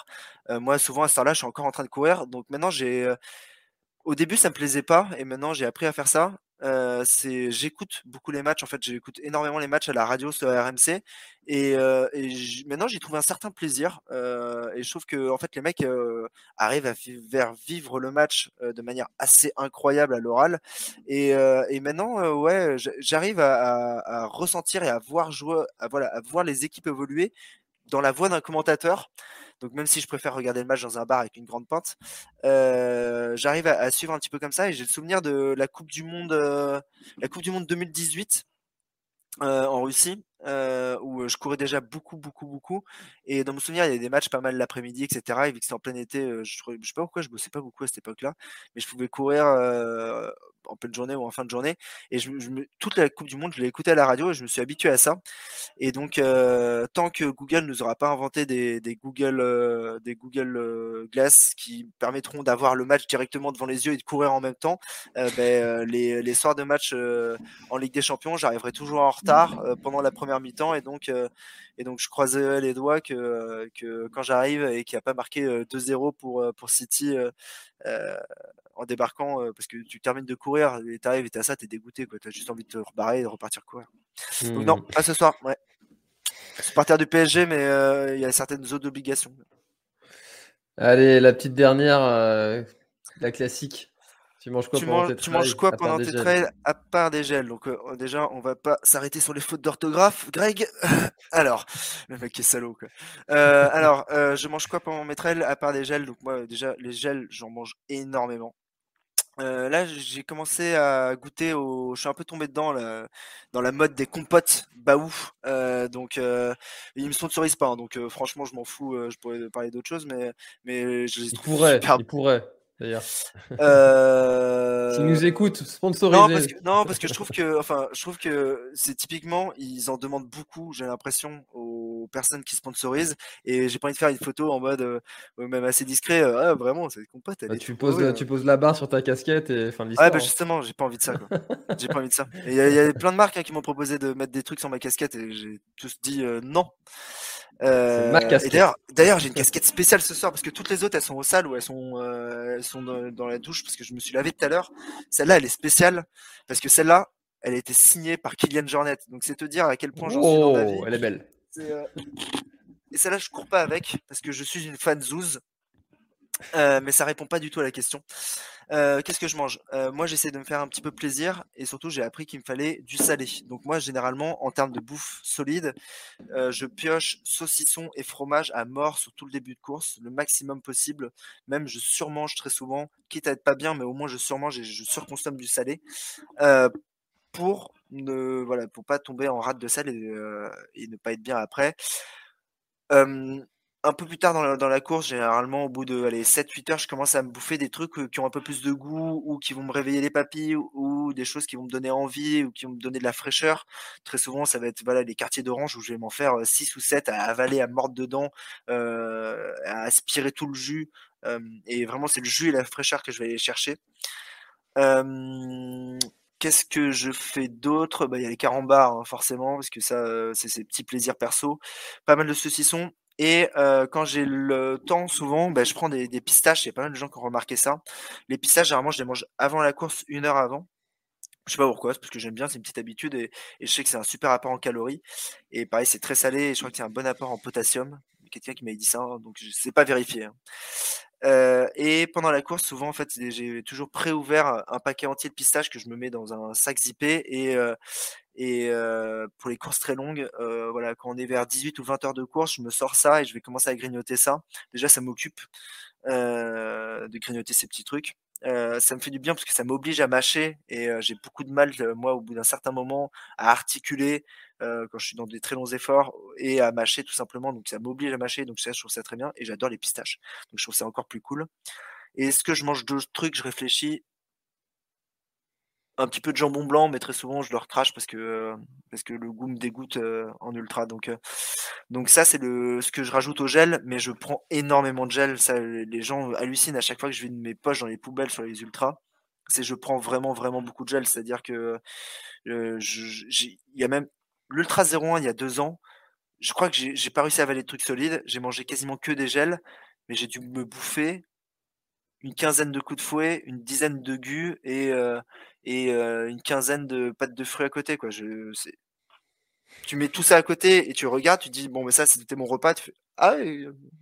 [SPEAKER 2] Euh, moi souvent à cette heure-là, je suis encore en train de courir. Donc maintenant j'ai au début ça me plaisait pas et maintenant j'ai appris à faire ça C'est j'écoute beaucoup les matchs. En fait, j'écoute énormément les matchs à la radio sur RMC et, maintenant j'y trouve un certain plaisir. Et je trouve que en fait les mecs arrivent à faire vivre le match de manière assez incroyable à l'oral. Et, maintenant, ouais, j'arrive à, ressentir et à voir jouer, voilà, à voir les équipes évoluer dans la voix d'un commentateur. Donc même si je préfère regarder le match dans un bar avec une grande pinte, euh, j'arrive à, suivre un petit peu comme ça. Et j'ai le souvenir de la Coupe du Monde, euh, la Coupe du Monde 2018 euh, en Russie, euh, où je courais déjà beaucoup, beaucoup, beaucoup. Et dans mon souvenir, il y avait des matchs pas mal l'après-midi, etc. Et vu que c'était en plein été, je, je sais pas pourquoi je bossais pas beaucoup à cette époque-là, mais je pouvais courir euh, en pleine journée ou en fin de journée. Et toute la Coupe du Monde, je l'ai écouté à la radio et je me suis habitué à ça. Et donc, euh, tant que Google ne nous aura pas inventé des, Google, euh, des Google euh, Glass qui permettront d'avoir le match directement devant les yeux et de courir en même temps, ben, les, les, soirs de match en Ligue des Champions, j'arriverai toujours en retard pendant la première mi-temps. Et donc, et donc, je croisais les doigts que, que quand j'arrive et qu'il n'y a pas marqué 2-0 pour, pour City euh, en débarquant euh, parce que tu termines de courir et t'arrives et t'as ça, t'es dégoûté quoi. T'as juste envie de te rebarrer et de repartir courir. Mmh. Donc non, pas ce soir. Ouais. Supporter du PSG, mais euh, il y a certaines autres obligations.
[SPEAKER 1] Allez, la petite dernière, euh, la classique. Tu manges quoi
[SPEAKER 2] tu
[SPEAKER 1] pendant tes trails,
[SPEAKER 2] manges quoi
[SPEAKER 1] à part
[SPEAKER 2] pendant
[SPEAKER 1] des
[SPEAKER 2] tes
[SPEAKER 1] gels
[SPEAKER 2] trails à part des gels? Donc euh, déjà, on va pas s'arrêter sur les fautes d'orthographe. Greg, alors, le mec est salaud quoi. Euh, alors, euh, je mange quoi pendant mes trails à part des gels? Donc moi, déjà, les gels, j'en mange énormément. Euh, là, j'ai commencé à goûter au. Je suis un peu tombé dedans là, dans la mode des compotes baou. Euh, donc, euh, ils me sponsorisent pas. hein, donc, franchement, je m'en fous. je pourrais parler d'autre chose, mais mais je les
[SPEAKER 1] Il
[SPEAKER 2] trouve
[SPEAKER 1] pourrait,
[SPEAKER 2] super.
[SPEAKER 1] il pourrait, d'ailleurs.
[SPEAKER 2] Euh...
[SPEAKER 1] S'ils nous écoutent,
[SPEAKER 2] Non, parce
[SPEAKER 1] sponsorisés.
[SPEAKER 2] que non, parce que je trouve que, enfin, je trouve que c'est typiquement, ils en demandent beaucoup. J'ai l'impression aux personnes qui sponsorisent, et j'ai pas envie de faire une photo en mode euh, même assez discret. euh, ah, vraiment, cette compote, elle
[SPEAKER 1] Bah, tu, poses,
[SPEAKER 2] drôle.
[SPEAKER 1] tu poses la barre sur ta casquette et fin de
[SPEAKER 2] Ouais, bah justement, j'ai pas envie de ça. J'ai pas envie de ça. Il y, a- il y a plein de marques hein, qui m'ont proposé de mettre des trucs sur ma casquette et j'ai tous dit euh, non. Euh,
[SPEAKER 1] ma
[SPEAKER 2] d'ailleurs, d'ailleurs, j'ai une casquette spéciale ce soir parce que toutes les autres elles sont au salle ou elles sont, euh, elles sont dans, dans la douche parce que je me suis lavé tout à l'heure. Celle-là, elle est spéciale parce que celle-là, elle a été signée par Kylian Jornet. Donc c'est te dire à quel point j'en suis dans la vie.
[SPEAKER 1] Oh, elle est belle.
[SPEAKER 2] Euh, Et celle-là, je cours pas avec parce que je suis une fan zouze. Euh, mais ça répond pas du tout à la question. Euh, Qu'est-ce que je mange? Euh, Moi, j'essaie de me faire un petit peu plaisir et surtout, j'ai appris qu'il me fallait du salé. Donc moi, généralement, en termes de bouffe solide, je pioche saucisson et fromage à mort sur tout le début de course, le maximum possible. Même, je surmange très souvent, quitte à être pas bien, mais au moins je surmange et je surconsomme du salé pour ne voilà pour pas tomber en rate de sel et, ne pas être bien après. Un peu plus tard dans la, course, généralement au bout de allez, 7-8 heures, je commence à me bouffer des trucs euh, qui ont un peu plus de goût ou qui vont me réveiller les papilles ou, des choses qui vont me donner envie ou qui vont me donner de la fraîcheur. Très souvent, ça va être voilà, les quartiers d'orange où je vais m'en faire 6 ou 7 à avaler, à mordre dedans, euh, à aspirer tout le jus. Euh, et vraiment, c'est le jus et la fraîcheur que je vais aller chercher. Euh, Qu'est-ce que je fais d'autre? Bah, il y a les carambars, hein, forcément, parce que ça, euh, c'est ces petits plaisirs perso. Pas mal de saucissons. Et euh, quand j'ai le temps, souvent, bah, je prends des, des pistaches. Il y a pas mal de gens qui ont remarqué ça. Les pistaches, généralement, je les mange avant la course, une heure avant. Je sais pas pourquoi, c'est parce que j'aime bien, c'est une petite habitude et, et je sais que c'est un super apport en calories. Et pareil, c'est très salé et je crois qu'il y a un bon apport en potassium. Quelqu'un qui m'avait dit ça, hein, donc je sais pas vérifié. hein. Euh, et pendant la course, souvent, en fait, j'ai toujours pré-ouvert un paquet entier de pistaches que je me mets dans un sac zippé. Et, euh, et euh, pour les courses très longues, euh, voilà, quand on est vers 18 ou 20 heures de course, je me sors ça et je vais commencer à grignoter ça. Déjà, ça m'occupe euh, de grignoter ces petits trucs. Euh, ça me fait du bien parce que ça m'oblige à mâcher et euh, j'ai beaucoup de mal, euh, moi, au bout d'un certain moment, à articuler quand je suis dans des très longs efforts et à mâcher tout simplement. Donc ça m'oblige à mâcher, donc ça, je trouve ça très bien et j'adore les pistaches. Donc je trouve ça encore plus cool. Et est-ce que je mange d'autres trucs Je réfléchis. Un petit peu de jambon blanc, mais très souvent je le recrache parce que euh, parce que le goût me dégoûte euh, en ultra. Donc euh, donc ça c'est le ce que je rajoute au gel, mais je prends énormément de gel. Ça, les gens hallucinent à chaque fois que je vide mes poches dans les poubelles sur les ultras. C'est je prends vraiment vraiment beaucoup de gel. C'est-à-dire que il y a même l'ultra 01 il y a deux ans. Je crois que j'ai pas réussi à avaler de trucs solides. J'ai mangé quasiment que des gels, mais j'ai dû me bouffer une quinzaine de coups de fouet, une dizaine de gus et, euh, et une quinzaine de pâtes de fruits à côté. Quoi. Je, tu mets tout ça à côté et tu regardes, tu dis bon mais ça c'était mon repas. Tu fais, ah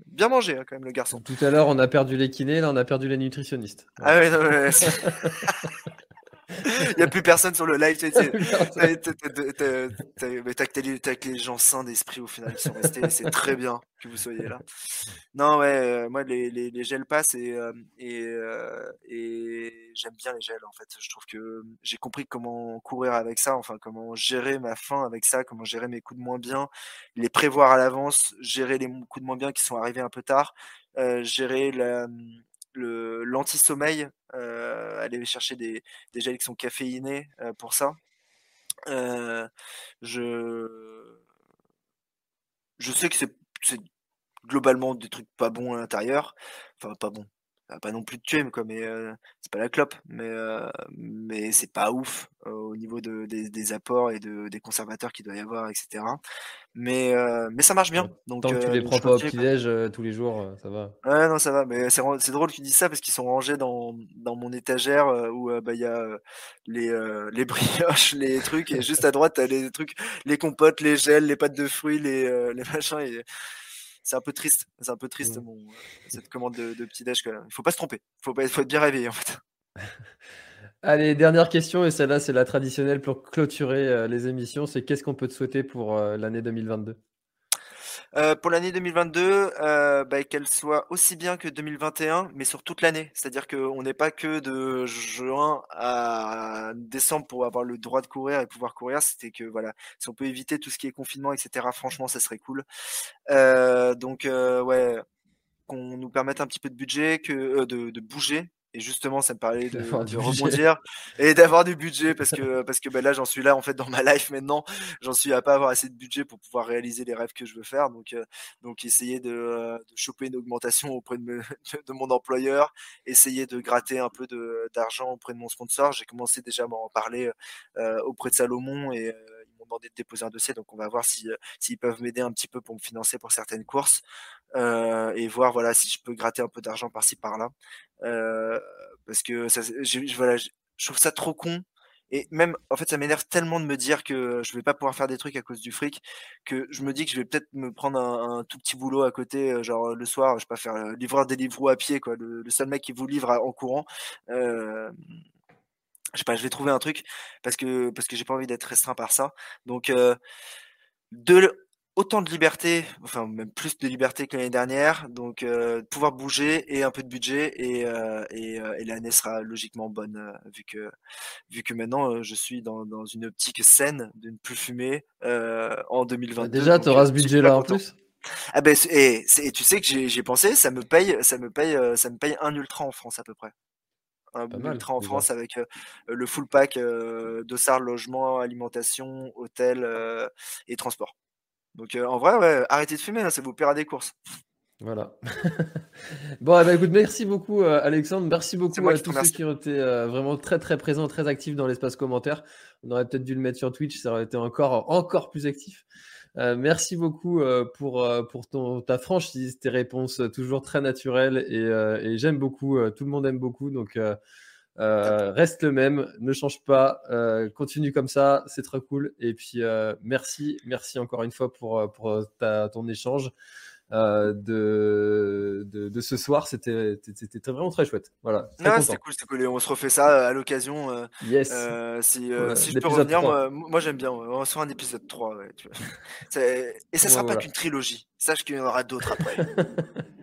[SPEAKER 2] bien mangé hein, quand même le garçon.
[SPEAKER 1] Tout à l'heure on a perdu les kinés, là on a perdu les nutritionnistes.
[SPEAKER 2] Ah ouais, non, ouais, Il n'y a plus personne sur le live. T'as que les gens sains d'esprit au final, ils sont restés. C'est très bien que vous soyez là. Non, ouais, euh, moi, les, les, les, gels passent et, euh, et, euh, et j'aime bien les gels en fait. Je trouve que j'ai compris comment courir avec ça, enfin, comment gérer ma faim avec ça, comment gérer mes coups de moins bien, les prévoir à l'avance, gérer les coups de moins bien qui sont arrivés un peu tard, gérer la l'anti-sommeil, euh, aller chercher des, des gels qui sont caféinés euh, pour ça. Euh, je, je sais que c'est globalement des trucs pas bons à l'intérieur. Enfin, pas bons. Pas non plus de tuer, mais, quoi, mais c'est pas la clope. Mais, mais c'est pas ouf au niveau de, des, des, apports et de, des conservateurs qu'il doit y avoir, etc. Mais, euh, mais ça marche bien. Donc,
[SPEAKER 1] Tant que tu les prends pas au petit-déj tous les jours, ça va.
[SPEAKER 2] Ouais, non, ça va. Mais c'est, drôle que tu dises ça parce qu'ils sont rangés dans, dans mon étagère où bah, il y a les, les brioches, les trucs, et juste à droite, t'as les trucs, les compotes, les gels, les pâtes de fruits, les, les machins. Et c'est un peu triste. C'est un peu triste, cette commande de, de petit-déj. Il faut pas se tromper. Il faut, pas, faut être bien réveillé, en fait.
[SPEAKER 1] Allez, dernière question, et celle-là, c'est la traditionnelle pour clôturer euh, les émissions. C'est qu'est-ce qu'on peut te souhaiter pour euh, l'année 2022
[SPEAKER 2] euh, pour l'année 2022, bah, qu'elle soit aussi bien que 2021, mais sur toute l'année. C'est-à-dire qu'on n'est pas que de juin à décembre pour avoir le droit de courir et pouvoir courir. C'était que voilà, si on peut éviter tout ce qui est confinement, etc. Franchement, ça serait cool. donc ouais, qu'on nous permette un petit peu de budget, que de, de bouger, et justement, ça me parlait de, de rebondir et d'avoir du budget parce que, parce que ben là, j'en suis là en fait dans ma life maintenant. J'en suis à pas avoir assez de budget pour pouvoir réaliser les rêves que je veux faire. Donc, euh, donc essayer de, euh, de, choper une augmentation auprès de, de, mon employeur, essayer de gratter un peu d'argent auprès de mon sponsor. J'ai commencé déjà à m'en parler euh, auprès de Salomon et ils m'ont demandé de déposer un dossier. Donc, on va voir s'ils si, peuvent m'aider un petit peu pour me financer pour certaines courses et voir voilà si je peux gratter un peu d'argent par-ci par-là. Euh, parce que ça, je, voilà, je, trouve ça trop con. Et même, en fait, ça m'énerve tellement de me dire que je vais pas pouvoir faire des trucs à cause du fric que je me dis que je vais peut-être me prendre un, tout petit boulot à côté, euh, genre le soir, je vais pas faire euh, livreur des livres à pied, quoi. Le, seul mec qui vous livre en courant. Euh, je sais pas, je vais trouver un truc parce que parce que j'ai pas envie d'être restreint par ça. Donc euh, de autant de liberté, enfin même plus de liberté que l'année dernière, donc euh, pouvoir bouger et un peu de budget et, euh, et, euh, et l'année sera logiquement bonne euh, vu que vu que maintenant je suis dans, dans une optique saine de ne plus fumer en 2022.
[SPEAKER 1] Déjà, tu auras ce budget là en plus.
[SPEAKER 2] Ah ben et, et, tu sais que j'ai pensé, ça me paye, ça me paye, ça me paye un ultra en France à peu près. Un ultra en France avec le full pack euh, dossard, logement, alimentation, hôtel et transport. Donc euh, en vrai, ouais, arrêtez de fumer, hein, ça vous paiera des courses.
[SPEAKER 1] Voilà. bon, eh ben, écoute, merci beaucoup euh, Alexandre, merci beaucoup à tous ceux qui ont été euh, vraiment très très présents, très actifs dans l'espace commentaire. On aurait peut-être dû le mettre sur Twitch, ça aurait été encore encore plus actif. merci beaucoup pour, pour ton, ta franchise, tes réponses toujours très naturelles et, et j'aime beaucoup, tout le monde aime beaucoup. Donc euh, reste le même, ne change pas, euh, continue comme ça, c'est très cool. Et puis euh, merci, merci encore une fois pour, pour ta, ton échange de, de, de, ce soir. C'était vraiment très chouette. Voilà.
[SPEAKER 2] c'était cool, c'était cool. on se refait ça à l'occasion.
[SPEAKER 1] yes.
[SPEAKER 2] si, si je peux revenir, moi, moi j'aime bien. On se un épisode 3. Ouais, tu vois. Et ça sera pas qu'une trilogie. Sache qu'il y en aura d'autres après.